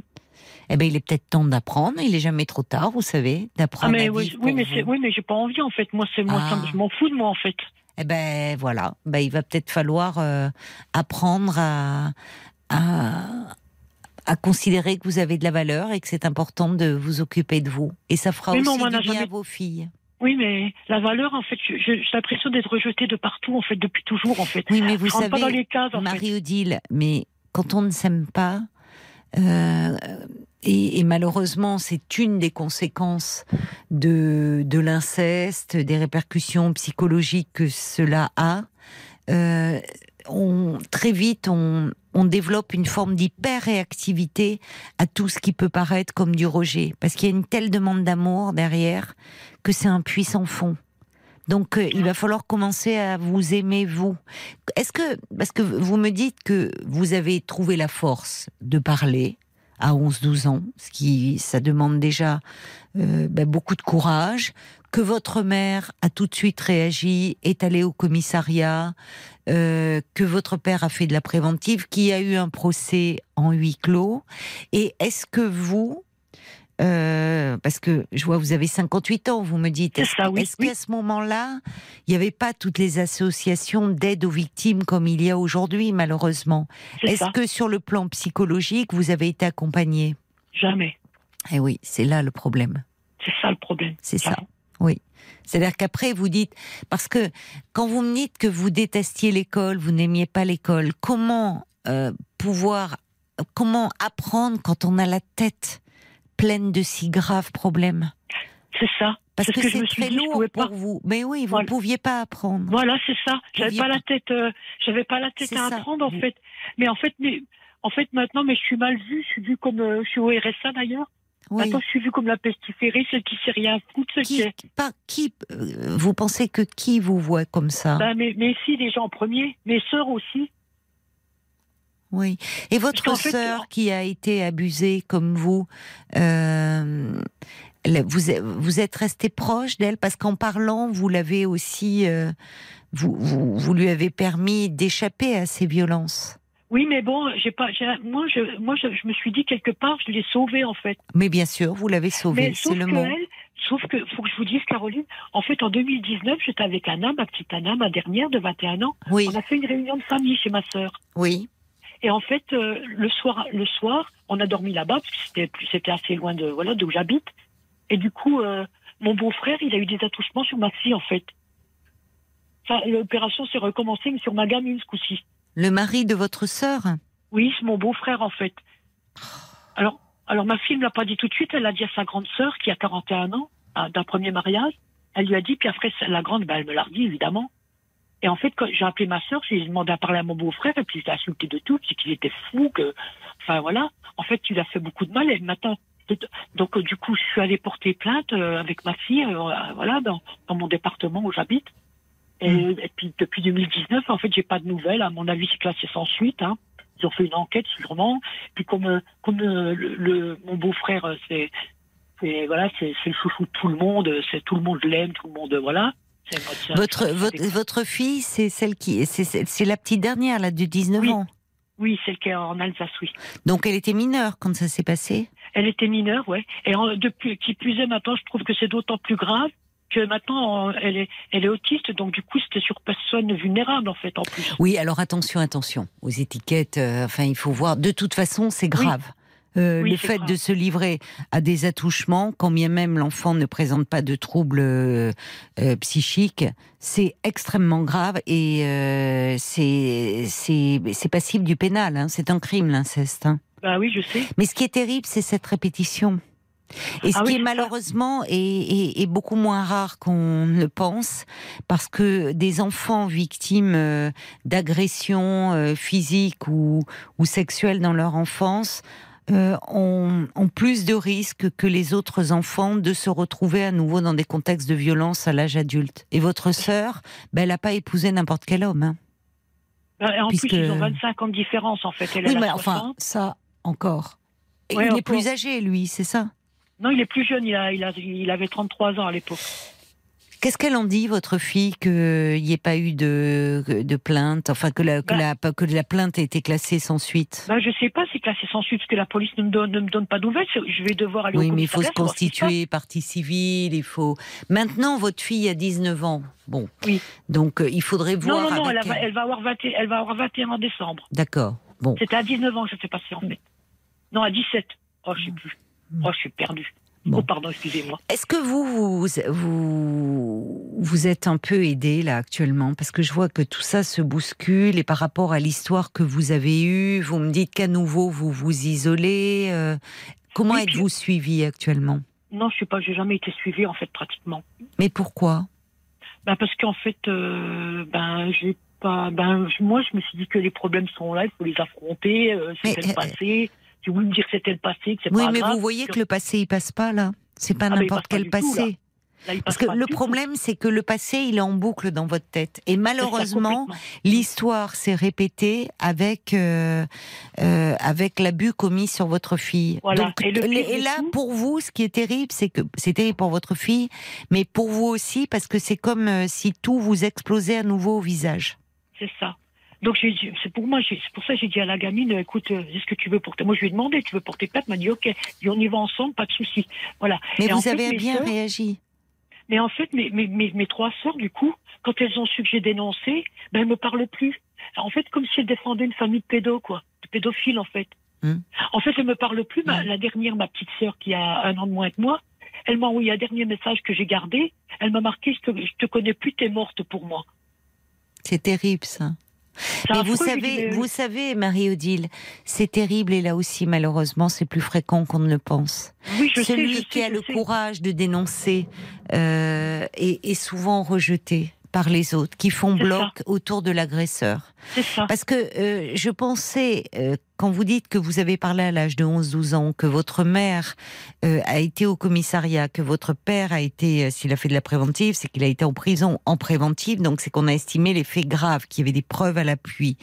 S1: Eh ben, il est peut-être temps d'apprendre. Il est jamais trop tard, vous savez,
S9: Ah,
S1: d'apprendre
S9: mais
S1: à
S9: oui,
S1: vivre
S9: oui,
S1: pour
S9: mais
S1: vous.
S9: oui, mais j'ai pas envie, en fait. Moi, c'est moi, ça
S1: Ah.
S9: je m'en fous de moi, en fait.
S1: Eh ben voilà, ben, il va peut-être falloir euh, apprendre à, à, à considérer que vous avez de la valeur et que c'est important de vous occuper de vous. Et ça fera
S9: Mais
S1: aussi du bien
S9: jamais-
S1: à vos filles.
S9: Oui, mais la valeur, en fait, j'ai l'impression d'être rejetée de partout, en fait, depuis toujours, en fait.
S1: Oui, mais vous savez. Marie-Odile, mais quand on ne s'aime pas, et, et malheureusement, c'est une des conséquences de, l'inceste, des répercussions psychologiques que cela a. euh, très vite, on, on développe une forme d'hyper-réactivité à tout ce qui peut paraître comme du rejet. Parce qu'il y a une telle demande d'amour derrière que c'est un puissant fond. Donc, euh, il va falloir commencer à vous aimer, vous. Est-ce que, parce que vous me dites que vous avez trouvé la force de parler à 11-12 ans, ce qui, ça demande déjà euh, ben, beaucoup de courage, que votre mère a tout de suite réagi, est allée au commissariat, euh, que votre père a fait de la préventive, qu'il y a eu un procès en huis clos. Et est-ce que vous, euh, parce que je vois vous avez 58 ans, vous me dites, est-ce
S9: oui, oui.
S1: qu'à ce moment-là, il n'y avait pas toutes les associations d'aide aux victimes comme il y a aujourd'hui, malheureusement? Est-ce que sur le plan psychologique, vous avez été accompagné
S9: Jamais.
S1: Eh oui, c'est là le problème.
S9: C'est ça le problème.
S1: C'est ça. Oui. C'est-à-dire qu'après, vous dites, parce que quand vous me dites que vous détestiez l'école, vous n'aimiez pas l'école, comment euh, pouvoir, comment apprendre quand on a la tête pleine de si graves problèmes
S9: C'est ça.
S1: Parce que
S9: que
S1: c'est très
S9: dit,
S1: lourd pour
S9: pas.
S1: vous. Mais oui, vous ne
S9: Voilà.
S1: pouviez pas apprendre.
S9: Voilà, c'est ça. J'avais
S1: pouviez
S9: pas la tête, euh, j'avais pas la tête à
S1: ça.
S9: apprendre en
S1: Vous-
S9: fait. Mais en fait, mais en fait maintenant, mais je suis mal vue. Je suis vue comme, euh, je suis au RSA d'ailleurs.
S1: Oui.
S9: Maintenant, je suis vue comme la pestiférée, celle qui sait rien foutre, celle qui.
S1: Qui, pas, qui, euh, vous pensez que qui vous voit comme ça?
S9: Ben, mes, mes filles déjà en premier, mes sœurs aussi.
S1: Oui. Et votre
S9: fait,
S1: sœur
S9: euh,
S1: qui a été abusée comme vous, euh, vous, êtes- vous êtes resté proche d'elle? Parce qu'en parlant, vous l'avez aussi, euh, vous, vous, vous lui avez permis d'échapper à ces violences.
S9: Oui, mais bon, j'ai pas, moi, je, moi, je, je me suis dit quelque part, je l'ai sauvée en fait.
S1: Mais bien sûr, vous l'avez sauvée, c'est le mot.
S9: elle, sauf que, faut que je vous dise, Caroline, en fait, en 2019, j'étais avec Anna, ma petite Anna, ma dernière de 21 ans.
S1: Oui,
S9: On a fait une réunion de famille chez ma sœur.
S1: oui,
S9: Et en fait, euh, le soir, le soir, on a dormi là-bas parce que c'était plus, c'était assez loin de voilà d'où j'habite. Et du coup, euh, mon beau-frère, il a eu des attouchements sur ma fille en fait. Enfin, l'opération s'est recommencée mais sur ma gamine ce coup-ci.
S1: le mari de votre sœur?
S9: Oui, c'est mon beau-frère en fait. Alors, alors ma fille ne l'a pas dit tout de suite. Elle l'a dit à sa grande sœur qui a 41 ans d'un premier mariage. Elle lui a dit, puis après la grande, ben, elle me l'a dit évidemment. Et en fait, quand j'ai appelé ma sœur, j'ai demandé à parler à mon beau-frère, et puis je l'ai insulté de tout, qu'il était fou, que, enfin voilà. En fait, il a fait beaucoup de mal, et maintenant, donc euh, du coup, je suis allée porter plainte euh, avec ma fille, euh, voilà, dans, dans mon département où j'habite. Et, et puis depuis 2019, en fait, j'ai pas de nouvelles. À mon avis, c'est classé sans suite. Hein. Ils ont fait une enquête sûrement. Puis comme comme le, le- mon beau-frère, c'est c'est voilà, c'est c'est le chouchou de tout le monde. C'est tout le monde l'aime, tout le monde voilà.
S1: Votre,
S9: c'est-
S1: votre, votre fille, c'est celle qui, c'est- la petite dernière là de 19
S9: Oui.
S1: ans.
S9: Oui, celle qui est en Alsace, oui.
S1: Donc elle était mineure quand ça s'est passé?
S9: Elle était mineure, ouais. Et en- depuis qui plus est maintenant, je trouve que c'est d'autant plus grave que maintenant elle est elle est autiste, donc du coup c'était sur personne vulnérable en fait en plus.
S1: Oui, alors attention, attention aux étiquettes. euh, enfin, il faut voir. De toute façon, c'est grave. Euh,
S9: Oui,
S1: le fait de se livrer à des attouchements, quand bien même l'enfant ne présente pas de troubles euh, euh, psychiques, c'est extrêmement grave et c'est passible du pénal. hein. C'est un crime l'inceste. hein.
S9: Bah oui, je sais.
S1: Mais ce qui est terrible, c'est cette répétition. Et ce
S9: Ah
S1: qui
S9: oui,
S1: est malheureusement est, est- est beaucoup moins rare qu'on ne le pense, parce que des enfants victimes euh, d'agressions euh, physiques ou, ou sexuelles dans leur enfance euh, ont, ont plus de risques que les autres enfants de se retrouver à nouveau dans des contextes de violence à l'âge adulte. Et votre sœur, ben, elle n'a pas épousé n'importe quel homme. hein.
S9: Et en
S1: Puisque-
S9: plus, ils ont 25 ans de différence, en fait. Elle,
S1: Oui, mais enfin,
S9: 60.
S1: ça encore.
S9: Ouais,
S1: il est plus âgé, lui, c'est ça?
S9: Non, il est plus jeune, il, a, il, a, il avait 33 ans à l'époque.
S1: Qu'est-ce qu'elle en dit, votre fille, qu'il n'y ait pas eu de, de plainte, enfin que la, que,
S9: Bah.
S1: la, que la plainte ait été classée sans suite?
S9: Ben, je sais pas, c'est classé sans suite, parce que la police ne me donne, ne me donne pas de nouvelles. Je vais devoir aller
S1: Oui,
S9: au
S1: mais il faut se constituer partie civile, il faut... Maintenant, votre fille a 19 ans. Bon.
S9: Oui.
S1: Donc, euh, il faudrait.
S9: Non,
S1: voir
S9: non, non,
S1: avec
S9: elle, va- elle va avoir 20 elle va avoir 21 en décembre.
S1: D'accord. Bon.
S9: C'était à 19 ans que ça s'est passé, en fait. Non, à 17. Oh, je sais plus. Oh, je suis perdue.
S1: Bon.
S9: Oh, pardon, excusez-moi.
S1: Est-ce que vous, vous, vous, vous êtes un peu aidé là actuellement? Parce que je vois que tout ça se bouscule et par rapport à l'histoire que vous avez eue, vous me dites qu'à nouveau vous vous isolez. euh, comment
S9: Oui,
S1: êtes-vous suivi actuellement?
S9: Non, je suis pas, j'ai jamais été suivie, en fait, pratiquement.
S1: Mais pourquoi?
S9: Ben, parce qu'en fait, euh, ben, j'ai pas, ben, je- moi, je me suis dit que les problèmes sont là, il faut les affronter, euh,
S1: Mais,
S9: le
S1: euh,
S9: passé. Tu voulais me dire que c'était le passé, que c'est
S1: Oui,
S9: pas
S1: mais
S9: grave.
S1: vous voyez que le passé il passe pas là. C'est pas
S9: Ah,
S1: n'importe
S9: pas
S1: quel
S9: du tout, là.
S1: passé.
S9: Là,
S1: Parce que le problème, c'est que le passé, il est en boucle dans votre tête. Et malheureusement, l'histoire s'est répétée avec euh, euh, avec l'abus commis sur votre fille.
S9: Voilà.
S1: Donc,
S9: Et
S1: là, pour vous, ce qui est terrible, c'est que c'est terrible pour votre fille, mais pour vous aussi, parce que c'est comme euh, si tout vous explosait à nouveau au visage.
S9: C'est ça. Donc j'ai dit- c'est pour moi, c'est pour ça que j'ai dit à la gamine, euh, écoute, euh, est-ce que tu veux porter Moi je lui ai demandé, tu veux porter plainte Elle m'a dit ok, Et on y va ensemble, pas de souci. Voilà.
S1: Mais
S9: Et en
S1: vous
S9: fait,
S1: avez bien réagi.
S9: Mais en fait, mes, mes, mes, mes trois sœurs, du coup, quand elles ont su que j'ai dénoncé, ben elles me parlent plus. En fait, comme si elles défendaient une famille de pédos, quoi, de pédophiles en fait.
S1: Hmm.
S9: En fait, elles me parlent plus. Ma- la dernière, ma petite sœur qui a un an de moins que moi, elle m'a envoyé un dernier message que j'ai gardé. Elle m'a marqué je te, je te connais plus, t'es morte pour moi.
S1: C'est terrible ça. Mais vous savez, vous savez, Marie-Odile, c'est terrible et là aussi, malheureusement, c'est plus fréquent qu'on ne le pense.
S9: oui, je
S1: Celui
S9: sais, je
S1: qui
S9: sais,
S1: a le
S9: sais.
S1: courage de dénoncer euh, est, est souvent rejeté par les autres, qui font bloc autour de l'agresseur. Parce que euh, je pensais, euh, quand vous dites que vous avez parlé à l'âge de 11-12 ans, que votre mère euh, a été au commissariat, que votre père a été, euh, s'il a fait de la préventive, c'est qu'il a été en prison en préventive, donc c'est qu'on a estimé les faits graves, qu'il y avait des preuves à l'appui.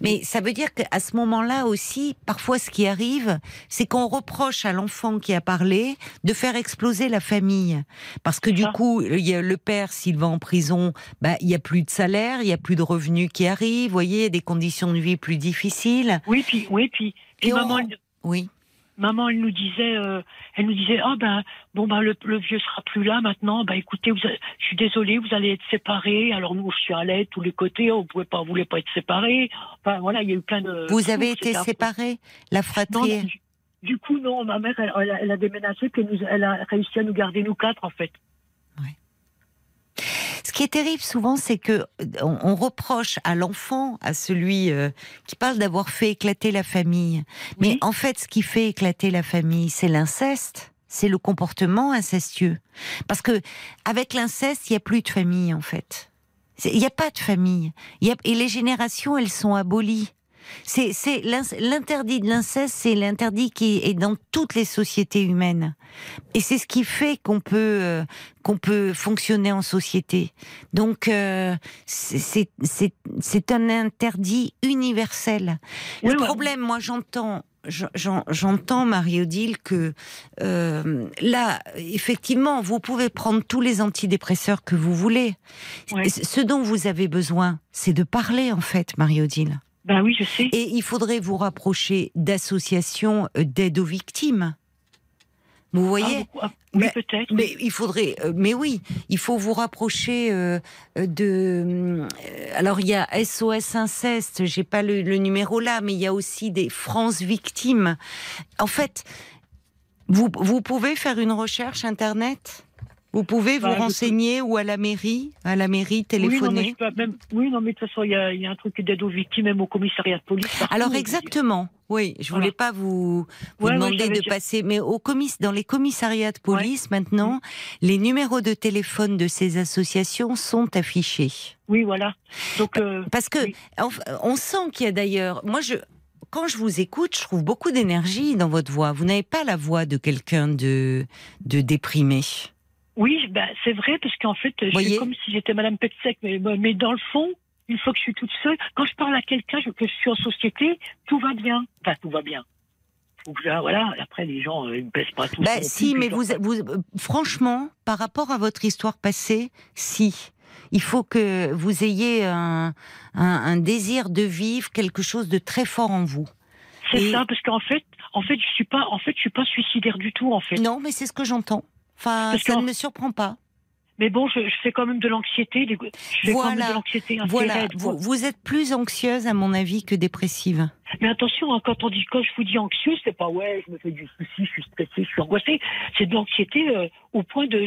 S1: Mais ça veut dire qu'à ce moment-là aussi, parfois ce qui arrive, c'est qu'on reproche à l'enfant qui a parlé de faire exploser la famille. Parce que du coup, il y a le père, s'il va en prison, bah, il y a plus de salaire, il y a plus de revenus qui arrivent, vous voyez, il y a des conditions de vie plus difficiles.
S9: Oui, puis, oui, puis, puis
S1: Et on-
S9: maman, elle-
S1: Oui.
S9: maman, elle nous disait, euh, elle nous disait, ah ben, bon ben, le, le vieux sera plus là maintenant. Ben, écoutez, vous, je suis désolée, vous allez être séparés. Alors nous, je suis à l'aide tous les côtés. On pouvait pas, on voulait pas être séparés. Enfin voilà, il y a eu plein de.
S1: Vous avez été séparés, la fratrie.
S9: non, du, coup, non. Ma mère, elle, elle a, elle a déménagé, puis elle, nous- elle a réussi à nous garder nous quatre, en fait.
S1: Ce qui est terrible souvent, c'est que on, on reproche à l'enfant, à celui euh, qui parle d'avoir fait éclater la famille. Mais
S9: Oui.
S1: en fait, ce qui fait éclater la famille, c'est l'inceste, c'est le comportement incestueux. Parce que avec l'inceste, il n'y a plus de famille en fait. Il n'y a pas de famille. Il y a- et les générations, elles sont abolies. C'est c'est l'in- l'interdit de l'inceste, c'est l'interdit qui est dans toutes les sociétés humaines. Et c'est ce qui fait qu'on peut euh, qu'on peut fonctionner en société. Donc euh, c'est- un interdit universel. Le problème, moi j'entends j'en- j'entends Marie-Odile que euh, là effectivement vous pouvez prendre tous les antidépresseurs que vous voulez. Ce dont vous avez besoin, c'est de parler en fait, Marie-Odile.
S9: Ben oui, je sais.
S1: Et il faudrait vous rapprocher d'associations euh, d'aide aux victimes. Vous
S9: Ah,
S1: voyez
S9: ah, oui,
S1: Mais-
S9: peut-être.
S1: mais il faudrait, euh, mais oui, il faut vous rapprocher euh, de. alors il y a SOS inceste, j'ai pas le, le numéro là, mais il y a aussi des France victimes. En fait, vous vous pouvez faire une recherche internet? Vous pouvez vous
S9: Bah, je
S1: renseigner ou à la mairie, à la mairie
S9: Oui, non, mais
S1: téléphoner.
S9: même, oui, non, mais de toute façon, il y a, il y a un truc d'aide aux victimes, même au commissariat de police. partout.
S1: Alors exactement. Oui, je
S9: Voilà.
S1: voulais pas vous, vous
S9: Ouais, ouais,
S1: demander de passer, mais au commiss, dans les commissariats de police maintenant, les numéros de téléphone de ces associations sont affichés.
S9: Oui, voilà. Donc, euh,
S1: Parce que
S9: Oui.
S1: on sent qu'il y a d'ailleurs, moi je, quand je vous écoute, je trouve beaucoup d'énergie dans votre voix. Vous n'avez pas la voix de quelqu'un de de déprimé.
S9: Oui, ben, c'est vrai, parce qu'en fait, je suis comme si j'étais Madame Petsec, mais, mais dans le fond, une fois que je suis toute seule, quand je parle à quelqu'un, que je suis en société, tout va bien. Enfin, tout va bien. Voilà, après, les gens, euh, ils me pèsent pas tout.
S1: Bah, si, mais vous, vous, euh, franchement, par rapport à votre histoire passée, si. Il faut que vous ayez un, un, un désir de vivre quelque chose de très fort en vous.
S9: C'est
S1: Et-
S9: ça, parce qu'en fait, en fait, je suis pas, en fait, je suis pas suicidaire du tout, en fait.
S1: Non, mais c'est ce que j'entends. Enfin,
S9: Parce
S1: ça ne me surprend pas.
S9: Mais bon, je, je fais quand même de l'anxiété. Je fais quand même
S1: Voilà.
S9: de l'anxiété
S1: Voilà, vous, vous êtes plus anxieuse, à mon avis, que dépressive.
S9: Mais attention, hein, quand on dit, quand je vous dis anxieux, c'est pas ouais, je me fais du souci, je suis stressé, je suis angoissé. C'est de l'anxiété euh, au point de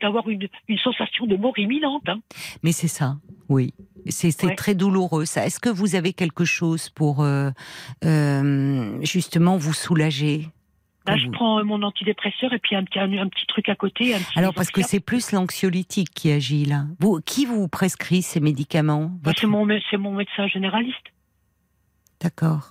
S9: d'avoir une, une sensation de mort imminente. Hein.
S1: Mais c'est ça, oui. C'est c'est
S9: Ouais.
S1: très douloureux, ça. Est-ce que vous avez quelque chose pour, euh, euh, justement, vous soulager?
S9: Là, je
S1: vous-
S9: prends mon antidépresseur et puis un petit, un, un petit truc à côté. Un petit
S1: Alors parce que c'est plus l'anxiolytique qui agit là. Vous, qui vous prescrit ces médicaments
S9: Bah,
S1: Votre-
S9: c'est mon, médecin généraliste.
S1: D'accord.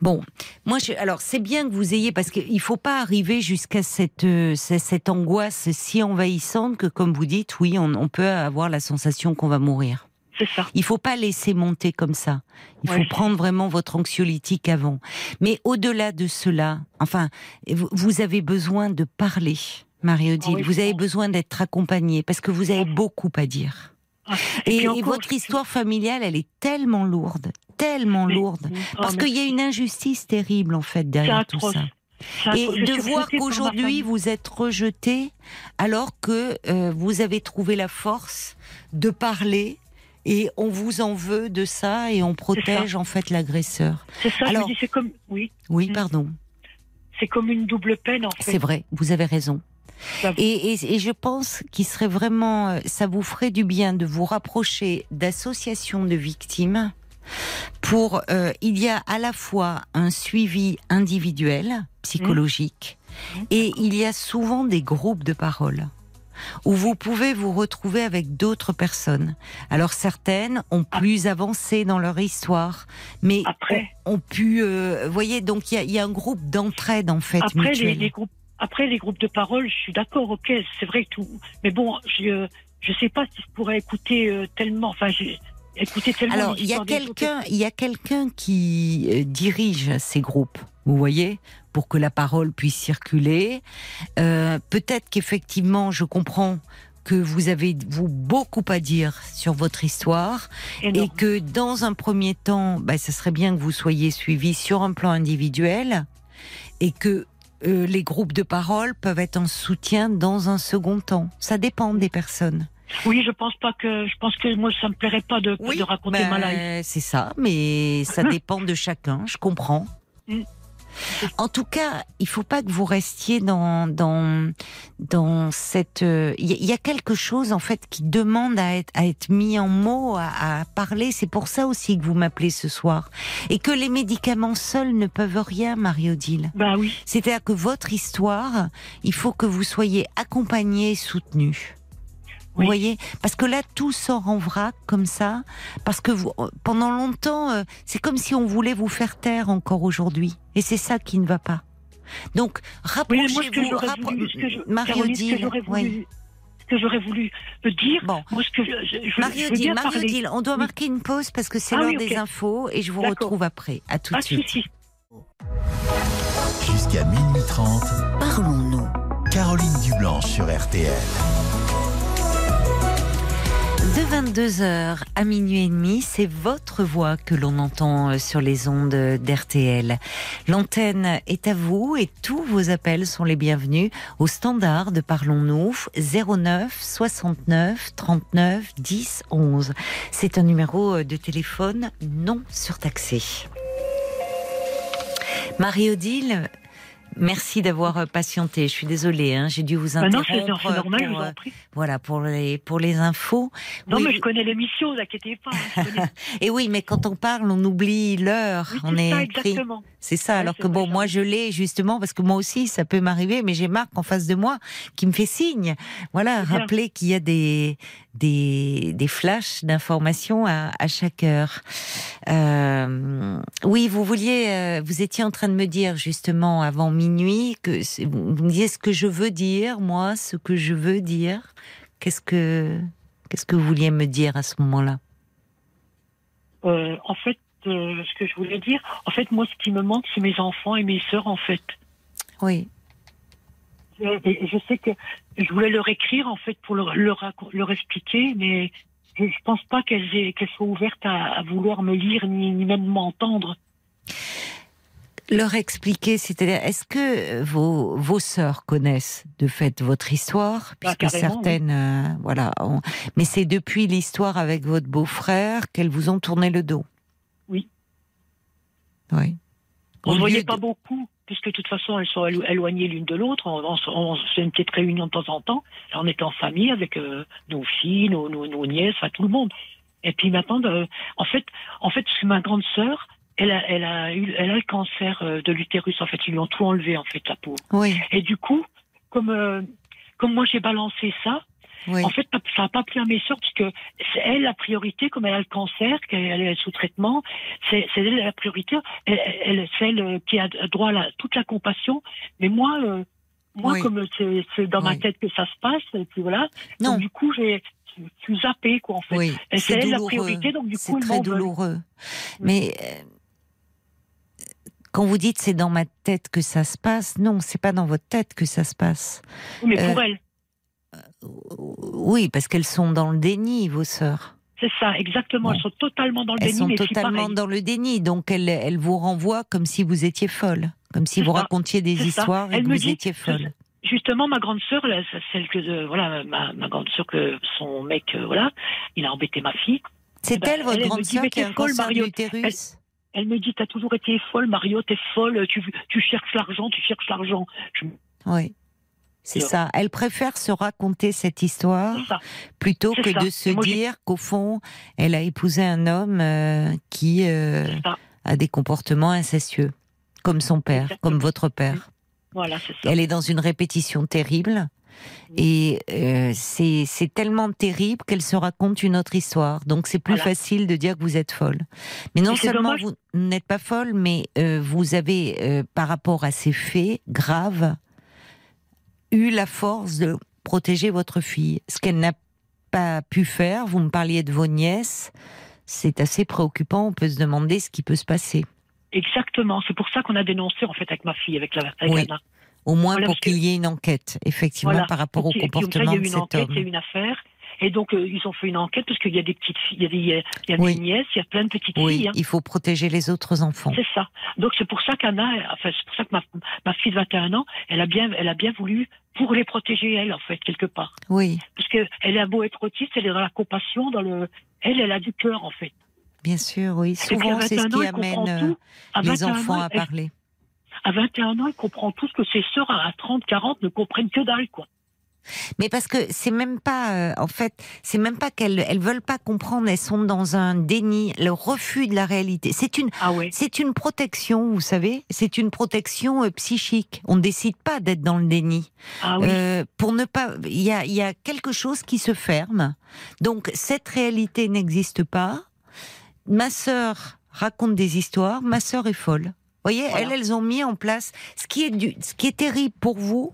S1: Bon, moi, je, alors c'est bien que vous ayez parce qu'il faut pas arriver jusqu'à cette euh, ce- cette angoisse si envahissante que, comme vous dites, oui, on, on peut avoir la sensation qu'on va mourir.
S9: C'est ça.
S1: Il faut pas laisser monter comme ça. Il faut prendre vraiment votre anxiolytique avant. Mais au-delà de cela, enfin, vous, avez besoin de parler, Marie-Odile.
S9: Oui,
S1: vous avez besoin d'être accompagnée parce que vous avez beaucoup à dire.
S9: Ah,
S1: Et,
S9: puis
S1: et
S9: encore,
S1: votre histoire familiale, elle est tellement lourde, tellement lourde,
S9: Oh,
S1: parce qu'il y a une injustice terrible en fait derrière tout ça. Et de voir qu'aujourd'hui vous êtes rejeté alors que euh, vous avez trouvé la force de parler et on vous en veut de ça et on protège en fait l'agresseur.
S9: C'est ça,
S1: Alors-
S9: je c'est comme, oui,
S1: Oui,
S9: Mm.
S1: pardon,
S9: c'est comme une double peine en fait.
S1: c'est vrai, vous avez raison. Et, et- et je pense qu'il serait vraiment, euh, ça vous ferait du bien de vous rapprocher d'associations de victimes pour, euh, il y a à la fois un suivi individuel, psychologique,
S9: Mmh.
S1: et il y a souvent des groupes de parole où vous pouvez vous retrouver avec d'autres personnes. Alors certaines ont
S9: Ah.
S1: plus avancé dans leur histoire, mais
S9: Après.
S1: ont, pu, euh, voyez, donc il y a, il y a un groupe d'entraide en fait
S9: Après les, groupes, après les groupes de parole, je suis d'accord, ok, c'est vrai que tout. Mais bon, je je sais pas si je pourrais écouter euh, tellement. Enfin, j'ai écouté tellement.
S1: Alors, il y a quelqu'un, il y a quelqu'un qui euh, dirige ces groupes. Vous voyez, pour que la parole puisse circuler. Euh, Peut-être qu'effectivement, je comprends que vous avez vous beaucoup à dire sur votre histoire et que dans un premier temps, bah, ce serait bien que vous soyez suivi sur un plan individuel et que euh, les groupes de parole peuvent être un soutien dans un second temps. Ça dépend des personnes.
S9: Oui, je pense pas que. Je pense que moi, ça me plairait pas de, de raconter
S1: ben,
S9: ma life.
S1: C'est ça, mais ça dépend de chacun, je comprends.
S9: Mm.
S1: En tout cas, il faut pas que vous restiez dans dans dans cette. euh, Il y, a- il y a quelque chose en fait qui demande à être à être mis en mots, à, à parler. C'est pour ça aussi que vous m'appelez ce soir et que les médicaments seuls ne peuvent rien, Marie-Odile.
S9: Bah oui.
S1: C'est-à-dire que votre histoire, il faut que vous soyez accompagné et Vous voyez Parce que là, tout sort en vrac comme ça. Parce que vous, pendant longtemps, euh, c'est comme si on voulait vous faire taire encore aujourd'hui. Et c'est ça qui ne va pas. Donc, rapprochez-vous.
S9: j'aurais
S1: rappro-
S9: voulu, ce que j'aurais voulu, dire,
S1: Bon.
S9: moi, ce que je, je, je.
S1: Marie-Odile, on doit
S9: Oui.
S1: marquer une pause parce que c'est
S9: Ah
S1: l'heure
S9: oui,
S1: des infos et je vous retrouve après. À tout de suite.
S4: Jusqu'à minuit 30,
S5: Parlons-nous.
S4: Caroline Dublanche sur RTL.
S1: De 22h à minuit et demi, c'est votre voix que l'on entend euh, sur les ondes d'RTL. L'antenne est à vous et tous vos appels sont les bienvenus au standard de Parlons-nous 09 69 39 10 11. C'est un numéro euh, de téléphone non surtaxé. Marie-Odile, Merci d'avoir euh, patienté. Je suis désolée, hein, j'ai dû vous
S9: Bah non,
S1: interrompre.
S9: c'est normal, je
S1: pour,
S9: vous
S1: euh,
S9: en prie.
S1: voilà, pour les, pour les infos.
S9: Non,
S1: Oui,
S9: mais je connais l'émission, vous inquiétez pas. hein, connais.
S1: Et oui, mais quand on parle, on oublie l'heure.
S9: Oui,
S1: on est
S9: ça,
S1: pris. C'est ça.
S9: Ouais,
S1: alors que bon, moi, je l'ai justement parce que moi aussi, ça peut m'arriver, mais j'ai Marc en face de moi qui me fait signe. Voilà, rappeler qu'il y a des des, des flashs d'informations à, à chaque heure. Euh, oui, vous vouliez, euh, vous étiez en train de me dire justement avant minuit que vous me disiez ce que je veux dire, moi, ce que je veux dire. Qu'est-ce que qu'est-ce que vous vouliez me dire à ce moment-là?
S9: Euh, en fait, euh, ce que je voulais dire, en fait, moi, ce qui me manque, c'est mes enfants et mes sœurs, en fait.
S1: Oui.
S9: Et, je sais que je voulais leur écrire, en fait, pour leur, leur, expliquer, mais je, je pense pas qu'elles qu'elles soient ouvertes à, à vouloir me lire ni, ni même m'entendre.
S1: leur expliquer, c'est-à-dire, est-ce que vos, vos sœurs connaissent de fait votre histoire?
S9: Bah,
S1: Puisque
S9: carrément,
S1: certaines, euh, voilà. Mais c'est depuis l'histoire avec votre beau-frère qu'elles vous ont tourné le dos.
S9: Oui.
S1: Oui.
S9: On ne voyait pas beaucoup, puisque de toute façon, elles sont élo- éloignées l'une de l'autre. On, on, fait une petite réunion de temps en temps. On était en famille avec euh, nos filles, nos, nos, nos nièces, enfin tout le monde. Et puis maintenant, euh, en fait, en fait, ma grande sœur, elle a, elle a eu, elle a le cancer euh, de l'utérus. En fait, ils lui ont tout enlevé, en fait, la peau.
S1: Oui,
S9: Et du coup, comme euh, comme moi j'ai balancé ça,
S1: oui.
S9: en fait, ça n'a pas plu à mes sœurs puisque c'est elle la priorité, comme elle a le cancer, qu'elle est sous traitement, c'est c'est elle la priorité. Elle, elle- c'est elle euh, qui a droit à la- toute la compassion. Mais moi, euh, moi,
S1: Oui.
S9: comme c'est c'est dans ma tête que ça se passe, et puis voilà.
S1: Non.
S9: Donc du coup, j'ai je suis zappée quoi en fait.
S1: Oui,
S9: c'est
S1: c'est
S9: elle la priorité, donc du
S1: C'est
S9: coup, ils
S1: très douloureux. Mais euh, quand vous dites c'est dans ma tête que ça se passe, non, c'est pas dans votre tête que ça se passe.
S9: Mais pour
S1: Euh,
S9: elle,
S1: Oui, parce qu'elles sont dans le déni, vos sœurs.
S9: c'est ça, exactement.
S1: Bon.
S9: Elles sont totalement dans le
S1: Elles
S9: déni,
S1: sont
S9: mais filles
S1: totalement dans le déni, donc elles, elles vous renvoient comme si vous étiez folle, comme si vous
S9: ça.
S1: racontiez des
S9: ça.
S1: histoires et
S9: Elle
S1: que vous
S9: dit-
S1: étiez folle.
S9: Justement, ma grande sœur, celle que euh, voilà, ma, ma grande sœur que son mec, euh, voilà, il a embêté ma fille.
S1: C'est
S9: ben,
S1: elle, votre
S9: elle,
S1: grande sœur, qui a un
S9: folle,
S1: cancer de
S9: Mario.
S1: l'utérus
S9: Elle me dit, t'as toujours été folle, Mario, t'es folle, tu, tu cherches l'argent, tu cherches l'argent. Je-
S1: Oui. C'est ça. Elle préfère se raconter cette histoire plutôt que
S9: ça.
S1: de se
S9: moi,
S1: dire qu'au fond, elle a épousé un homme euh, qui euh, a des comportements incestueux, comme son père,
S9: Exactement.
S1: comme votre père.
S9: Voilà, c'est ça.
S1: Elle est dans une répétition terrible. Et euh, c'est tellement terrible qu'elle se raconte une autre histoire. Donc c'est plus
S9: Voilà.
S1: facile de dire que vous êtes folle. Mais non seulement
S9: dommage.
S1: vous n'êtes pas folle, mais euh, vous avez, euh, par rapport à ces faits graves, eu la force de protéger votre fille. Ce qu'elle n'a pas pu faire, vous me parliez de vos nièces, c'est assez préoccupant. On peut se demander ce qui peut se passer.
S9: Exactement. C'est pour ça qu'on a dénoncé, en fait, avec ma fille, avec la avec
S1: Oui.
S9: Anna.
S1: Au moins
S9: Voilà,
S1: pour qu'il y ait une enquête, effectivement,
S9: Voilà.
S1: par rapport au
S9: ça,
S1: comportement
S9: il y a
S1: de
S9: eu une
S1: cet
S9: enquête,
S1: homme.
S9: il y a eu une affaire. Et donc, euh, ils ont fait une enquête parce qu'il y a des petites filles, il y a des, il y a
S1: Oui.
S9: des nièces, il y a plein de petites
S1: Oui,
S9: filles. hein.
S1: il faut protéger les autres enfants.
S9: C'est ça. Donc c'est pour ça qu'Anna, enfin c'est pour ça que ma, ma fille de 21 ans, elle a bien, elle a bien voulu pour les protéger elle en fait quelque part,
S1: Oui,
S9: parce que elle a beau être autiste, elle est dans la compassion, dans le, elle, elle a du cœur en fait.
S1: bien sûr, oui. Souvent, c'est ce
S9: 21 ans,
S1: qui
S9: elle comprend
S1: amène euh, les
S9: 21
S1: enfants
S9: ans,
S1: à
S9: elle-
S1: parler.
S9: À 21 ans, elle comprend tout ce que ses sœurs à 30, 40 ne comprennent que dalle quoi.
S1: Mais parce que c'est même pas, euh, en fait, c'est même pas qu'elles elles veulent pas comprendre. Elles sont dans un déni, le refus de la réalité. C'est une,
S9: Ah ouais.
S1: c'est une protection, vous savez. C'est une protection euh, psychique. On ne décide pas d'être dans le déni.
S9: Ah oui.
S1: Euh, pour ne pas, il y a, il y a quelque chose qui se ferme. Donc cette réalité n'existe pas. Ma sœur raconte des histoires. Ma sœur est folle. Vous voyez,
S9: Voilà.
S1: elles, elles ont mis en place ce qui est du, ce qui est terrible pour vous,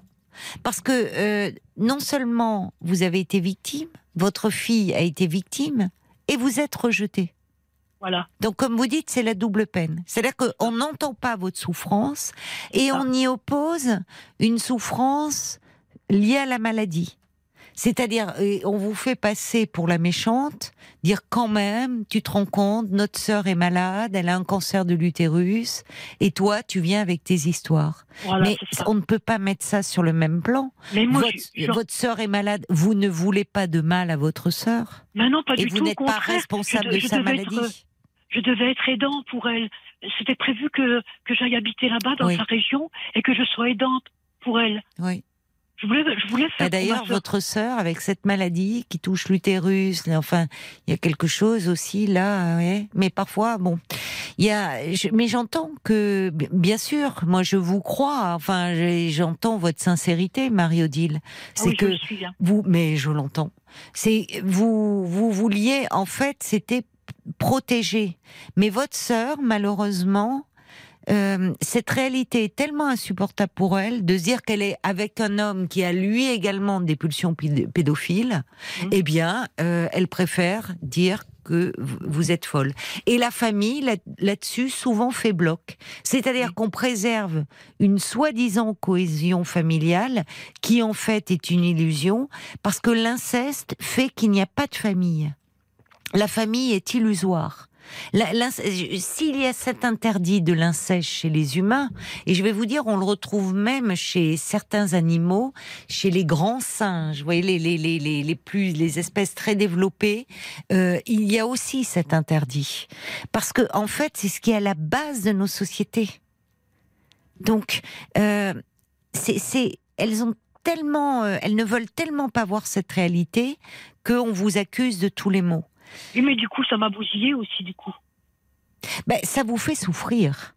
S1: parce que euh, non seulement vous avez été victime, votre fille a été victime, et vous êtes rejeté.
S9: Voilà.
S1: Donc, comme vous dites, c'est la double peine. C'est-à-dire qu'on n'entend pas votre souffrance et on y oppose une souffrance liée à la maladie. C'est-à-dire, euh, on vous fait passer pour la méchante, dire quand même, tu te rends compte, notre sœur est malade, elle a un cancer de l'utérus, et toi, tu viens avec tes histoires.
S9: Voilà,
S1: Mais on ne peut pas mettre ça sur le même plan.
S9: Mais moi,
S1: votre,
S9: je-
S1: votre sœur est malade, vous ne voulez pas de mal à votre sœur,
S9: Mais non, pas
S1: et
S9: du
S1: vous n'êtes pas responsable
S9: Je-
S1: de sa
S9: être-
S1: maladie.
S9: je devais être aidant pour elle. C'était prévu que, que j'aille habiter là-bas, dans
S1: Oui.
S9: sa région, et que je sois aidante pour elle.
S1: Oui.
S9: Je voulais, je voulais
S1: Bah, D'ailleurs, votre sœur, avec cette maladie qui touche l'utérus, enfin, il y a quelque chose aussi là, ouais. mais parfois, bon, il y a, je- mais j'entends que, bi- bien sûr, moi je vous crois, enfin, j'entends votre sincérité, Marie-Odile.
S9: Ah
S1: C'est
S9: oui,
S1: que
S9: suis, hein.
S1: vous, mais je l'entends. C'est vous, vous vouliez en fait, c'était protéger. Mais votre sœur, malheureusement, euh, cette réalité est tellement insupportable pour elle de se dire qu'elle est avec un homme qui a lui également des pulsions péd- pédophiles.
S9: Mhm.
S1: Eh bien, euh, elle préfère dire que vous- êtes folle. Et la famille, là- là-dessus, souvent fait bloc. C'est-à-dire qu'on préserve une soi-disant cohésion familiale qui, en fait, est une illusion parce que l'inceste fait qu'il n'y a pas de famille. La famille est illusoire. S'il y a cet interdit de l'inceste chez les humains, et je vais vous dire, on le retrouve même chez certains animaux, chez les grands singes, vous voyez, les, les, les, les, plus, les espèces très développées, euh, il y a aussi cet interdit. Parce que, en fait, c'est ce qui est à la base de nos sociétés. Donc, euh, c'est, elles ont tellement, euh, elles ne veulent tellement pas voir cette réalité qu'on vous accuse de tous les maux.
S9: Oui, mais du coup, ça m'a bousillé aussi, du coup.
S1: Ben, ça vous fait souffrir.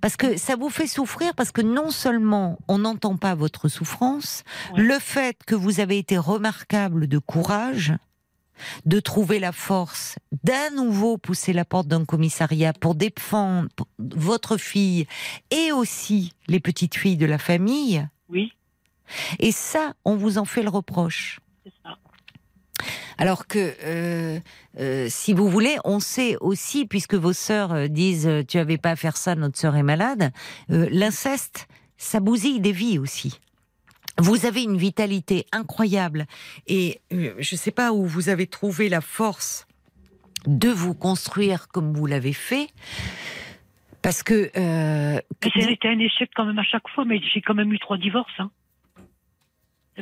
S1: Parce que ça vous fait souffrir parce que non seulement on n'entend pas votre souffrance,
S9: Ouais.
S1: le fait que vous avez été remarquable de courage, de trouver la force d'à nouveau pousser la porte d'un commissariat pour défendre votre fille et aussi les petites filles de la famille.
S9: Oui,
S1: Et ça, on vous en fait le reproche. Alors que, euh, euh, si vous voulez, on sait aussi, puisque vos sœurs euh, disent tu avais pas à faire ça, notre sœur est malade, euh, l'inceste, ça bousille des vies aussi. Vous avez une vitalité incroyable et je ne sais pas où vous avez trouvé la force de vous construire comme vous l'avez fait, parce que euh,
S9: été un échec quand même à chaque fois, mais j'ai quand même eu trois divorces. Hein.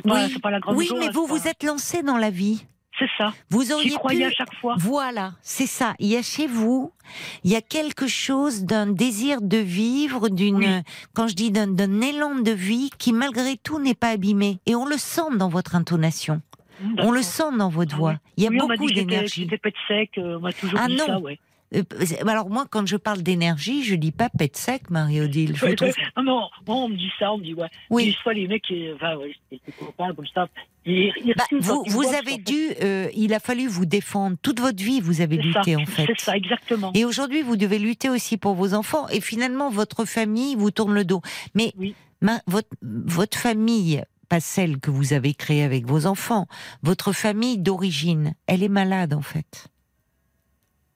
S9: Pas,
S1: oui,
S9: c'est pas la grande
S1: oui,
S9: joie,
S1: mais vous
S9: pas-
S1: vous êtes lancé dans la vie.
S9: C'est ça.
S1: Vous auriez pu
S9: à chaque fois.
S1: Voilà, c'est ça. Il y a chez vous, il y a quelque chose d'un désir de vivre, d'une,
S9: Oui.
S1: quand je dis d'un, élan de vie qui malgré tout n'est pas abîmé. Et on le sent dans votre intonation.
S9: Hum,
S1: On le sent dans votre
S9: Ah
S1: voix. Il y a
S9: Oui,
S1: beaucoup d'énergie.
S9: Sec, euh, on m'a toujours
S1: Ah
S9: dit
S1: non.
S9: ça, ouais.
S1: Euh, alors moi, quand je parle d'énergie, je dis pas pète sec, Marie-Odile. Je trouve-
S9: non, non, on me dit ça, on me dit, ouais.
S1: Oui.
S9: Des fois, les mecs, ils- enfin, ouais, copains comme ça. Ils, ils
S1: Bah, vous, vous
S9: voient
S1: avez
S9: je
S1: dû, euh, il a fallu vous défendre toute votre vie. Vous avez
S9: ça,
S1: lutté en fait.
S9: C'est ça, exactement.
S1: Et aujourd'hui, vous devez lutter aussi pour vos enfants. Et finalement, votre famille vous tourne le dos. Mais
S9: Oui.
S1: ma- votre, votre famille, pas celle que vous avez créée avec vos enfants, votre famille d'origine, elle est malade en fait.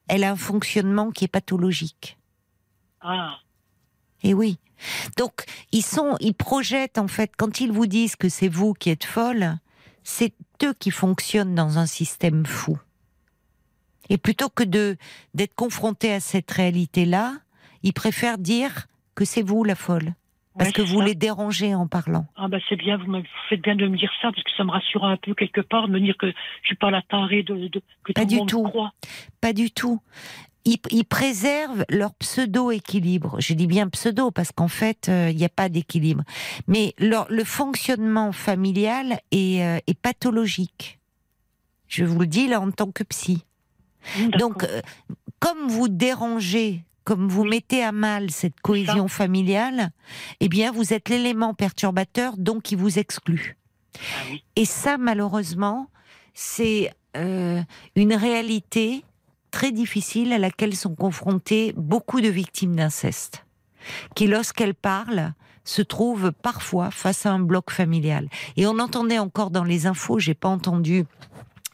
S1: Elle a un fonctionnement qui est pathologique.
S9: Ah,
S1: Et oui. Donc, ils sont, ils projettent en fait, quand ils vous disent que c'est vous qui êtes folle, c'est eux qui fonctionnent dans un système fou. Et plutôt que de d'être confrontés à cette réalité-là, ils préfèrent dire que c'est vous la folle, parce que vous
S9: ça.
S1: les dérangez en parlant.
S9: Ah bah c'est bien, vous me faites bien de me dire ça, parce que ça me rassure un peu quelque part, de me dire que je suis pas la tarée de, de- que
S1: Pas
S9: tout
S1: du
S9: le monde
S1: tout.
S9: croit.
S1: Pas du tout. Ils, ils préservent leur pseudo-équilibre. Je dis bien pseudo parce qu'en fait, euh, il n'y a pas d'équilibre. Mais leur, le fonctionnement familial est, euh, est pathologique. Je vous le dis là en tant que psy. Donc, euh, comme vous dérangez, comme vous mettez à mal cette cohésion familiale, eh bien, vous êtes l'élément perturbateur, donc qui vous exclut.
S9: Ah.
S1: Et ça, malheureusement, c'est euh, une réalité très difficile à laquelle sont confrontées beaucoup de victimes d'inceste, qui, lorsqu'elles parlent, se trouvent parfois face à un bloc familial. Et on entendait encore dans les infos, j'ai pas entendu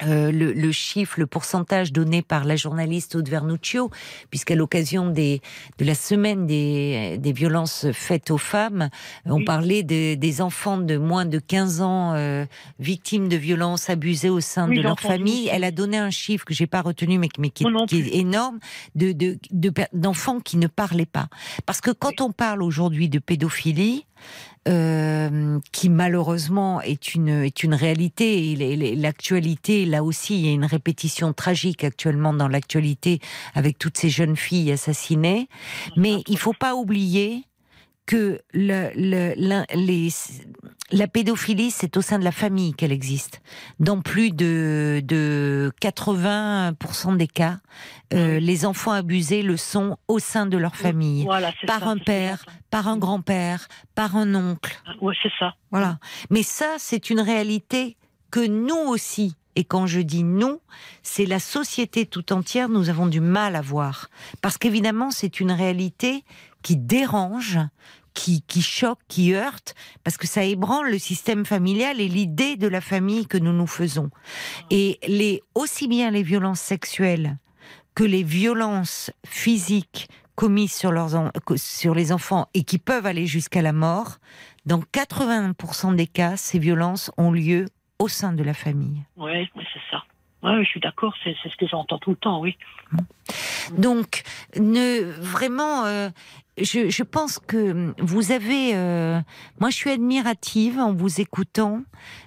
S1: euh, le, le chiffre, le pourcentage donné par la journaliste Aude Vernuccio, puisqu'à l'occasion des, de la semaine des, des violences faites aux femmes, on parlait de- des enfants de moins de 15 ans euh, victimes de violences abusées au sein
S9: Oui,
S1: de leur famille. Elle a donné un chiffre que j'ai pas retenu, mais, qui- mais qui, est énorme, de, de, d'enfants qui ne parlaient pas. Parce que quand on parle aujourd'hui de pédophilie, euh, qui malheureusement est une est une réalité. L'actualité, là aussi, il y a une répétition tragique actuellement dans l'actualité avec toutes ces jeunes filles assassinées. Mais il faut pas oublier que le, le- l'un- les, la pédophilie, c'est au sein de la famille qu'elle existe. Dans plus de, de 80% des cas, euh, les enfants abusés le sont au sein de leur famille,
S9: Voilà,
S1: par
S9: ça,
S1: un père, par un grand-père, par un oncle.
S9: Ouais, c'est ça.
S1: Voilà. Mais ça, c'est une réalité que nous aussi, et quand je dis nous, c'est la société tout entière, nous avons du mal à voir. Parce qu'évidemment, c'est une réalité qui dérange, qui, choque, qui heurte, parce que ça ébranle le système familial et l'idée de la famille que nous nous faisons. Et les, aussi bien les violences sexuelles que les violences physiques commises sur, sur les enfants et qui peuvent aller jusqu'à la mort, dans 80% des cas, ces violences ont lieu au sein de la famille.
S9: Ouais, c'est ça. Ouais, je suis d'accord, c'est ce que j'entends tout le temps, oui.
S1: Donc, ne vraiment, euh, je, je pense que vous avez. euh, moi, je suis admirative en vous écoutant.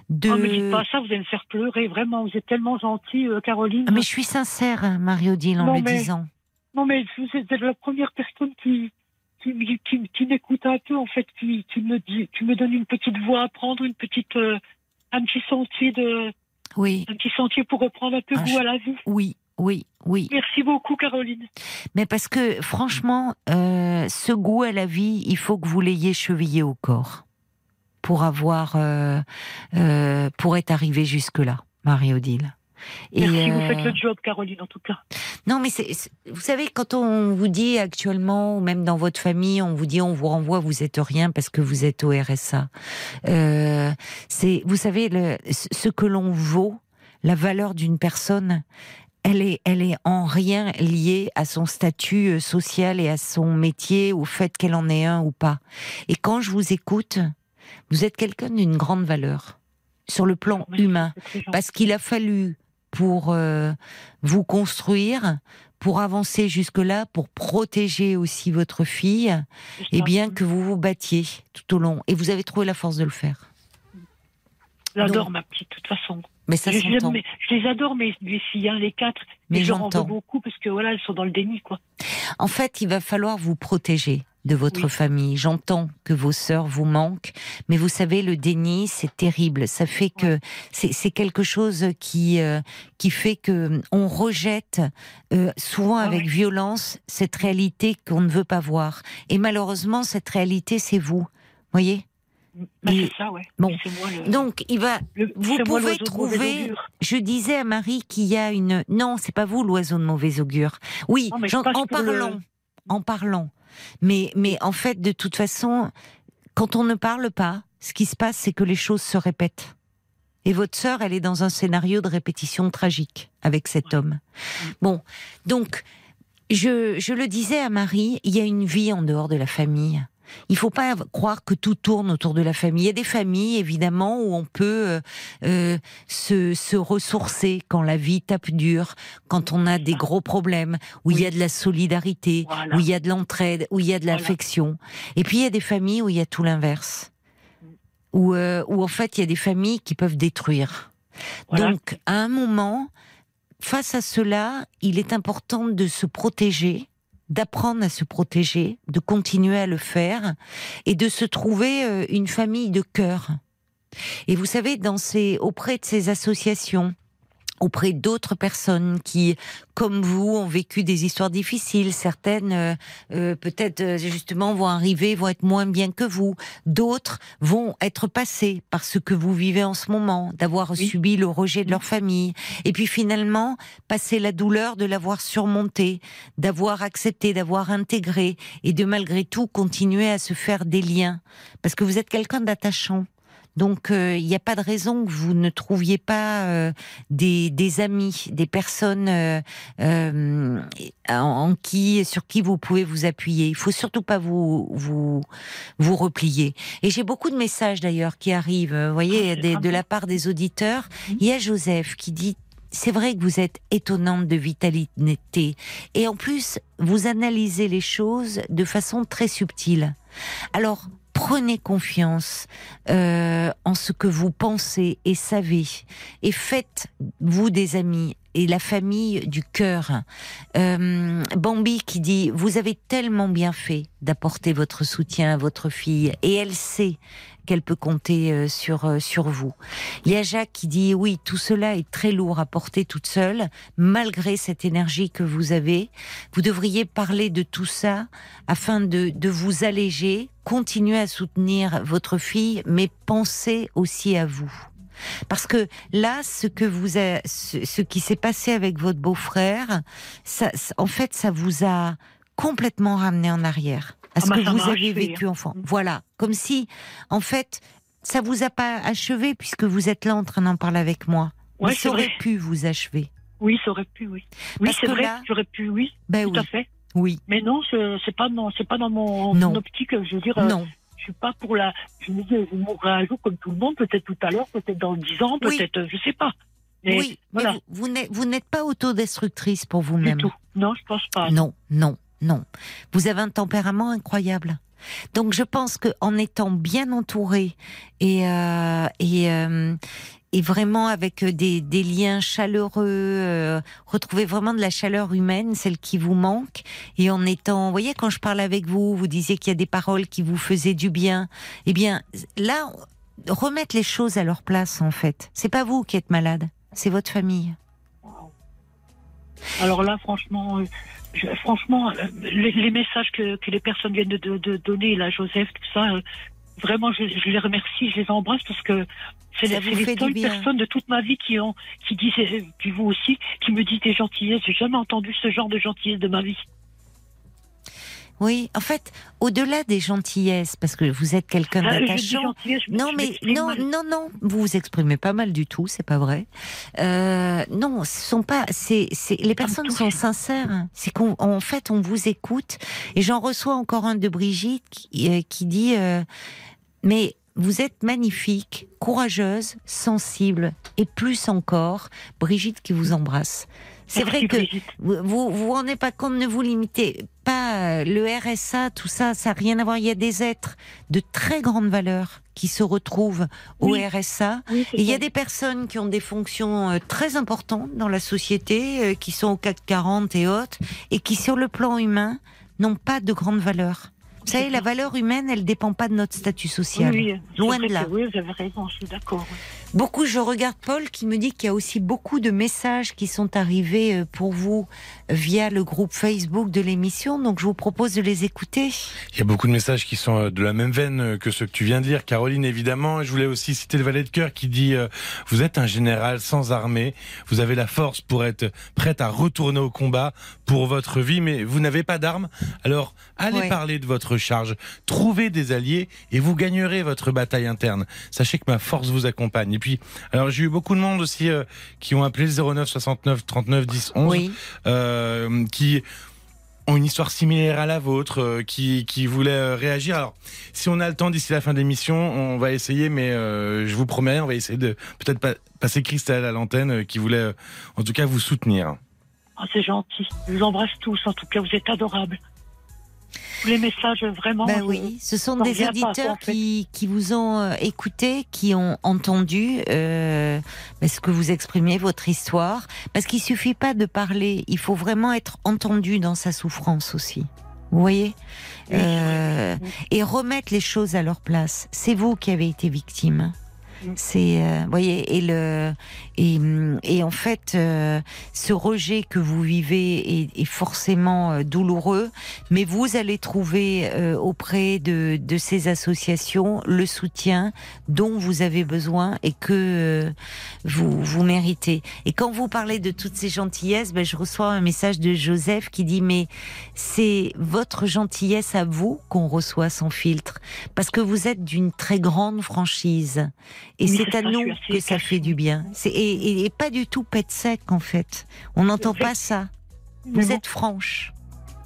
S1: De...
S9: Oh, mais dites pas ça, vous allez me faire pleurer, vraiment, vous êtes tellement gentille, euh, Caroline.
S1: Ah, mais je suis sincère, hein, Marie-Odile, en
S9: Non,
S1: le
S9: mais-
S1: disant.
S9: Non, mais vous êtes la première personne qui, qui, m- qui, qui m'écoute un peu, en fait, qui, qui, me dit, qui me donne une petite voix à prendre, une petite, un petit sentier de,
S1: Oui,
S9: un petit sentier pour reprendre un peu
S1: Ah,
S9: goût à la vie.
S1: oui, oui, oui.
S9: Merci beaucoup, Caroline.
S1: Mais parce que, franchement, euh, ce goût à la vie, il faut que vous l'ayez chevillé au corps pour avoir, euh, euh, pour être arrivé jusque-là, Marie-Odile. Et,
S9: Merci, vous
S1: euh,
S9: faites le job, Caroline, en tout cas.
S1: Non, mais c'est, vous savez, quand on vous dit actuellement, ou même dans votre famille, on vous dit, on vous renvoie, vous êtes rien parce que vous êtes au RSA. Euh, c'est, vous savez, le, ce que l'on vaut, la valeur d'une personne, elle est, elle est en rien liée à son statut euh, social et à son métier, au fait qu'elle en ait un ou pas. Et quand je vous écoute, vous êtes quelqu'un d'une grande valeur sur le plan
S9: Merci,
S1: humain parce qu'il a fallu pour euh, vous construire, pour avancer jusque-là, pour protéger aussi votre fille, et
S9: ça.
S1: bien que vous vous battiez tout au long. Et vous avez trouvé la force de le faire.
S9: J'adore ma petite, de toute façon.
S1: Mais ça
S9: je, je les- je les adore, mes, mes filles, hein, les quatre.
S1: Mais
S9: je leur en veux beaucoup parce que voilà, elles sont dans le déni, quoi.
S1: En fait, il va falloir vous protéger de votre
S9: Oui.
S1: famille. J'entends que vos sœurs vous manquent, mais vous savez, le déni, c'est terrible. Ça fait que c'est quelque chose qui euh, qui fait que on rejette euh, souvent
S9: Ah
S1: avec violence cette réalité qu'on ne veut pas voir. Et malheureusement, cette réalité, c'est vous. Voyez?
S9: Bah,
S1: Et-
S9: ça, ouais.
S1: bon.
S9: Le.
S1: Donc, il va.
S9: le-
S1: vous pouvez trouver-. Je disais à Marie qu'il y a une. Non, c'est pas vous l'oiseau de mauvais augure. Oui,
S9: Non,
S1: en
S9: le-
S1: parlant, en parlant. Mais, mais en fait, de toute façon, quand on ne parle pas, ce qui se passe, c'est que les choses se répètent. Et votre sœur, elle est dans un scénario de répétition tragique avec cet homme. Bon, donc, je, je le disais à Marie, il y a une vie en dehors de la famille. Il faut pas croire que tout tourne autour de la famille. Il y a des familles, évidemment, où on peut euh, euh, se, se ressourcer quand la vie tape dur, quand on a des gros problèmes, où il y a de la solidarité,
S9: Voilà.
S1: où il y a de l'entraide, où il y a de
S9: Voilà.
S1: l'affection. Et puis il y a des familles où il y a tout l'inverse, où, euh, où en fait il y a des familles qui peuvent détruire.
S9: Voilà.
S1: Donc à un moment, face à cela, il est important de se protéger d'apprendre à se protéger, de continuer à le faire et de se trouver euh, une famille de cœur. Et vous savez, dans ces, auprès de ces associations, auprès d'autres personnes qui, comme vous, ont vécu des histoires difficiles. Certaines, euh, euh, peut-être euh, justement, vont arriver, vont être moins bien que vous. D'autres vont être passées par ce que vous vivez en ce moment, d'avoir
S9: Oui.
S1: subi le rejet de leur famille. Et puis finalement, passer la douleur de l'avoir surmonté, d'avoir accepté, d'avoir intégré, et de malgré tout continuer à se faire des liens. Parce que vous êtes quelqu'un d'attachant. Donc euh, il n'y a pas de raison que vous ne trouviez pas euh, des, des amis, des personnes euh, euh, en, en qui, sur qui vous pouvez vous appuyer. Il faut surtout pas vous vous vous replier. Et j'ai beaucoup de messages d'ailleurs qui arrivent. euh, Vous voyez,
S9: Ah,
S1: des- de la part des auditeurs.
S9: Mhm.
S1: Il y a Joseph qui dit. C'est vrai que vous êtes étonnante de vitalité. Et en plus, vous analysez les choses de façon très subtile. Alors, prenez confiance euh, en ce que vous pensez et savez, et faites vous des amis et la famille du cœur. Euh, Bambi qui dit vous avez tellement bien fait d'apporter votre soutien à votre fille et elle sait qu'elle peut compter euh, sur euh, sur vous. Il y a Jacques qui dit oui tout cela est très lourd à porter toute seule malgré cette énergie que vous avez. Vous devriez parler de tout ça afin de de vous alléger. Continuez à soutenir votre fille mais pensez aussi à vous. Parce que là, ce que vous a, ce, ce qui s'est passé avec votre beau-frère, ça, en fait, ça vous a complètement ramené en arrière à
S9: Ah
S1: ce
S9: bah,
S1: que vous
S9: achevé,
S1: vécu
S9: hein.
S1: enfant. Voilà, comme si, en fait, ça vous a pas achevé puisque vous êtes là en train d'en parler avec moi.
S9: Ouais,
S1: Mais ça aurait
S9: vrai.
S1: pu vous achever.
S9: Oui, ça aurait pu, oui. Oui, c'est vrai,
S1: là-
S9: j'aurais pu, oui,
S1: Ben
S9: tout
S1: oui,
S9: à fait.
S1: oui,
S9: Mais non, c'est pas dans, c'est pas dans mon
S1: Non.
S9: optique. Je veux dire, euh,
S1: non.
S9: Je suis pas pour la. Je me dis, je mourrai un jour comme tout le monde, peut-être tout à l'heure, peut-être dans 10 ans,
S1: Oui.
S9: peut-être, euh, je sais pas. Mais
S1: oui, mais
S9: voilà,
S1: vous, vous n'êtes, vous n'êtes pas autodestructrice pour vous-même.
S9: Non, je pense pas.
S1: Non, non, non. Vous avez un tempérament incroyable. Donc je pense que en étant bien entouré et euh, euh, et vraiment avec des, des liens chaleureux, euh, retrouver vraiment de la chaleur humaine, celle qui vous manque, et en étant, vous voyez, quand je parle avec vous, vous disiez qu'il y a des paroles qui vous faisaient du bien. Eh bien, là, remettre les choses à leur place, en fait. C'est pas vous qui êtes malade, c'est votre famille.
S9: Alors là, franchement, euh, je- franchement, euh, les, les messages que, que les personnes viennent de, de- de donner, là, Joseph, tout ça, euh, vraiment, je, je les remercie, je les embrasse parce que c'est les, seules personnes de toute ma vie qui ont, qui disent, euh, puis vous aussi, qui me disent des gentillesses. J'ai jamais entendu ce genre de gentillesse de ma vie.
S1: Oui, en fait, au-delà des gentillesses, parce que vous êtes quelqu'un
S9: Ah,
S1: d'attachant. Non, mais non,
S9: mal.
S1: non, non, vous vous exprimez pas mal du tout, c'est pas vrai. Euh, non, ce sont pas, c'est, c'est, les personnes sont sincères. C'est qu'en en fait, on vous écoute. Et j'en reçois encore un de Brigitte qui, euh, qui dit, euh, mais vous êtes magnifique, courageuse, sensible, et plus encore, Brigitte qui vous embrasse. C'est vrai que
S9: Brigitte.
S1: vous vous vous rendez pas compte, ne vous limitez pas euh, le RSA, tout ça, ça n'a rien à voir. Il y a des êtres de très grande valeur qui se retrouvent au
S9: Oui.
S1: RSA.
S9: Oui, c'est
S1: Et il y a des personnes qui ont des fonctions euh, très importantes dans la société, euh, qui sont au CAC 40 et autres, et qui sur le plan humain n'ont pas de grande valeur. Vous savez, la valeur humaine, elle dépend pas de notre statut social.
S9: Oui,
S1: Loin de là.
S9: Oui, vous avez raison, je suis d'accord.
S1: Beaucoup, je regarde Paul qui me dit qu'il y a aussi beaucoup de messages qui sont arrivés euh, pour vous via le groupe Facebook de l'émission, donc je vous propose de les écouter.
S2: Il y a beaucoup de messages qui sont euh, de la même veine euh, que ceux que tu viens de lire, Caroline évidemment. Je voulais aussi citer le valet de cœur qui dit euh, Vous êtes un général sans armée, vous avez la force pour être prête à retourner au combat pour votre vie, mais vous n'avez pas d'armes. Alors allez
S1: Ouais.
S2: parler de votre charge, trouvez des alliés et vous gagnerez votre bataille interne. Sachez que ma force vous accompagne. Et puis, alors j'ai eu beaucoup de monde aussi euh, qui ont appelé le 09 69 39 10 11
S1: Oui,
S2: euh, qui ont une histoire similaire à la vôtre, euh, qui, qui voulaient euh, réagir. Alors, si on a le temps d'ici la fin de l'émission, on va essayer, mais euh, je vous promets, on va essayer de peut-être pas, passer Christelle à l'antenne, euh, qui voulait euh, en tout cas vous soutenir.
S9: Ah, c'est gentil. Je vous embrasse tous. En tout cas, vous êtes adorables. Tous les messages, vraiment.
S1: ben oui, ce sont des
S9: pas,
S1: auditeurs qui, qui vous ont euh, écouté, qui ont entendu euh, ben, ce que vous exprimez, votre histoire, parce qu'il suffit pas de parler, il faut vraiment être entendu dans sa souffrance aussi. Vous voyez?
S9: Oui,
S1: Euh,
S9: oui.
S1: et remettre les choses à leur place. C'est vous qui avez été victime. C'est, euh, voyez, et le, et, et en fait, euh, ce rejet que vous vivez est, est forcément euh, douloureux, mais vous allez trouver euh, auprès de, de ces associations le soutien dont vous avez besoin et que euh, vous vous méritez. Et quand vous parlez de toutes ces gentillesses, ben, je reçois un message de Joseph qui dit mais c'est votre gentillesse à vous qu'on reçoit sans filtre. Parce que vous êtes d'une très grande franchise et
S9: Oui,
S1: c'est à
S9: ça, je
S1: nous
S9: suis
S1: que ça fait du bien. C'est et, et- et pas du tout pète sec en fait. On n'entend pas ça. Vous
S9: bon.
S1: êtes franche.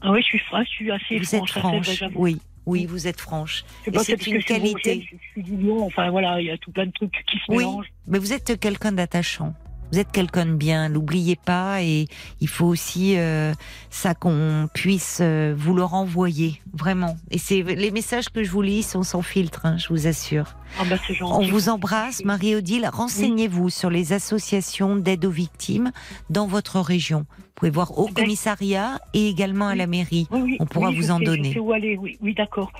S9: Ah oui, je suis, fra- je suis assez
S1: Vous êtes
S9: franche. assez,
S1: franche. Oui, oui, vous êtes franche.
S9: Je
S1: Et
S9: pas,
S1: c'est une
S9: que je suis
S1: qualité.
S9: Je, je suis du Lyon. Enfin, voilà, il y a tout plein de trucs qui se
S1: Oui.
S9: mélangent.
S1: Mais vous êtes quelqu'un d'attachant. Vous êtes quelqu'un de bien, l'oubliez pas et il faut aussi euh, ça qu'on puisse euh, vous le renvoyer, vraiment. Et c'est les messages que je vous lis sont sans filtre, hein, je vous assure.
S9: Ah bah.
S1: On vous embrasse, Marie-Odile. Renseignez-vous sur les associations d'aide aux victimes dans votre région. Vous pouvez voir au commissariat et également à la mairie.
S9: Oui, oui,
S1: On pourra vous en
S9: sais,
S1: donner.
S9: Je sais où aller, oui, oui d'accord.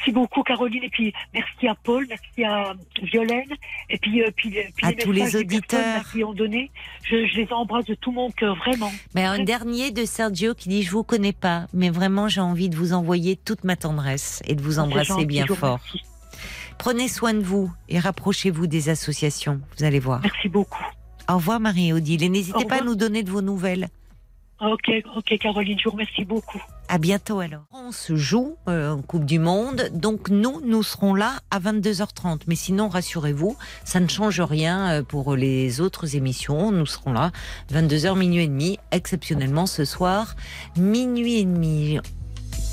S9: Merci beaucoup, Caroline. Et puis, merci à Paul, merci à Violaine. Et puis, euh, puis, puis
S1: À tous les
S9: des personnes,
S1: auditeurs.
S9: qui ont donné. Je, je les embrasse de tout mon cœur, vraiment.
S1: Mais un dernier de Sergio qui dit je vous connais pas, mais vraiment j'ai envie de vous envoyer toute ma tendresse et de vous embrasser
S9: gentil,
S1: bien fort. Prenez soin de vous et rapprochez-vous des associations. Vous allez voir.
S9: Merci beaucoup.
S1: Au revoir Marie-Odile et n'hésitez pas à nous donner de vos nouvelles.
S9: Ok, ok, Caroline, je vous remercie beaucoup.
S1: À bientôt alors. On se joue euh, en Coupe du Monde, donc nous, nous serons là à 22h30. Mais sinon, rassurez-vous, ça ne change rien euh, pour les autres émissions. Nous serons là 22h, minuit et demi, exceptionnellement ce soir, minuit et demi.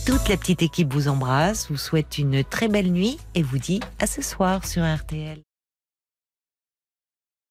S1: Toute la petite équipe vous embrasse, vous souhaite une très belle nuit et vous dit à ce soir sur RTL.